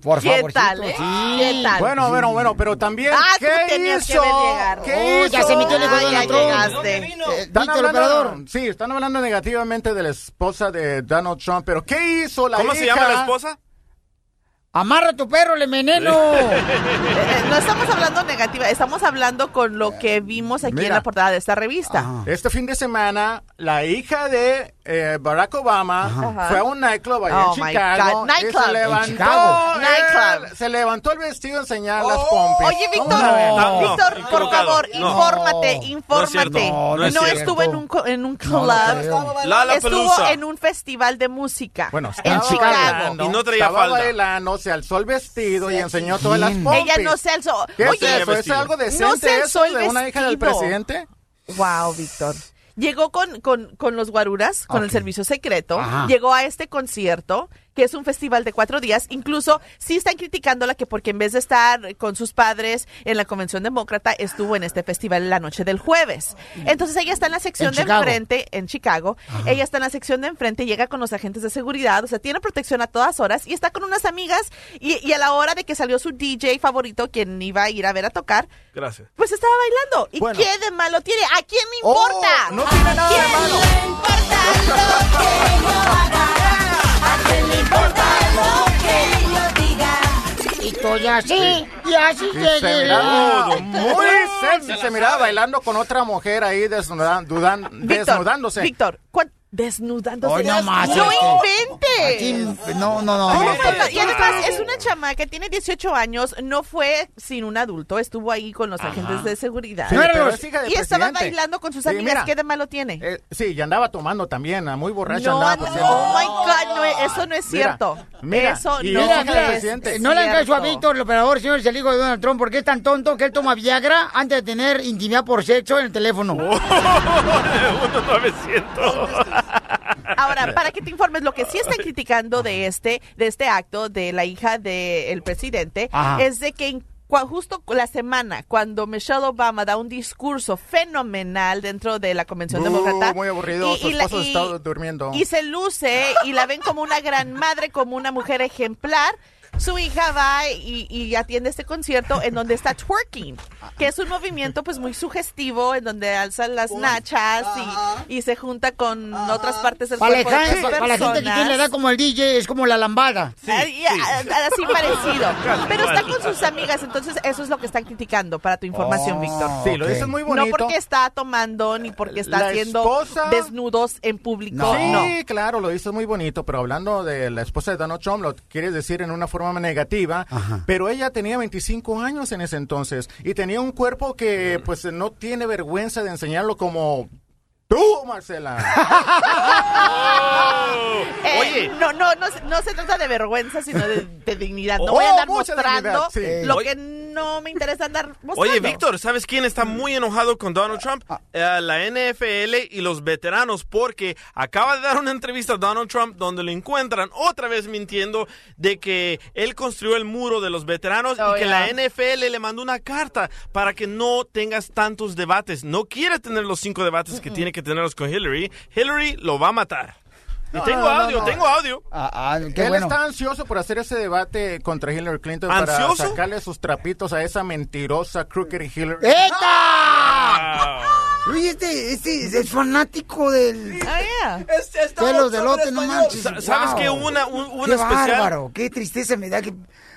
Por ¿Qué favorcito, tal, eh? sí. ¿Qué tal? Bueno, bueno, bueno, pero también, Ah, tú ¿qué que hizo? ver llegar. ¿Qué Oh, ya hizo? se metió el hijo de Ah, ya Donald Trump. llegaste. Eh, Están hablando, operador. sí, están hablando negativamente de la esposa de Donald Trump, pero ¿qué hizo la ¿Cómo hija? se llama la esposa? Amarra a tu perro, le veneno. Eh, no estamos hablando negativa, estamos hablando con lo que vimos aquí en la portada de esta revista. Este fin de semana, la hija de eh, Barack Obama Ajá. fue a un nightclub allá Oh, en Chicago. Y se En levantó, Chicago. el- Nightclub. se levantó el vestido a enseñar las pompis. Oye, Víctor, ¿Cómo la? No, Víctor, por equivocado. favor, No. infórmate, No es infórmate. cierto. No, no es estuvo en un, co- en un No club. Lala estuvo Pelusa. en un festival de música Bueno, en Chicago. bailando, Y no traía estaba falda. bailando, se alzó el vestido y enseñó todas las pompis. Ella no se alzó. ¿Qué Oye, es eso? ¿Es algo decente No se alzó eso el de una hija del presidente? Wow, Víctor. Llegó con, con, con los guaruras, con el servicio secreto. Ajá. Llegó a este concierto, que es un festival de cuatro días. Incluso sí están criticándola que porque en vez de estar con sus padres en la convención demócrata, estuvo en este festival la noche del jueves. Entonces ella está en la sección En de Chicago. enfrente, en Chicago. Ella está en la sección de enfrente, llega con los agentes de seguridad, o sea, tiene protección a todas horas y está con unas amigas. Y, y a la hora de que salió su DJ favorito, quien iba a ir a ver a tocar, Gracias. pues estaba bailando. ¿Y Bueno. qué de malo tiene? ¿A quién le Oh, importa? no tiene nada de ¿Quién malo. importa lo que yo haga? ¿A quién le importa lo que yo diga? Y estoy así, y así Y se llegué. miraba muy sexy, se miraba bailando con otra mujer ahí desnudan- dudan- Víctor, desnudándose. Víctor, ¿cuán- desnudándose. Hoy no más, ¡No este. inventes! Aquí, no, no, no. ¿Cómo no. Y además es una chamaca, tiene 18 años, no fue sin un adulto, estuvo ahí con los agentes de seguridad. Sí, pero es hija y estaba presidente. bailando con sus Sí, amigas. mira, ¿Qué de malo tiene? eh, sí, y andaba tomando también, ah, muy borracha no, andaba. oh my God, no, eso no es Mira, cierto. mira, eso y no es del es presidente. No le hagan caso a. Víctor, el operador, señores, el hijo de Donald Trump, porque es tan tonto que él toma Viagra antes de tener intimidad por sexo en el teléfono. Oh. 1-900. Ahora, para que te informes, lo que sí están criticando de este, de este acto de la hija del presidente Ajá. es de que justo la semana cuando Michelle Obama da un discurso fenomenal dentro de la convención Uh, demócrata muy aburrido, su la- esposo está durmiendo. y se luce y la ven como una gran madre, como una mujer ejemplar. Su hija va y, y atiende este concierto en donde está twerking, que es un movimiento pues muy sugestivo en donde alzan las nachas y, y se junta con otras partes del Para la, cuerpo de para la gente que tiene la edad como el DJ, es como la lambada. Así parecido. Pero está con sus amigas, entonces eso es lo que están criticando para tu información, Oh, Víctor. sí, lo dices muy No bonito. porque está tomando ni porque está La haciendo esposa- desnudos en público. Sí, No. claro, lo dices muy bonito, pero hablando de la esposa de Donald Trump, lo quieres decir en una forma negativa, pero ella tenía 25 años en ese entonces y tenía un cuerpo que pues no tiene vergüenza de enseñarlo como tú, Marcela. Eh, no, no, no, se- no se trata de vergüenza, sino de, de dignidad. No Oh, voy a andar mucha mostrando dignidad, sí. lo Oye. que no me interesa andar mostrando. Oye, Víctor, ¿sabes quién está muy enojado con Donald Trump? Eh, la NFL y los veteranos, porque acaba de dar una entrevista a Donald Trump donde lo encuentran otra vez mintiendo de que él construyó el muro de los veteranos Oh, y que yeah. la NFL le mandó una carta para que no tengas tantos debates. No quiere tener los cinco debates que tiene que tenerlos con Hillary. Hillary lo va a matar. Y No, tengo no, audio, no. tengo audio. Ah, Él bueno. está ansioso por hacer ese debate contra Hillary Clinton ¿Ansioso? para sacarle sus trapitos a esa mentirosa crooked Hillary. ¡Eta! Oye, este, este es fanático del... Ah, Pelos de lote, no manches. Sa- ¿Sabes Wow. qué? Hubo una- un- Qué una especial- bárbaro, qué tristeza me da que...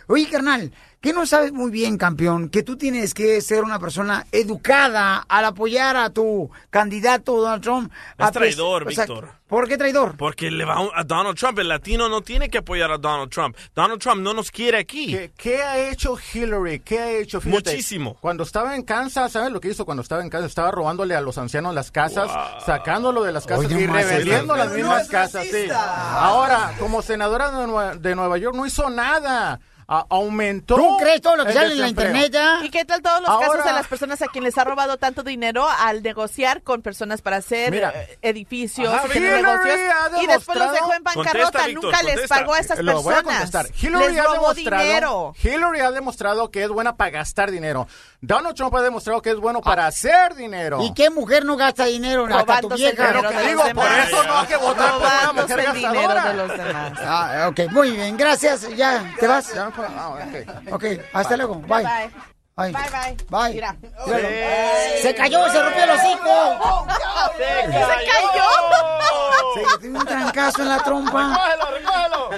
Oye, carnal, ¿qué no sabes muy bien, campeón? Que tú tienes que ser una persona educada al apoyar a tu candidato Donald Trump. Es traidor, o sea, Víctor. ¿Por qué traidor? Porque le va a Donald Trump. El latino no tiene que apoyar a Donald Trump. Donald Trump no nos quiere aquí. ¿Qué, qué ha hecho Hillary? ¿Qué ha hecho? Fíjate, Muchísimo. Cuando estaba en Kansas, ¿sabes lo que hizo cuando estaba en Kansas? Estaba robándole a los ancianos las casas, sacándolo de las casas Oye, y revendiendo las mismas casas. Sí. Ahora, como senadora de Nueva, de Nueva York, no hizo nada. A- aumentó. ¿Tú crees todo lo que sale en la internet ya? ¿Y qué tal todos los Ahora- casos de las personas a quienes les ha robado tanto dinero al negociar con personas para hacer Mira. eh, edificios Ajá, y negocios ha y después los dejó en bancarrota? Contesta, Víctor, Nunca les contesta. pagó a esas Lo voy a personas. contestar. Hillary les ha robó demostrado, dinero. Hillary ha demostrado que es buena para gastar dinero. Donald Trump ha demostrado que es bueno para hacer dinero. Ah. ¿Y qué mujer no gasta dinero? Hasta tu vieja. dinero de digo, por demás. eso no hay que votar por una mujer el dinero gastadora. de los demás. Ah, ok, muy bien, gracias. Ya, ¿te vas? Ya me fue- ah, ok. Ok, hasta luego. Bye. Bye. Bye. Bye, bye. Bye. Mira. Míralo. Se cayó, se rompió el hocico. ¡Se cayó! Se dio un trancazo en la trompa.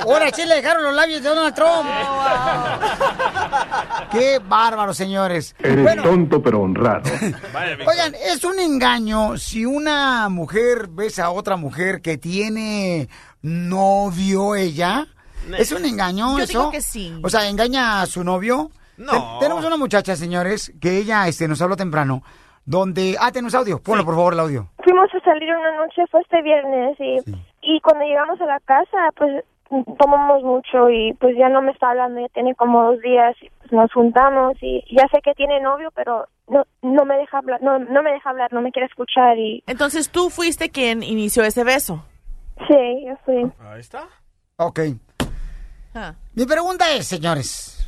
Ahora sí le dejaron los labios de Donald Trump. Qué bárbaro, señores. Eres Bueno, tonto pero honrado. Oigan, es un engaño si una mujer besa a otra mujer que tiene novio ella. ¿Es un engaño Yo eso? digo que sí. O sea, engaña a su novio. No. Ten- tenemos una muchacha, señores, que ella este, nos habló temprano, donde... Ah, tenemos audio. Ponlo, por favor, el audio. Fuimos a salir una noche, fue este viernes, y, y cuando llegamos a la casa, pues tomamos mucho y pues ya no me está hablando, ya tiene como dos días, y pues nos juntamos y ya sé que tiene novio, pero no, no me deja hablar, no, no me deja hablar, no me quiere escuchar y Entonces tú fuiste quien inició ese beso. sí, yo fui. Ahí está. Ok. Ah. Mi pregunta es, señores,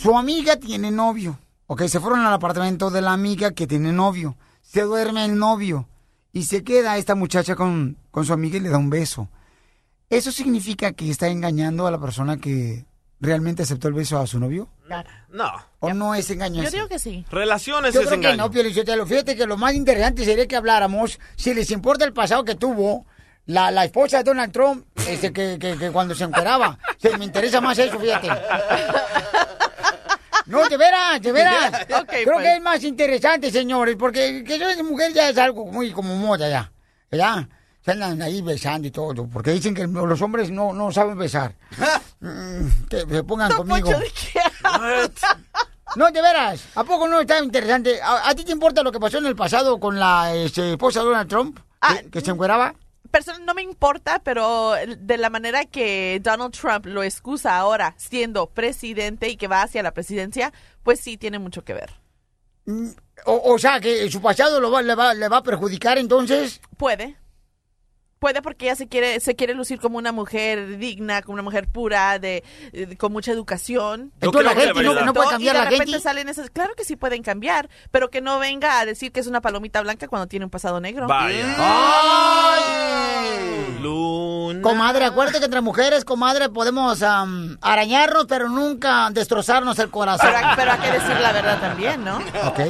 su amiga tiene novio. Ok, se fueron al apartamento de la amiga que tiene novio. Se duerme el novio. Y se queda esta muchacha con, con su amiga y le da un beso. ¿Eso significa que está engañando a la persona que realmente aceptó el beso a su novio? No. ¿O no es engaño? Yo digo que sí. Relaciones Yo es creo que engaño. no, Piolichotelo. Fíjate que lo más interesante sería que habláramos si les importa el pasado que tuvo la, la esposa de Donald Trump este, que, que- que cuando se encueraba. Se me interesa más eso, fíjate. No, de veras, de veras. Creo pues. que es más interesante, señores, porque que yo de mujer ya es algo muy como moda ya. ¿Verdad? Se andan ahí besando y todo, porque dicen que los hombres no, no saben besar. Mm, que se pongan conmigo. ¿de qué No, de veras, ¿a poco no está interesante? ¿A, a ti te importa lo que pasó en el pasado con la este, esposa de Donald Trump? Que, que se encueraba. Persona, no me importa, pero de la manera que Donald Trump lo excusa ahora siendo presidente y que va hacia la presidencia, pues sí tiene mucho que ver. Mm, O, o sea, que su pasado lo va- le, va, le va a perjudicar entonces. Puede. Puede porque ella se quiere se quiere lucir como una mujer digna, como una mujer pura, de, de- con mucha educación. Entonces, la gente no- no puede Y cambiar de la repente gente. salen esas, claro que sí pueden cambiar, pero que no venga a decir que es una palomita blanca cuando tiene un pasado negro. Comadre, acuérdate que entre mujeres, comadre, podemos am, arañarnos, pero nunca destrozarnos el corazón. Pero, pero hay que decir la verdad también, ¿no? Ok.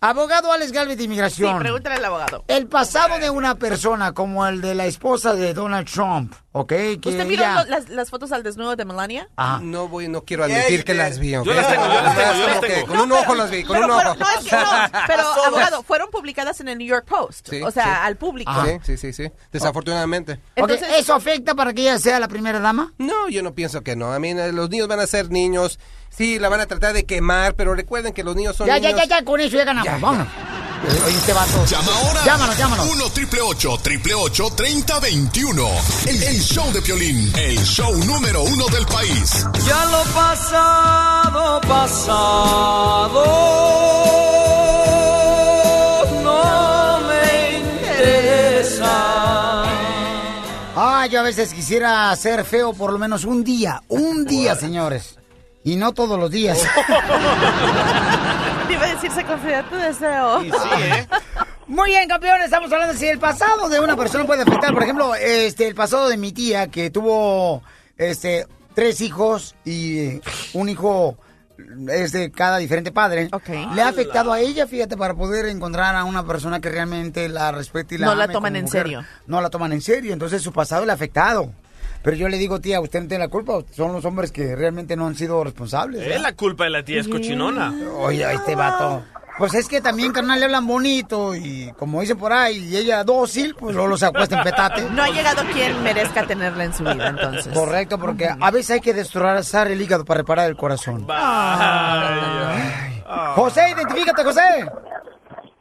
Abogado Alex Galvez de Inmigración. Sí, pregúntale al abogado. El pasado de una persona como el de la esposa de Donald Trump, ¿ok? Que ¿Usted miró ella- las, las fotos al desnudo de Melania? No voy, no quiero admitir que las vi. Yo las tengo, yo las tengo, yo las tengo. Con un ojo las vi, con Pero, un ojo. fueron- no, es que no, pero abogado, fueron publicadas en el New York Post, Sí, o sea, sí. al público. Sí, sí, sí, sí. Desafortunadamente. Ok, ¿Eso afecta para que ella sea la primera dama? No, yo no pienso que no. A mí los niños van a ser niños. Sí, la van a tratar de quemar, pero recuerden que los niños son Ya, ya, niños. ya, ya, con eso ya ganamos. Vámonos. Oye, este vato. Llama ahora. Llámanos, llámanos. 1 triple 8 triple 8 30 21. El, el show de Piolín. El show número uno del país. Ya lo pasado, pasado, no me interesa. Ah, yo a veces quisiera ser feo por lo menos un día. Un día, señores. Y no todos los días. Te iba a decir, se confía tu deseo. Muy bien, campeones, estamos hablando de si el pasado de una persona puede afectar. Por ejemplo, este, el pasado de mi tía que tuvo este, tres hijos y un hijo es de cada diferente padre. Le ha afectado a ella, fíjate, para poder encontrar a una persona que realmente la respete y la No la toman en mujer. serio. No la toman en serio, entonces su pasado le ha afectado. Pero yo le digo, tía, usted no tiene la culpa, son los hombres que realmente no han sido responsables. Es la culpa de la tía es cochinona. Oye, este vato. Pues es que también, carnal, le hablan bonito y como dicen por ahí, y ella dócil, pues luego se acuesta en petate. No ha llegado quien merezca tenerla en su vida, entonces. Correcto, porque a veces hay que destrozar el hígado para reparar el corazón. José, identifícate, José.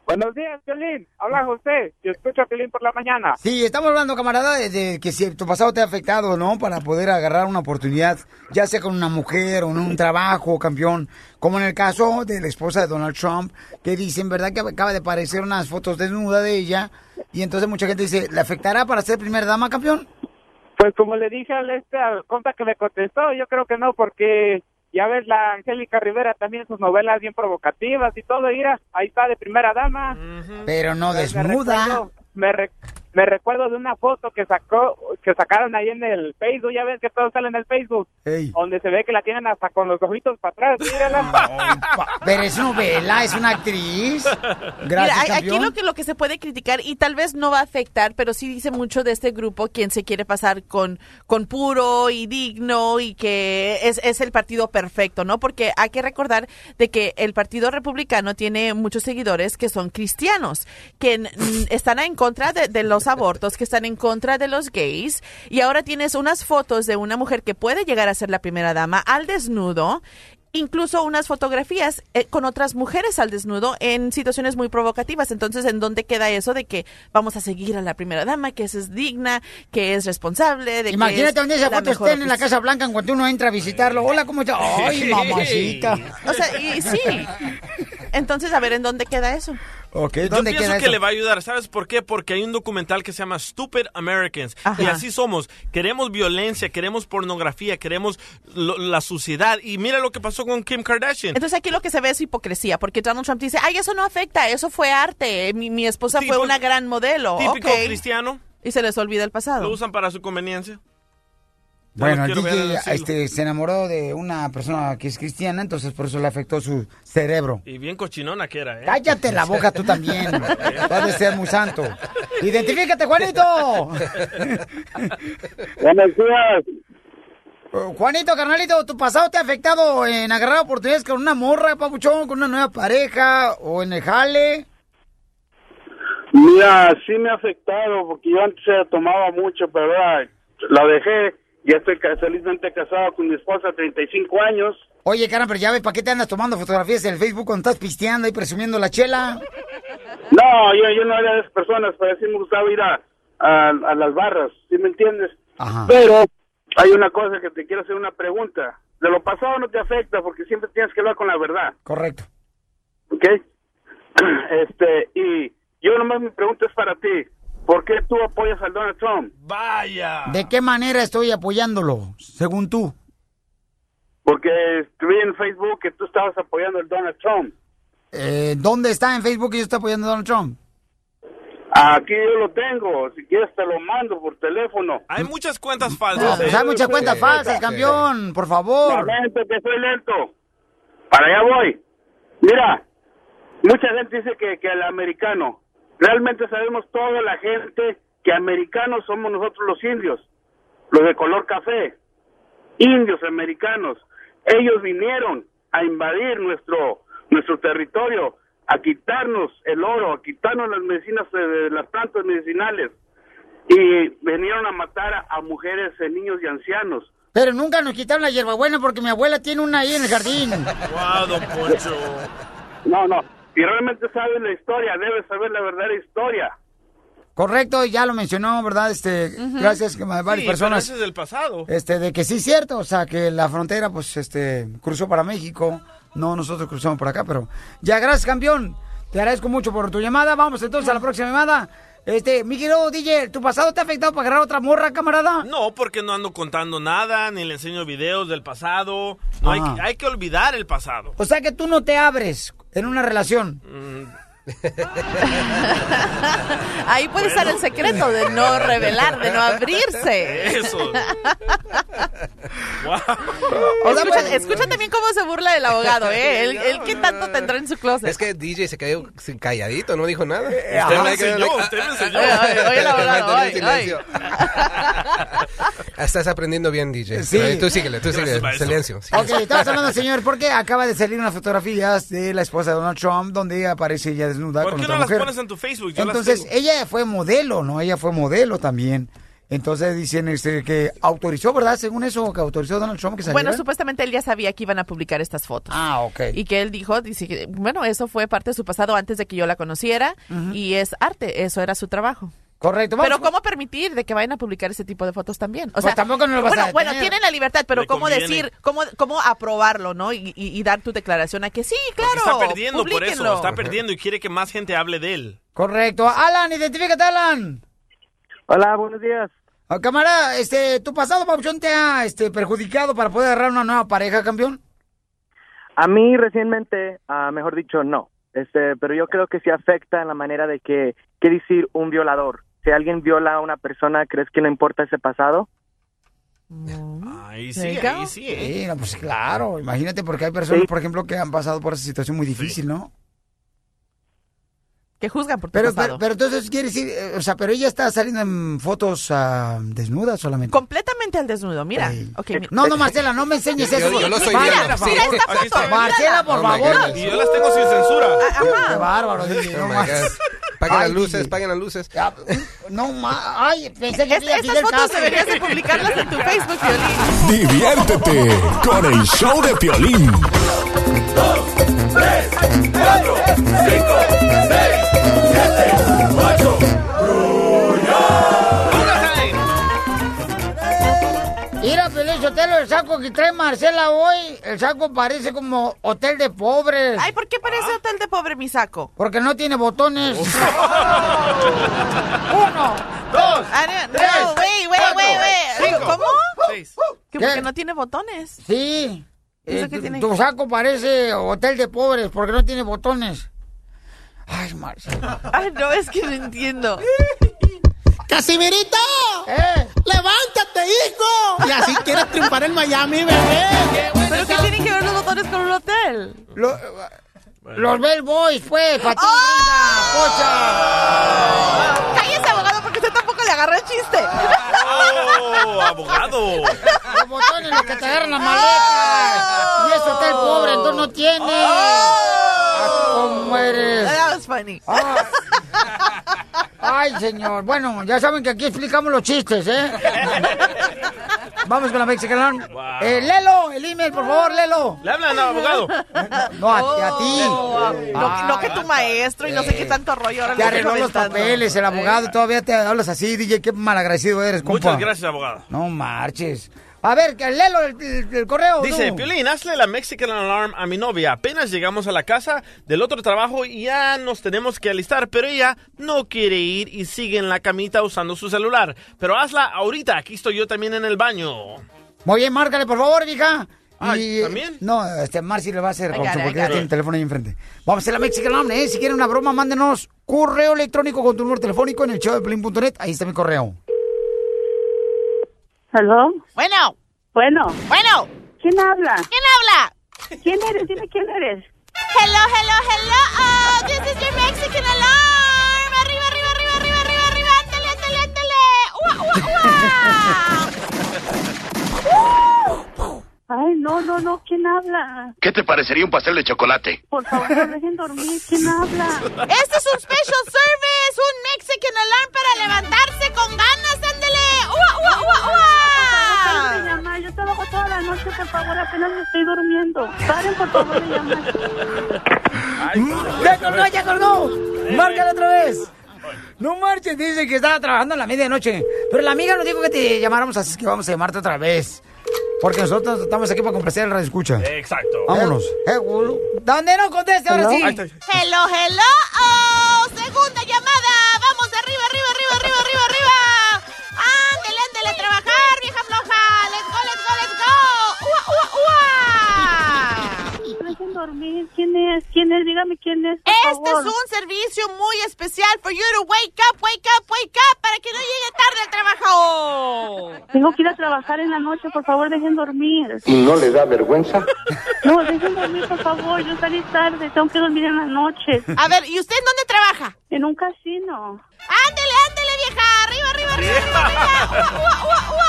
Buenos días, Piolín. Habla José. Yo escucho a Piolín por la mañana. Sí, estamos hablando, camarada, de, que si tu pasado te ha afectado, ¿no? Para poder agarrar una oportunidad, ya sea con una mujer o en un trabajo, campeón. Como en el caso de la esposa de Donald Trump, que dicen, ¿verdad? Que acaba de aparecer unas fotos desnuda de ella. Y entonces mucha gente dice, ¿le afectará para ser primera dama, campeón? Pues como le dije al este al compa que me contestó, yo creo que no, porque ya ves la Angélica Rivera también sus novelas bien provocativas y todo, mira, ahí está de primera dama. Pero no me desnuda. recuerdo- Me, re- me recuerdo de una foto que sacó, que sacaron ahí en el Facebook, ya ves que todo sale en el Facebook, donde se ve que la tienen hasta con los ojitos para atrás, mírala. Pero es novela, es una actriz. Gracias, Mira, aquí lo que, lo que se puede criticar, y tal vez no va a afectar, pero sí dice mucho de este grupo quien se quiere pasar con, con puro y digno y que es, es el partido perfecto, ¿no? Porque hay que recordar de que el Partido Republicano tiene muchos seguidores que son cristianos, que están en contra de, de los abortos, que están en contra de los gays, y ahora tienes unas fotos de una mujer que puede llegar a ser la primera dama al desnudo incluso unas fotografías eh, con otras mujeres al desnudo en situaciones muy provocativas. Entonces, ¿en dónde queda eso de que vamos a seguir a la primera dama, que es digna, que es responsable? De que Imagínate es donde esa foto estén en la Casa Blanca en cuanto uno entra a visitarlo. Hola, ¿cómo está? Ay, mamacita. O sea, y sí. Entonces, a ver, ¿en dónde queda eso? Ok, Yo ¿dónde pienso que eso? le va a ayudar. ¿Sabes por qué? Porque hay un documental que se llama Stupid Americans. Ajá. Y así somos. Queremos violencia, queremos pornografía, queremos lo- la suciedad. Y mira lo que pasó con Kim Kardashian. Entonces aquí lo que se ve es hipocresía, porque Donald Trump dice, ay, eso no afecta, eso fue arte, mi, mi esposa fue una gran modelo. Típico cristiano. Y se les olvida el Lo pasado. usan para su conveniencia. Bueno, el DJ este, se enamoró de una persona que es cristiana, entonces por eso le afectó su cerebro. Y bien cochinona que era, ¿eh? Cállate la boca tú también. Vas de ser muy santo. ¡Identifícate, Juanito! Buenos días. Eh, Juanito, carnalito, ¿tu pasado te ha afectado en agarrar oportunidades con una morra, papuchón, con una nueva pareja o en el jale? Mira, sí me ha afectado porque yo antes tomaba mucho, pero ahora la dejé. Ya estoy felizmente casado con mi esposa, 35 años. Oye, carnal, pero ya ves, ¿para qué te andas tomando fotografías en el Facebook cuando estás pisteando y presumiendo la chela? No, yo, yo no era de esas personas, pero sí me gustaba ir a, a, a las barras, ¿sí me entiendes? Pero hay una cosa que te quiero hacer una pregunta. De lo pasado no te afecta porque siempre tienes que hablar con la verdad, Correcto. ¿ok? Este, y yo nomás mi pregunta es para ti. ¿Por qué tú apoyas al Donald Trump? Vaya. ¿De qué manera estoy apoyándolo, según tú? Porque vi en Facebook que tú estabas apoyando al Donald Trump. Eh, ¿Dónde está en Facebook que yo estoy apoyando a Donald Trump? Aquí yo lo tengo, si quieres te lo mando por teléfono. Hay muchas cuentas No, falsas. pues ¿eh? hay muchas cuentas falsas, campeón, por favor. Lamento que soy lento. Para allá voy. Mira, mucha gente dice que, que el americano. Realmente sabemos toda la gente que americanos somos nosotros los indios, los de color café, indios americanos. Ellos vinieron a invadir nuestro nuestro territorio, a quitarnos el oro, a quitarnos las medicinas eh, de las plantas medicinales y vinieron a matar a, a mujeres, eh, niños y ancianos. Pero nunca nos quitaron la hierbabuena porque mi abuela tiene una ahí en el jardín. Wow, don Poncho. No, no. Si realmente sabes la historia, debes saber la verdadera historia. Correcto, ya lo mencionó, ¿verdad? Este, gracias que varias Sí, personas. es del pasado. Este, de que sí es cierto, o sea, que la frontera, pues, este, cruzó para México. No, nosotros cruzamos por acá, pero ya, gracias, campeón. Te agradezco mucho por tu llamada. Vamos entonces a la próxima llamada. Este, mi querido DJ, ¿tu pasado te ha afectado para agarrar otra morra, camarada? No, porque no ando contando nada, ni le enseño videos del pasado. No hay, Ah. que- hay que olvidar el pasado. O sea que tú no te abres en una relación. Ahí puede estar el secreto de no revelar, de no abrirse. Eso. Escucha, escucha también cómo se burla del abogado, ¿eh? Él, él qué tanto tendrá en su closet. Es que DJ se quedó calladito, no dijo nada. Usted me enseñó, usted me enseñó. Oye, el abogado, oye, silencio. Estás aprendiendo bien, DJ. Sí. Tú síguele, tú síguele. Silencio. Ok, estamos hablando, señor, porque acaba de salir unas fotografías de la esposa de Donald Trump donde ella aparece ya desnuda ¿Por con qué otra no las pones en tu Facebook? Yo Entonces, ella fue modelo, ¿no? Ella fue modelo también. Entonces dicen este, que autorizó, ¿verdad? Según eso, que autorizó Donald Trump que saliera. Bueno, supuestamente él ya sabía que iban a publicar estas fotos. Ah, ok. Y que él dijo, dice que, bueno, eso fue parte de su pasado antes de que yo la conociera y es arte, eso era su trabajo. Correcto. Pero ¿cómo permitir de que vayan a publicar ese tipo de fotos también? O Pues sea, tampoco no lo vas bueno, a bueno, tienen la libertad, pero Le ¿cómo conviene. decir, cómo, cómo aprobarlo, no? Y, y- y dar tu declaración a que sí, claro, Está perdiendo por eso, está perdiendo y quiere que más gente hable de él. Correcto. Alan, identifícate, Alan. Hola, buenos días. Ah, camarada, este, ¿tu pasado, te ha este, perjudicado para poder agarrar una nueva pareja, campeón? A mí recientemente, ah, mejor dicho, no. Este, pero yo creo que sí afecta en la manera de que, ¿qué decir un violador? Si alguien viola a una persona, ¿crees que no importa ese pasado? Ahí sí, sí, ahí sí. ¿eh? Sí, no, pues claro, imagínate porque hay personas, Sí. por ejemplo, que han pasado por esa situación muy difícil, ¿no? Que juzgan por tu Pero, pero, pasado. pero entonces quiere decir, eh, o sea, pero ella está saliendo en fotos ah, desnudas solamente. Completamente al desnudo, mira. Ok, mira. No, no, Marcela, no me enseñes Yo- eso. yo lo estoy Vaya, viendo, por sí. favor. Mira esta foto, Marcela, por Oh favor. Y yo las tengo sin censura. Qué bárbaro, Oh no my más. Paguen Ay, las luces, DJ. paguen las luces. No más. Ay, pensé que Es- había estas Fidel fotos deberías de publicarlas en tu Facebook, Violín. Diviértete con el show de Piolín. Mira, Pelín Sotelo, el saco que trae Marcela hoy, el saco parece como hotel de pobres. Ay, ¿por qué parece hotel de pobre mi saco? Porque no tiene botones. Uno, dos, Ah, no, tres, no, wait, wait, wait, wait. cinco, ¿Cómo? Seis. Que ¿Qué? porque no tiene botones. Sí. ¿Eso Eh, tiene? tu saco parece hotel de pobres porque no tiene botones. Ay, Marcela. Ay, no, es que no entiendo. ¡Casimirito! ¿Eh? ¡Levántate, hijo! Y así quieres triunfar en Miami, bebé. ¿Pero qué tienen que ver los botones con un hotel? Lo- los Bell Boys, pues, para ti, ¡Ah! gringa, Cállese, abogado, porque usted tampoco le agarró el chiste. ¡Oh, abogado! pocha. Los botones, los que te agarran la maleta. Y es hotel pobre, entonces no tiene. Ah, ¿Cómo eres? That was funny. Ah. Ay, señor. Bueno, ya saben que aquí explicamos los chistes, ¿eh? Vamos con la Mexican. Eh, Lelo, el email, por favor, Lelo. ¿Le hablan, abogado? No, a, a ti. Oh, no, no que tu maestro y no sé qué tanto rollo ahora Te arregló los papeles, el abogado, todavía te hablas así, DJ, qué malagradecido eres, compa. Muchas gracias, abogado. No marches. A ver, que léelo el, el- el correo. Dice, no. Piolín, hazle la Mexican Alarm a mi novia. Apenas llegamos a la casa del otro trabajo y ya nos tenemos que alistar, pero ella no quiere ir y sigue en la camita usando su celular. Pero hazla ahorita, aquí estoy yo también en el baño. Muy bien, márcale, por favor, hija. Ah, Y- ¿también? No, este, Marcy le va a hacer, I porque got ya tiene el teléfono ahí enfrente. Vamos a hacer la Mexican Alarm, ¿eh? Si quieren una broma, mándenos correo electrónico con tu número telefónico en el show de. Ahí está mi correo. ¿Aló? Bueno. Bueno. Bueno. ¿Quién habla? ¿Quién habla? ¿Quién eres? Dime quién eres. Hello, hello, hello. Oh, this is your Mexican alarm. Arriba, arriba, arriba, arriba, arriba, arriba. Ándale, ándale, ándale. ¡Ua, ua, ua! Ay, no, no, no. ¿Quién habla? ¿Qué te parecería un pastel de chocolate? Por favor, no dejen dormir. ¿Quién habla? Este es un special service, un Mexican alarm para levantarse con ganas. Ándale. ¡Ua, ua, ua, ua! De llamar. Yo trabajo toda la noche, por favor. Apenas me estoy durmiendo. Paren, por favor, de llamar. ¡Ya colgó, ya colgó! ¡Márcale otra vez! No marches, dice que estaba trabajando a la medianoche. Pero la amiga nos dijo que te llamáramos, así que vamos a llamarte otra vez. Porque nosotros estamos aquí para complacer al radio escucha. Exacto. Vámonos. Eh, gulu. ¿Dónde no conteste ahora sí? Hello, hello. Oh, segunda llamada. Dormir. ¿Quién es? ¿Quién es? Dígame quién es. por Este favor. es un servicio muy especial for you to wake up, wake up, wake up, para que no llegue tarde al trabajo. Tengo que ir a trabajar en la noche, por favor, dejen dormir. ¿No le da vergüenza? No, dejen dormir, por favor. Yo salí tarde, tengo que dormir en la noche. A ver, ¿y usted en dónde trabaja? En un casino. Ándele, ándele, vieja. Arriba, arriba, arriba, arriba, arriba. Ua, ua, ua,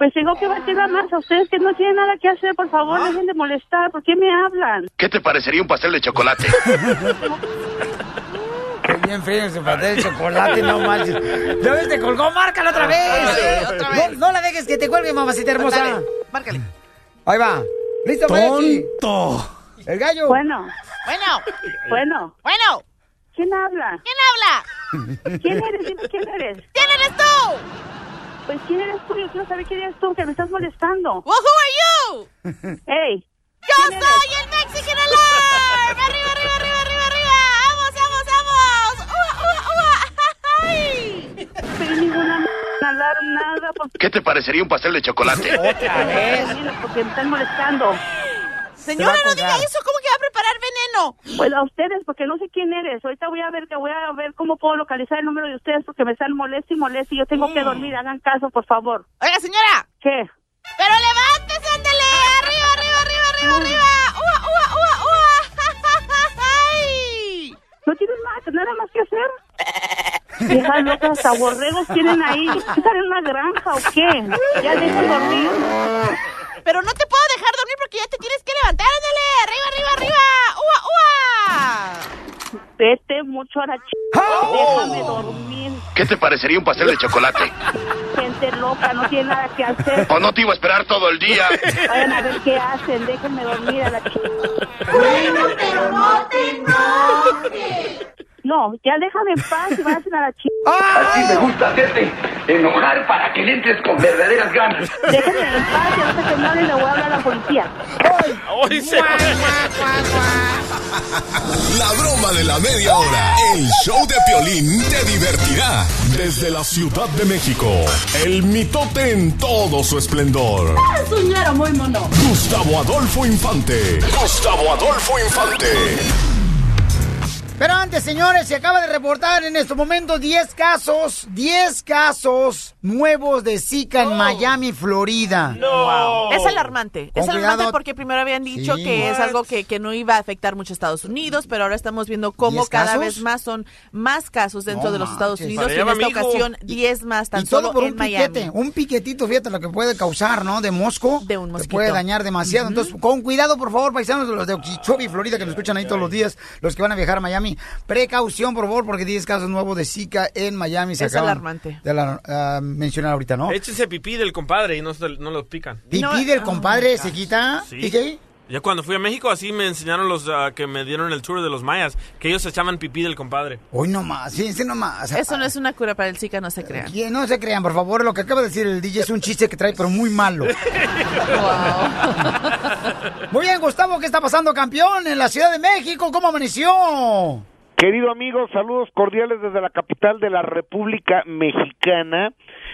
Pues tengo que batir la masa. Ustedes que no tienen nada que hacer, por favor, dejen de molestar. ¿Por qué me hablan? ¿Qué te parecería un pastel de chocolate? Qué bien feo ese pastel de chocolate, no manches. ¿Ya ves? Te colgó, márcala otra vez. Otra vez. No, no la dejes que te cuelgue, mamacita hermosa. Márcale, márcale. Ahí va. ¿Listo, Mariachi? ¡Tonto! El gallo. Bueno, Bueno, bueno. bueno. ¿Quién habla? ¿Quién habla? ¿Quién eres? Quién eres. ¿Quién eres tú? Pues quién eres tú. Yo quiero saber quién eres tú, que me estás molestando. Well, who are you? Hey, Yo ¿Quién soy el Mexican Alarm. Arriba, arriba, arriba, arriba, arriba. Vamos, vamos, vamos. Ua, ua, ua. Ay. pero ninguna alarm, nada. Por ¿Qué te parecería un pastel de chocolate? Otra vez. Porque me están molestando. Señora, a no diga eso. ¿Cómo que va a preparar veneno? Pues a ustedes, porque no sé quién eres. Ahorita voy a ver que voy a ver cómo puedo localizar el número de ustedes porque me están molestos y molestos y yo tengo que dormir. Hagan caso, por favor. Oiga, señora. ¿Qué? Pero levántese, ándale. Arriba, arriba, arriba, arriba, arriba. Ua, ua, ua, ua. Ay. ¿No tienes más, nada más que hacer? Viejas locas, hasta borregos tienen ahí. ¿Están en una granja o qué? Ya dejen dormir. Pero no te puedo dejar dormir porque ya te tienes que levantar. Ándale. Arriba, arriba, arriba. Ua, ua. Vete mucho a la ch... Déjame dormir. ¿Qué te parecería un pastel de chocolate? Gente loca, no tiene nada que hacer. ¿O no te iba a esperar todo el día? Vayan a ver qué hacen. Déjenme dormir a la ch... pero no te enojes. No, ya déjame en paz y vayan a la ch... Así me gusta hacerte enojar para que le entres con verdaderas ganas. Déjenme en paz y ahorita que no le voy a hablar a la policía. Hoy se- La broma de la media hora. El show de Piolín te divertirá. Desde la Ciudad de México. El mitote en todo su esplendor. Es un muy mono. Gustavo Adolfo Infante. Gustavo Adolfo Infante. Pero antes, señores, se acaba de reportar en estos momentos 10 casos, 10 casos nuevos de Zika en Miami, Florida. No. Es alarmante. Con es alarmante cuidado. porque primero habían dicho Sí. que es algo que, que no iba a afectar mucho a Estados Unidos, pero ahora estamos viendo cómo ¿Diez cada casos? vez más son más casos dentro No de los Estados. Unidos y en esta ocasión 10 más tan y todo solo por en un Miami. piquete, un piquetito, fíjate lo que puede causar, ¿no? De mosco. De un Te mosquito. puede dañar demasiado. Entonces, con cuidado, por favor, paisanos de los de Okeechobee, Florida, que nos escuchan ahí todos los días, los que van a viajar a Miami. Precaución, por favor, porque 10 casos nuevos de Zika en Miami se Es acaban alarmante. de la- ah, mencionar ahorita, ¿no? Échense pipí del compadre y no, se- no lo pican. Pipí No, del ah, compadre se quita, Sí. DJ. Ya cuando fui a México, así me enseñaron los ah, que me dieron el tour de los mayas, que ellos echaban pipí del compadre. Hoy nomás, fíjense nomás. Eso no es una cura para el Zika, no se crean. Que no se crean, por favor. Lo que acaba de decir el DJ es un chiste que trae, pero muy malo. Muy bien, Gustavo, ¿qué está pasando, campeón? En la Ciudad de México, ¿cómo amaneció? Querido amigo, saludos cordiales desde la capital de la República Mexicana.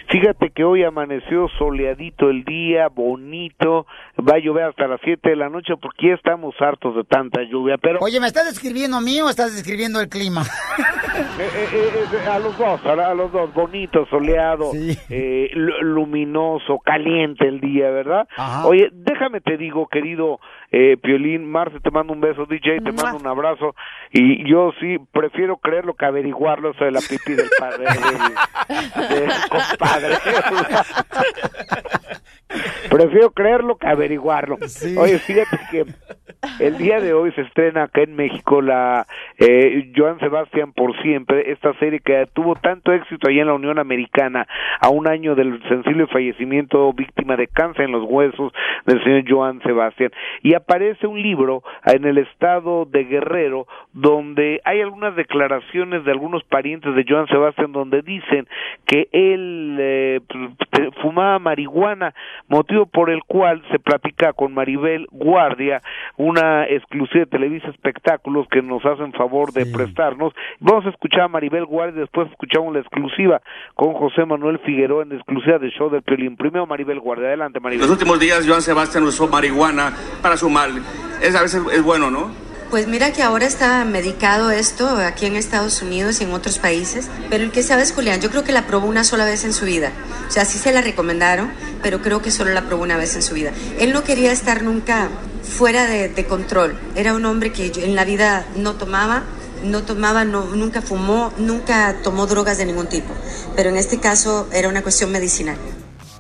Fíjate que hoy amaneció soleadito el día, bonito, va a llover hasta las 7 de la noche porque ya estamos hartos de tanta lluvia, pero Oye, ¿me estás describiendo a mí o estás describiendo el clima? eh, eh, eh, a los dos, a, los dos, bonito, soleado, eh, lu- luminoso, caliente el día, ¿verdad? Oye, déjame te digo, querido eh, Piolín, Marce, te mando un beso, DJ, te mando un abrazo, y yo sí prefiero creerlo que averiguarlo, eso de la pipí del padre, del, del compadre. Prefiero creerlo que averiguarlo. Oye, fíjate que el día de hoy se estrena acá en México la eh, Joan Sebastián por siempre, esta serie que tuvo tanto éxito allá en la Unión Americana a un año del sensible fallecimiento víctima de cáncer en los huesos del señor Joan Sebastián. Y aparece un libro en el estado de Guerrero donde hay algunas declaraciones de algunos parientes de Joan Sebastián donde dicen que él eh, fumaba marihuana, motivo por el cual se platica con Maribel Guardia, una exclusiva de Televisa Espectáculos que nos hacen favor de prestarnos. Vamos a escuchar a Maribel Guardia, después escuchamos la exclusiva con José Manuel Figueroa en exclusiva del show del Piolín. Primero Maribel Guardia, adelante Maribel. Los últimos días Joan Sebastián usó marihuana para su mal. Es a veces es bueno, ¿no? Pues mira que ahora está medicado esto aquí en Estados Unidos y en otros países, pero el que sabe es Julián, yo creo que la probó una sola vez en su vida. O sea, sí se la recomendaron, pero creo que solo la probó una vez en su vida. Él no quería estar nunca fuera de, control. Era un hombre que en la vida no tomaba, no tomaba, no, nunca fumó, nunca tomó drogas de ningún tipo. Pero en este caso era una cuestión medicinal.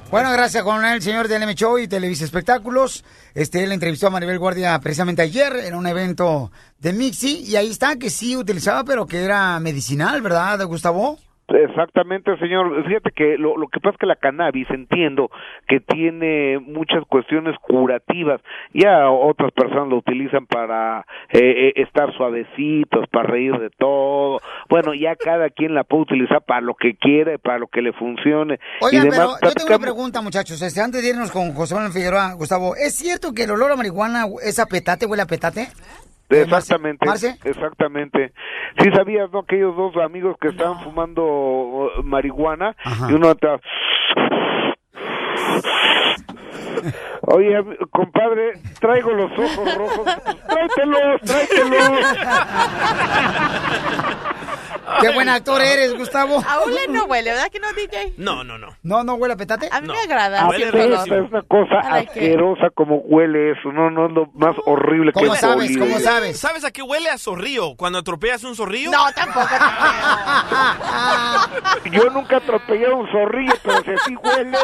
Bueno, gracias con el señor de LM Show y Televisa Espectáculos. Este, él entrevistó a Maribel Guardia precisamente ayer en un evento de Mixi y ahí está que sí utilizaba, pero que era medicinal, ¿verdad, Gustavo? Exactamente, señor. Fíjate que lo, lo que pasa es que la cannabis entiendo que tiene muchas cuestiones curativas. Ya otras personas lo utilizan para eh, eh, estar suavecitos, para reír de todo. Bueno, ya cada quien la puede utilizar para lo que quiera, y para lo que le funcione. Oigan, y pero yo tengo una pregunta, muchachos. Este, antes de irnos con José Manuel Figueroa, Gustavo, ¿es cierto que el olor a marihuana es a petate, huele a petate? Exactamente, Marce. exactamente. Sí sabías, ¿no? Aquellos dos amigos que estaban fumando uh, marihuana y uno atrás. Oye, compadre, traigo los ojos rojos. Tráetelos, tráetelos. Qué buen actor eres, Gustavo. A Ule no huele, ¿verdad que no, DJ? No, no, no. No, no huele a petate. A mí me agrada. Apesta, es una cosa asquerosa como huele eso. No, no es lo más horrible que he olido. sabes? ¿Sabes a qué huele a zorrillo? Cuando atropellas un zorrillo. No, tampoco. Yo nunca atropellé a un zorrillo, pero si así huele.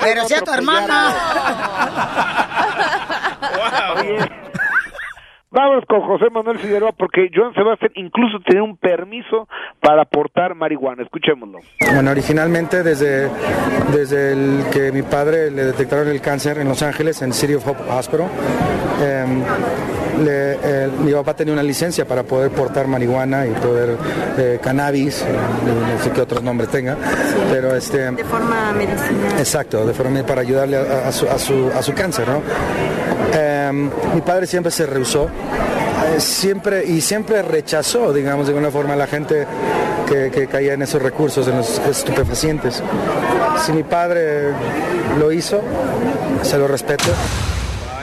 Pero si a tu hermana. Oye, Vamos con José Manuel Figueroa porque Joan Sebastián incluso tenía un permiso para portar marihuana. Escuchémoslo. Bueno, originalmente desde, desde el que mi padre le detectaron el cáncer en Los Ángeles, en City of Hope Hospital, em, le- eh, mi papá tenía una licencia para poder portar marihuana y poder eh, cannabis, eh, no sé qué otros nombres tenga, pero este... De forma medicinal. Exacto, de forma para ayudarle a, a su, a su- a su cáncer, ¿no? Em, mi padre siempre se rehusó, eh, siempre y siempre rechazó, digamos, de alguna forma a la gente que, que caía en esos recursos, en los estupefacientes. Si mi padre lo hizo, se lo respeto.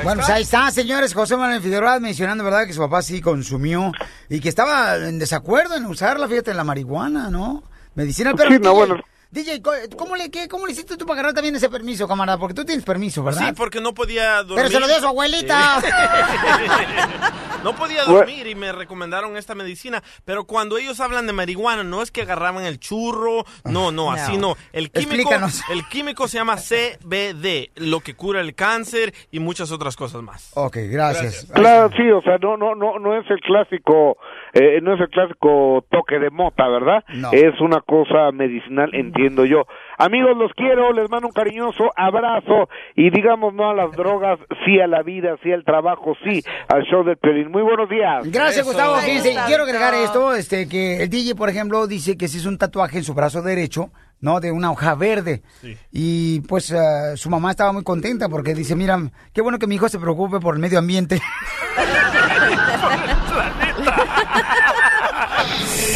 Bueno, pues ahí está, señores. José Manuel Figueroa mencionando, ¿verdad?, que su papá sí consumió y que estaba en desacuerdo en usarla, fíjate, la marihuana, ¿no? Medicinal, pero. Sí, no, bueno. DJ, co- ¿cómo le, qué, ¿cómo le hiciste tú para agarrar también ese permiso, camarada? Porque tú tienes permiso, ¿verdad? Sí, porque no podía dormir. Pero se lo dio a su abuelita. No podía dormir y me recomendaron esta medicina. Pero cuando ellos hablan de marihuana, no es que agarraban el churro. No, no, así no. El químico, Explícanos. el químico se llama CBD, lo que cura el cáncer y muchas otras cosas más. Ok, gracias. Claro, sí, o sea, no, no, no, no es el clásico, eh, no es el clásico toque de mota, ¿verdad? No. Es una cosa medicinal, entiendo yo. Amigos, los quiero, les mando un cariñoso abrazo y digamos no a las drogas, sí a la vida, sí al trabajo, sí al show del Piolín. Muy buenos días. Gracias, Gustavo. Fíjense, quiero agregar esto, este, que el DJ, por ejemplo, dice que se hizo un tatuaje en su brazo derecho, ¿no? De una hoja verde. Y pues eh, su mamá estaba muy contenta porque dice, mira, qué bueno que mi hijo se preocupe por el medio ambiente.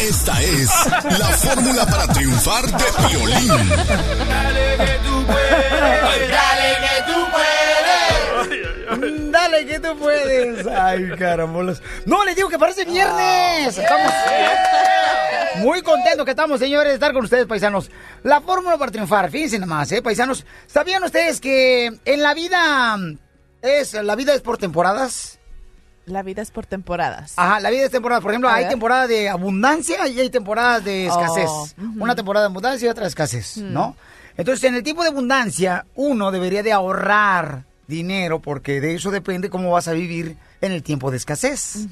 Esta es la fórmula para triunfar de violín. Dale que tú puedes, dale que tú puedes. Dale que tú puedes. Ay, carambolas. No, les digo que parece viernes. Estamos muy contentos que estamos, señores, de estar con ustedes, paisanos. La fórmula para triunfar, fíjense nomás, ¿eh, paisanos? ¿Sabían ustedes que en la vida es, la vida es por temporadas? La vida es por temporadas. Ajá, la vida es temporada. Por ejemplo, A hay ver. temporada de abundancia y hay temporadas de escasez. Oh, ujú. Una temporada de abundancia y otra de escasez, Mm. ¿no? Entonces, en el tiempo de abundancia, uno debería de ahorrar dinero porque de eso depende cómo vas a vivir en el tiempo de escasez.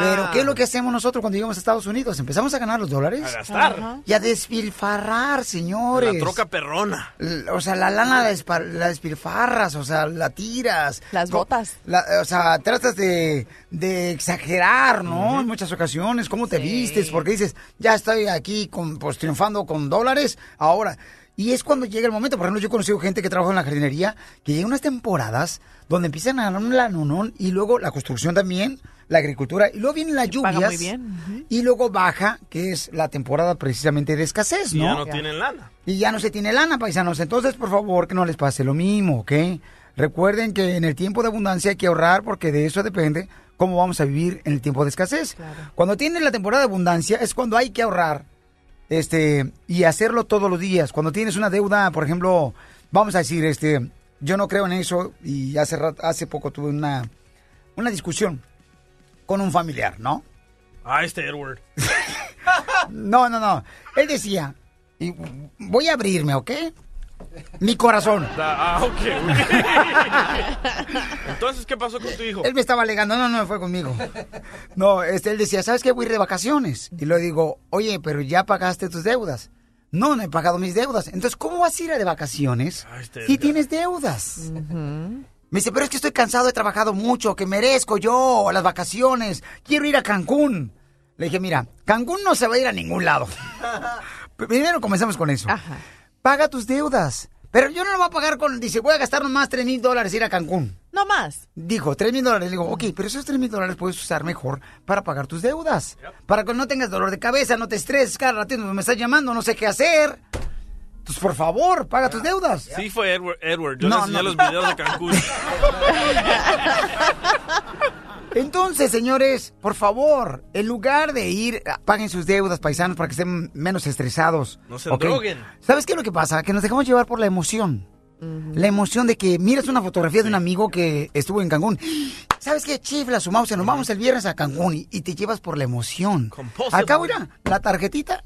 Pero, ¿qué es lo que hacemos nosotros cuando llegamos a Estados Unidos? Empezamos a ganar los dólares. A gastar. Ajá. Y a despilfarrar, señores. La troca perrona. O sea, la lana la, despilfarras, o sea, la tiras. Las botas. la- o sea, tratas de, de exagerar, ¿no? En muchas ocasiones, cómo te vistes, porque dices, ya estoy aquí con, pues, triunfando con dólares, ahora. Y es cuando llega el momento, por ejemplo, yo he conocido gente que trabaja en la jardinería, que llega unas temporadas donde empiezan a ganar un lanonón y luego la construcción también, la agricultura, y luego vienen las paga lluvias. muy bien. Y luego baja, que es la temporada precisamente de escasez, Y ¿no? ya no tienen lana. Y ya no se tiene lana, paisanos. Entonces, por favor, que no les pase lo mismo, ¿ok? Recuerden que en el tiempo de abundancia hay que ahorrar porque de eso depende cómo vamos a vivir en el tiempo de escasez. Cuando tienes la temporada de abundancia es cuando hay que ahorrar este y hacerlo todos los días. Cuando tienes una deuda, por ejemplo, vamos a decir, este, yo no creo en eso y hace rat- hace poco tuve una una discusión con un familiar, ¿no? Ah, este Edward. No, no, no. Él decía, y voy a abrirme, ¿ok? Mi corazón. Ah, ok. Entonces, ¿qué pasó con tu hijo? Él me estaba alegando, no, no, fue conmigo. No, este, él decía, ¿sabes qué? Voy a ir de vacaciones. Y le digo, oye, pero ya pagaste tus deudas. No, no he pagado mis deudas. Entonces, ¿cómo vas a ir de vacaciones este si tienes deudas? Me dice, pero es que estoy cansado, he trabajado mucho, que merezco yo las vacaciones. Quiero ir a Cancún. Le dije, mira, Cancún no se va a ir a ningún lado. Primero comenzamos con eso. Paga tus deudas. Pero yo no lo voy a pagar con... Dice, voy a gastar nomás 3 mil dólares ir a Cancún. No más. Dijo, 3 mil dólares. Le digo, ok, pero esos 3 mil dólares puedes usar mejor para pagar tus deudas. Para que no tengas dolor de cabeza, no te estreses cada ratito. Me estás llamando, no sé qué hacer. Entonces, por favor, paga tus deudas. Sí fue Edward. Edward. Yo No, le enseñé no. los videos de Cancún. Entonces, señores, por favor, en lugar de ir, ah, paguen sus deudas, paisanos, para que estén menos estresados. No se ¿ok? droguen. ¿Sabes qué es lo que pasa? Que nos dejamos llevar por la emoción. La emoción de que miras una fotografía de un amigo que estuvo en Cancún. ¿Sabes qué? Chifla su mouse, nos vamos el viernes a Cancún y, y te llevas por la emoción. Acá, mira, la tarjetita.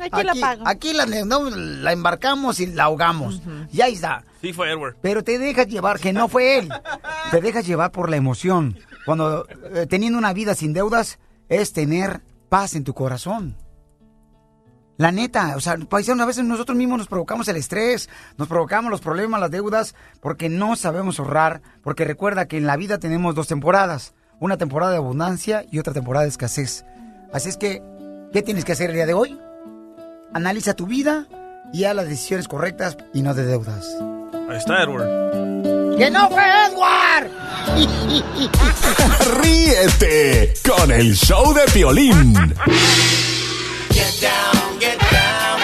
Aquí la pago. Aquí la, no, la embarcamos y la ahogamos. Y ahí está. Sí fue Edward. Pero te dejas llevar, que no fue él. Te dejas llevar por la emoción. Cuando eh, teniendo una vida sin deudas es tener paz en tu corazón. La neta, o sea, paisano, a veces nosotros mismos nos provocamos el estrés, nos provocamos los problemas, las deudas, porque no sabemos ahorrar, porque recuerda que en la vida tenemos dos temporadas, una temporada de abundancia y otra temporada de escasez. Así es que, ¿qué tienes que hacer el día de hoy? Analiza tu vida y haz las decisiones correctas y no de deudas. Ahí está Edward. ¡Que no fue Edward! Ríete con el show de violín. Get down, get down,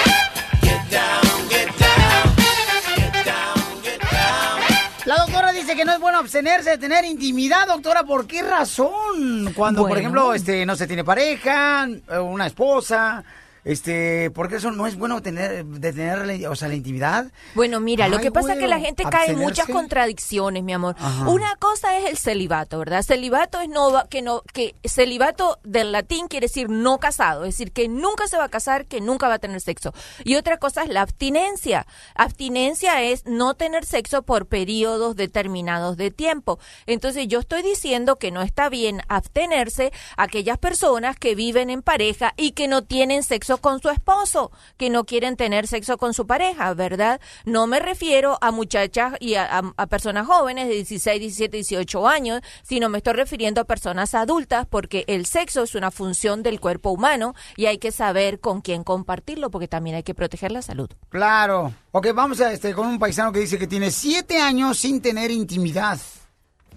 get down, get down, get down, get down. La doctora dice que no es bueno abstenerse de tener intimidad, doctora. ¿Por qué razón? Cuando, por ejemplo, este, no se tiene pareja, eh, una esposa, este, ¿por qué eso no es bueno tener, de tener, la- o sea, la intimidad? Bueno, mira, lo que pasa es que la gente cae en muchas contradicciones, mi amor. Ajá. Una cosa es el celibato, ¿verdad? Celibato es no que no que celibato del latín quiere decir no casado, es decir, que nunca se va a casar, que nunca va a tener sexo. Y otra cosa es la abstinencia. Abstinencia es no tener sexo por periodos determinados de tiempo. Entonces, yo estoy diciendo que no está bien abstenerse aquellas personas que viven en pareja y que no tienen sexo con su esposo, que no quieren tener sexo con su pareja, ¿verdad? No me refiero a muchachas y a personas jóvenes de 16, 17, 18 años, sino me estoy refiriendo a personas adultas porque el sexo es una función del cuerpo humano y hay que saber con quién compartirlo porque también hay que proteger la salud. Claro. Ok, vamos a este con un paisano que dice que tiene siete años sin tener intimidad.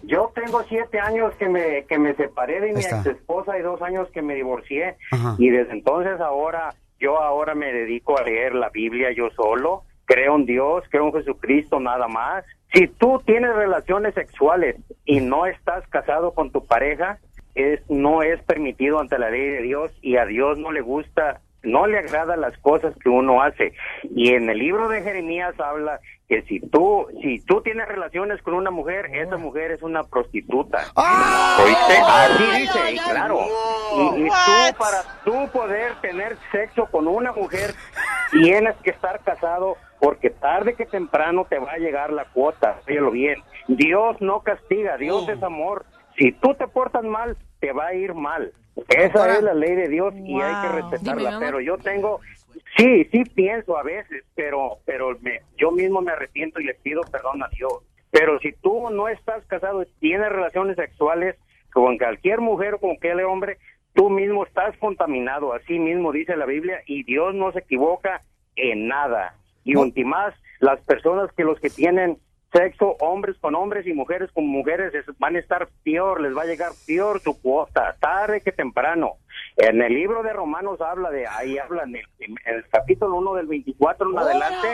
Yo tengo siete años que me, que me separé de mi ex esposa y dos años que me divorcié. Ajá. Y desde entonces ahora, yo ahora me dedico a leer la Biblia yo solo. Creo en Dios, creo en Jesucristo, nada más. Si tú tienes relaciones sexuales y no estás casado con tu pareja, es, no es permitido ante la ley de Dios y a Dios no le gusta, no le agrada las cosas que uno hace. Y en el libro de Jeremías habla que si tú, si tú tienes relaciones con una mujer, esa mujer es una prostituta. ¿Oíste? Así dice, y claro. Y, y tú, para tú poder tener sexo con una mujer, tienes que estar casado porque tarde que temprano te va a llegar la cuota. Óyelo bien. Dios no castiga, Dios es amor. Si tú te portas mal, te va a ir mal. Esa es la ley de Dios y hay que respetarla. Pero yo tengo, sí, sí pienso a veces, pero, pero me- yo mismo me arrepiento y le pido perdón a Dios. Pero si tú no estás casado y tienes relaciones sexuales con cualquier mujer o con cualquier hombre, tú mismo estás contaminado. Así mismo dice la Biblia y Dios no se equivoca en nada. Y últimas, las personas que los que tienen sexo, hombres con hombres y mujeres con mujeres, es- van a estar peor, les va a llegar peor su cuota, tarde que temprano. En el libro de Romanos habla de, ahí habla en el, en el capítulo 1 del 24 en adelante,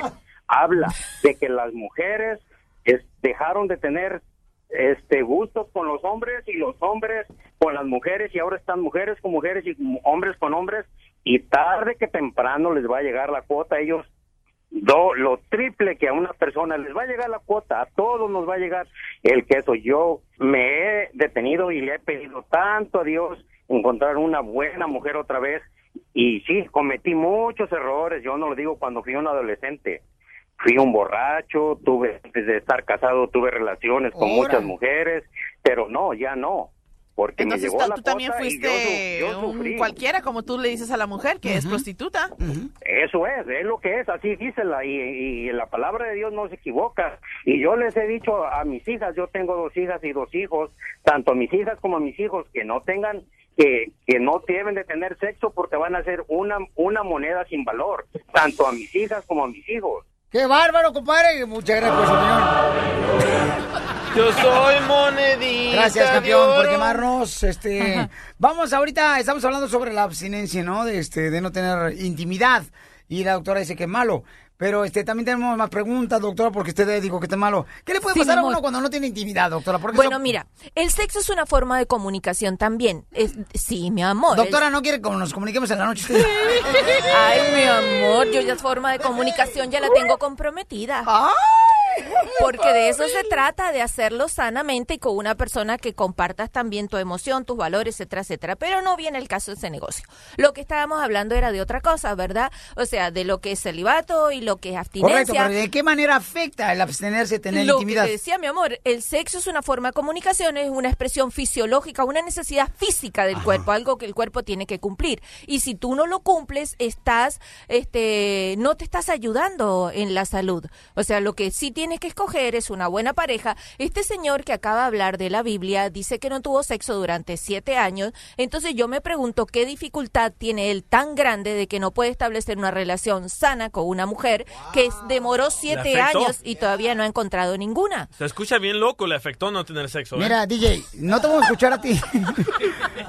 habla de que las mujeres es- dejaron de tener este gustos con los hombres y los hombres con las mujeres y ahora están mujeres con mujeres y hombres con hombres y tarde que temprano les va a llegar la cuota ellos do, lo triple que a una persona les va a llegar la cuota, a todos nos va a llegar el queso. Yo me he detenido y le he pedido tanto a Dios encontrar una buena mujer otra vez. Y sí, cometí muchos errores, yo no lo digo cuando fui un adolescente. Fui un borracho, tuve, antes de estar casado, tuve relaciones con muchas mujeres, pero no, ya no. Porque Entonces me llegó tú, la tú también cuota y yo fuiste yo un sufrí. cualquiera, como tú le dices a la mujer, que es prostituta. Eso es, es lo que es, así dice la, y, y la palabra de Dios no se equivoca. Y yo les he dicho a mis hijas, yo tengo dos hijas y dos hijos, tanto a mis hijas como a mis hijos, que no tengan, que, que no deben de tener sexo porque van a ser una, una moneda sin valor, tanto a mis hijas como a mis hijos. ¡Qué bárbaro, compadre! Muchas gracias por su opinión. Yo soy monedita. Gracias, de campeón, por oro. llamarnos. Este, vamos ahorita, estamos hablando sobre la abstinencia, ¿no? De este, de no tener intimidad. Y la doctora dice que es malo. Pero este, también tenemos más preguntas, doctora, porque usted dijo que está malo. ¿Qué le puede Sí, pasar a uno cuando no tiene intimidad, doctora? Porque Bueno, eso- mira, el sexo es una forma de comunicación también. Es- sí, mi amor. Doctora, es- no quiere que nos comuniquemos en la noche. usted? Ay, mi amor, yo ya forma de comunicación ya la tengo comprometida. Porque de eso se trata, de hacerlo sanamente y con una persona que compartas también tu emoción, tus valores, etcétera, etcétera. Pero no viene el caso de ese negocio. Lo que estábamos hablando era de otra cosa, ¿verdad? O sea, de lo que es celibato y lo que es abstinencia. Correcto, pero ¿de qué manera afecta el abstenerse de tener Lo intimidad? que te decía mi amor, el sexo es una forma de comunicación, es una expresión fisiológica, una necesidad física del cuerpo, algo que el cuerpo tiene que cumplir. Y si tú no lo cumples, estás, este, no te estás ayudando en la salud. O sea, lo que sí tienes que escoger es una buena pareja. Este señor que acaba de hablar de la Biblia dice que no tuvo sexo durante siete años. Entonces yo me pregunto qué dificultad tiene él tan grande de que no puede establecer una relación sana con una mujer que demoró siete años y todavía no ha encontrado ninguna. Se escucha bien loco, le afectó no tener sexo. ¿eh? Mira, DJ, no te vamos a escuchar a ti.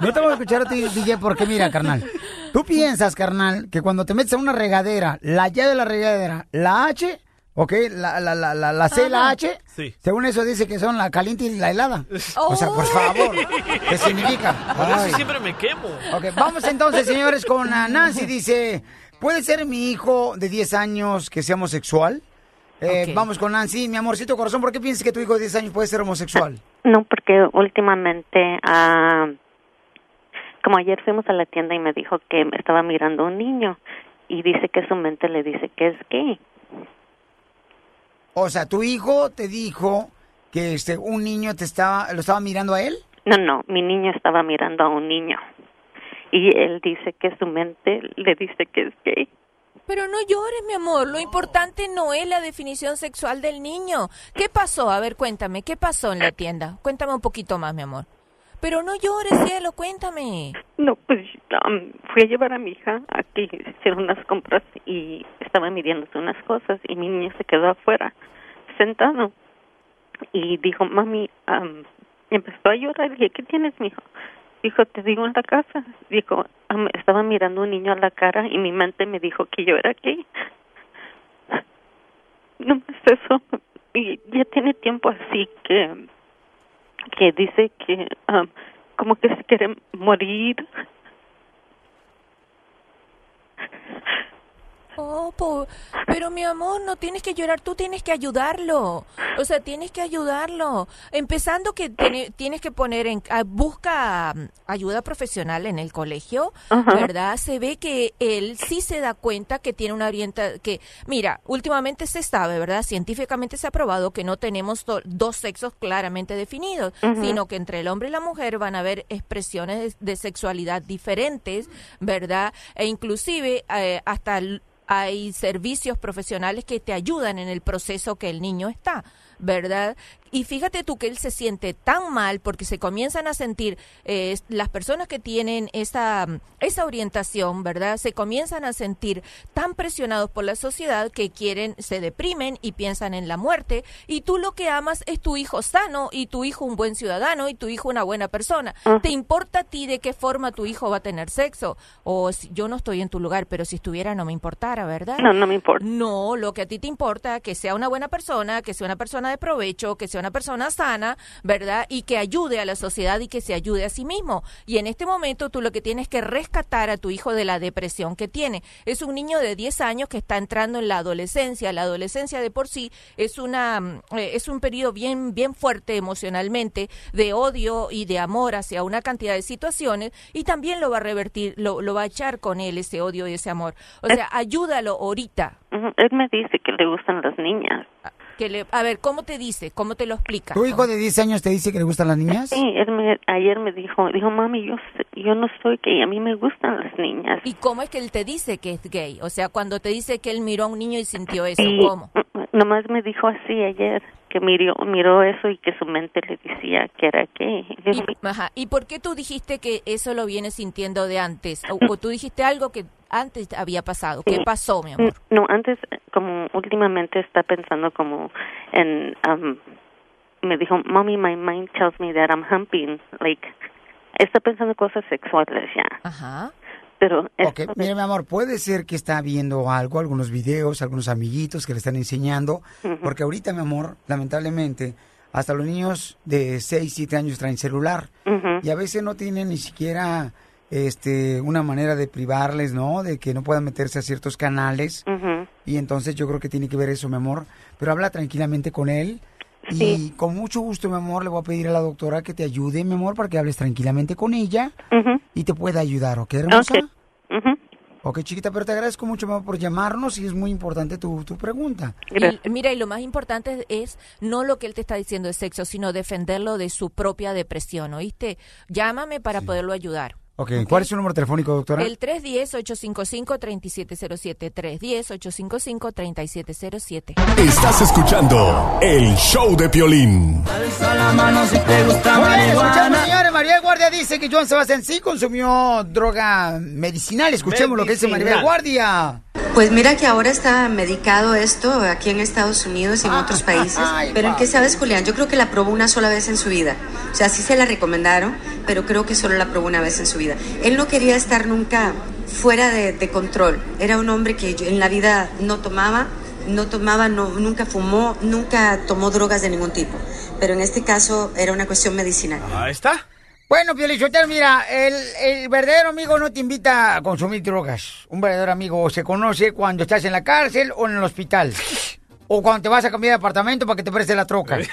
No te vamos a escuchar a ti, DJ, porque mira, carnal. Tú piensas, carnal, que cuando te metes a una regadera, la llave de la regadera, la H, ¿ok? La, la, la, la, la C y la. H, Sí. según eso dice que son la caliente y la helada. O sea, por favor, ¿qué significa? Por eso siempre me quemo. Ok, vamos entonces, señores, con Nancy. Dice, ¿puede ser mi hijo de 10 años que sea homosexual? Eh, Ok. Vamos con Nancy. Mi amorcito corazón, ¿por qué piensas que tu hijo de 10 años puede ser homosexual? No, porque últimamente, ah, como ayer fuimos a la tienda y me dijo que estaba mirando a un niño y dice que su mente le dice que es gay. O sea, tu hijo te dijo que este un niño te estaba lo estaba mirando a él. No, no, mi niño estaba mirando a un niño y él dice que su mente le dice que es gay. Pero no llores, mi amor. Lo importante no es la definición sexual del niño. ¿Qué pasó? A ver, cuéntame. ¿Qué pasó en la tienda? Cuéntame un poquito más, mi amor. Pero no llores, cielo. Cuéntame. No, pues um, fui a llevar a mi hija aquí, hicieron unas compras y estaba midiéndose unas cosas y mi niño se quedó afuera, sentado. Y dijo, mami, um, empezó a llorar. Dije, ¿qué tienes, mijo? Dijo, te digo en la casa. Dijo, estaba mirando un niño a la cara y mi mente me dijo que yo era gay. No es eso. Y ya tiene tiempo así que que dice que um, como que se quiere morir. Oh, po- pero mi amor, no tienes que llorar, tú tienes que ayudarlo. O sea, tienes que ayudarlo. Empezando que tiene- tienes que poner en ah, busca mm, ayuda profesional en el colegio. ¿verdad? Se ve que él sí se da cuenta que tiene una orienta que mira, últimamente se sabe, ¿verdad? Científicamente se ha probado que no tenemos do- dos sexos claramente definidos, sino que entre el hombre y la mujer van a haber expresiones de, de sexualidad diferentes, ¿verdad? E inclusive eh, hasta l- hay servicios profesionales que te ayudan en el proceso que el niño está, ¿verdad? Y fíjate tú que él se siente tan mal porque se comienzan a sentir eh, las personas que tienen esa, esa orientación, ¿verdad? Se comienzan a sentir tan presionados por la sociedad que quieren, se deprimen y piensan en la muerte. Y tú lo que amas es tu hijo sano y tu hijo un buen ciudadano y tu hijo una buena persona. ¿Te importa a ti de qué forma tu hijo va a tener sexo? O si, yo no estoy en tu lugar, pero si estuviera no me importara, ¿verdad? No, no me importa. No, lo que a ti te importa, que sea una buena persona, que sea una persona de provecho, que sea una persona sana, ¿verdad? Y que ayude a la sociedad y que se ayude a sí mismo. Y en este momento tú lo que tienes que rescatar a tu hijo de la depresión que tiene. Es un niño de 10 años que está entrando en la adolescencia. La adolescencia de por sí es una mm, eh, es un periodo bien bien fuerte emocionalmente de odio y de amor hacia una cantidad de situaciones y también lo va a revertir, lo, lo va a echar con él ese odio y ese amor. O sea, ayúdalo ahorita. Él me dice que le gustan las niñas. Que le, a ver, ¿cómo te dice? ¿Cómo te lo explica? ¿Tu hijo de 10 años te dice que le gustan las niñas? Sí, él me, ayer me dijo, dijo, mami, yo, yo no soy gay, a mí me gustan las niñas. ¿Y cómo es que él te dice que es gay? O sea, cuando te dice que él miró a un niño y sintió eso, Y ¿cómo? nomás me dijo así ayer, que miró, miró eso y que su mente le decía que era. Yo Y, ajá. ¿Y por qué tú dijiste que eso lo vienes sintiendo de antes? O, o tú dijiste algo que antes había pasado. ¿Qué Sí. pasó, mi amor? No, antes, como últimamente está pensando como en, um, me dijo, mommy, my mind tells me that I'm humping, like, está pensando cosas sexuales ya. Ajá. Pero Ok, mira, mi amor, puede ser que está viendo algo, algunos videos, algunos amiguitos que le están enseñando, porque ahorita, mi amor, lamentablemente, hasta los niños de 6, 7 años traen celular y a veces no tienen ni siquiera este una manera de privarles, ¿no? De que no puedan meterse a ciertos canales y entonces yo creo que tiene que ver eso, mi amor, pero habla tranquilamente con él. Y con mucho gusto, mi amor, le voy a pedir a la doctora que te ayude, mi amor, para que hables tranquilamente con ella y te pueda ayudar, ¿ok, hermosa? Ok. Ok, chiquita, pero te agradezco mucho, mamá, por llamarnos y es muy importante tu, tu pregunta. Y, mira, y lo más importante es no lo que él te está diciendo de sexo, sino defenderlo de su propia depresión, ¿oíste? Llámame para poderlo ayudar. Ok, ¿cuál es su número telefónico, doctora? El 310-855-3707. 310-855-3707. Estás escuchando el show de Piolín. Alza la mano si te gusta señores. Maribel Guardia dice que Joan Sebastián sí consumió droga medicinal. Escuchemos lo que dice Maribel Guardia. Pues mira que ahora está medicado esto aquí en Estados Unidos y en otros países. Pero el que sabes, Julián, yo creo que la probó una sola vez en su vida. O sea, sí se la recomendaron, pero creo que solo la probó una vez en su vida. Él no quería estar nunca fuera de, de control. Era un hombre que yo- en la vida no tomaba, no tomaba, no, nunca fumó, nunca tomó drogas de ningún tipo. Pero en este caso era una cuestión medicinal. Ahí está. Bueno, Pielichotero, mira, el, el verdadero amigo no te invita a consumir drogas. Un verdadero amigo se conoce cuando estás en la cárcel o en el hospital. O cuando te vas a cambiar de apartamento para que te preste la troca.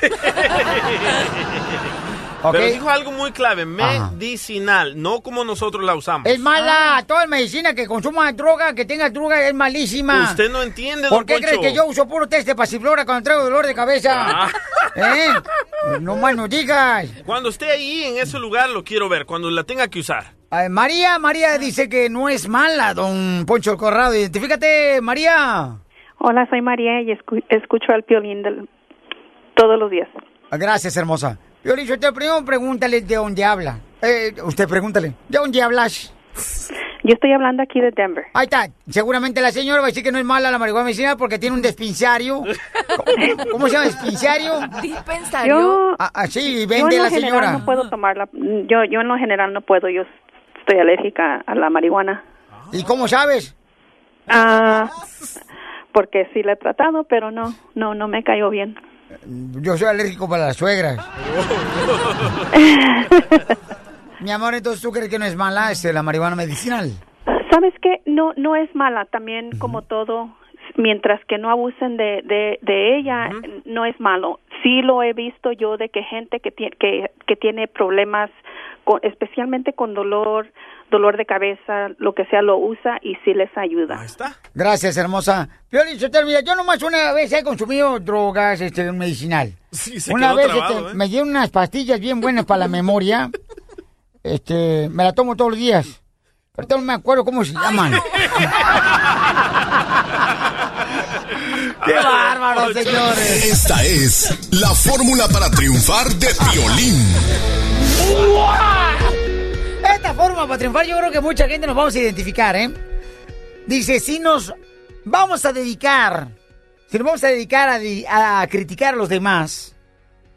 Pero dijo algo muy clave, medicinal, no como nosotros la usamos. Es mala, toda medicina que consuma droga, que tenga droga, es malísima. Usted no entiende, ¿Por don qué crees Poncho. que yo uso puro test de pasiflora cuando traigo dolor de cabeza? Ah. ¿Eh? No más no digas. Cuando esté ahí en ese lugar lo quiero ver, cuando la tenga que usar. Ay, María, María dice que no es mala, don Poncho Corrado. Identifícate, María. Hola, soy María y escu- escucho al piolín del- todos los días. Gracias, hermosa. Yo le digo, usted primero pregúntale de dónde habla. Eh, usted pregúntale, ¿de dónde hablas? Yo estoy hablando aquí de Denver. Ahí está. Seguramente la señora va a decir que no es mala la marihuana medicinal porque tiene un dispensario. ¿Cómo, cómo se llama? ¿Dispensario? ¿Dispensario? Yo, Ah, ah, sí, yo en vende lo la general señora. no puedo tomarla. Yo, yo en lo general no puedo. Yo estoy alérgica a la marihuana. ¿Y cómo sabes? Ah, porque sí la he tratado, pero no, no, no me cayó bien. Yo soy alérgico para las suegras. Mi amor, entonces tú crees que no es mala este, la marihuana medicinal. ¿Sabes qué? No, no es mala. También, como todo, mientras que no abusen de, de, de ella, no es malo. Sí lo he visto yo de que gente que, tiene que, que tiene problemas, con, especialmente con dolor, dolor de cabeza, lo que sea, lo usa y sí les ayuda. Gracias, hermosa. Piolín, Sotelo, mira, yo nomás una vez he consumido drogas este, medicinal. se una quedó vez trabado, este, ¿eh? me dieron unas pastillas bien buenas para la memoria. Este, me la tomo todos los días. Pero no me acuerdo cómo se llaman. ¡Qué bárbaro, señores! Esta es la fórmula para triunfar de violín. Forma para triunfar, yo creo que mucha gente nos vamos a identificar, ¿eh? Dice, si nos vamos a dedicar, si nos vamos a dedicar a, di- a criticar a los demás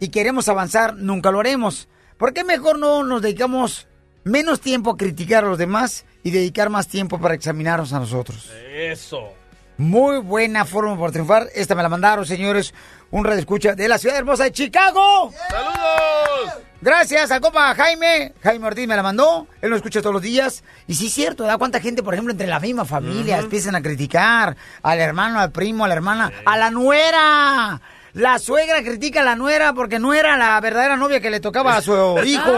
y queremos avanzar, nunca lo haremos. ¿Por qué mejor no nos dedicamos menos tiempo a criticar a los demás y dedicar más tiempo para examinarnos a nosotros? Eso. Muy buena forma para triunfar. Esta me la mandaron, señores, un radio escucha de la ciudad hermosa de Chicago. ¡Saludos! Gracias al compa Jaime. Jaime Ortiz me la mandó. Él lo escucha todos los días. Y sí es cierto, ¿verdad? ¿Cuánta gente, por ejemplo, entre la misma familia empiezan a criticar al hermano, al primo, a la hermana, a la nuera? La suegra critica a la nuera porque no era la verdadera novia que le tocaba a su hijo.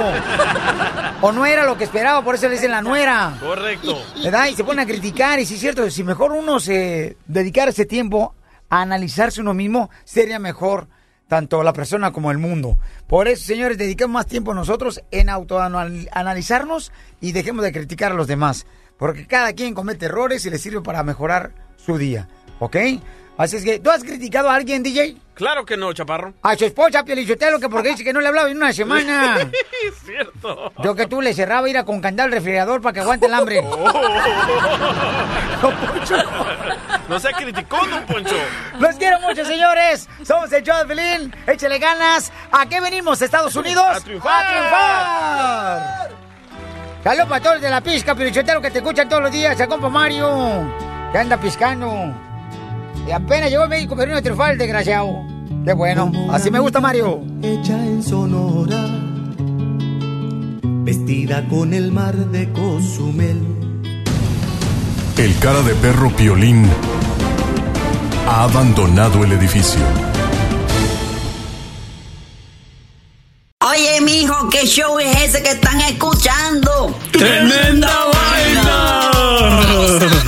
O no era lo que esperaba, por eso le dicen la nuera. Correcto. ¿Verdad? Y se pone a criticar, y sí es cierto, si mejor uno se dedicara ese tiempo a analizarse uno mismo, sería mejor tanto la persona como el mundo. Por eso, señores, dediquemos más tiempo nosotros en autoanalizarnos y dejemos de criticar a los demás. Porque cada quien comete errores y le sirve para mejorar su día. ¿Ok? Así es que, ¿tú has criticado a alguien, DJ? Claro que no, chaparro. A su esposa, Pielichotelo, que porque dice que no le hablaba en una semana. es cierto. Yo que tú le cerraba ir a con candado al refrigerador para que aguante el hambre. No se criticó, don Poncho. Los quiero mucho, señores. Somos el show de Pelín. Échale ganas. ¿A qué venimos, Estados Unidos? A triunfar. ¡A triunfar! Saludos para todos de la pizca, Pirichotero, que te escuchan todos los días. A compa Mario, que anda piscando. Y apenas llegó a México, pero no triunfar el desgraciado. Qué bueno. Así me gusta, Mario. Hecha en Sonora, vestida con el mar de Cozumel. El cara de perro Piolín ha abandonado el edificio. Oye, mijo, ¿qué show es ese que están escuchando? ¡Tremenda vaina! Hola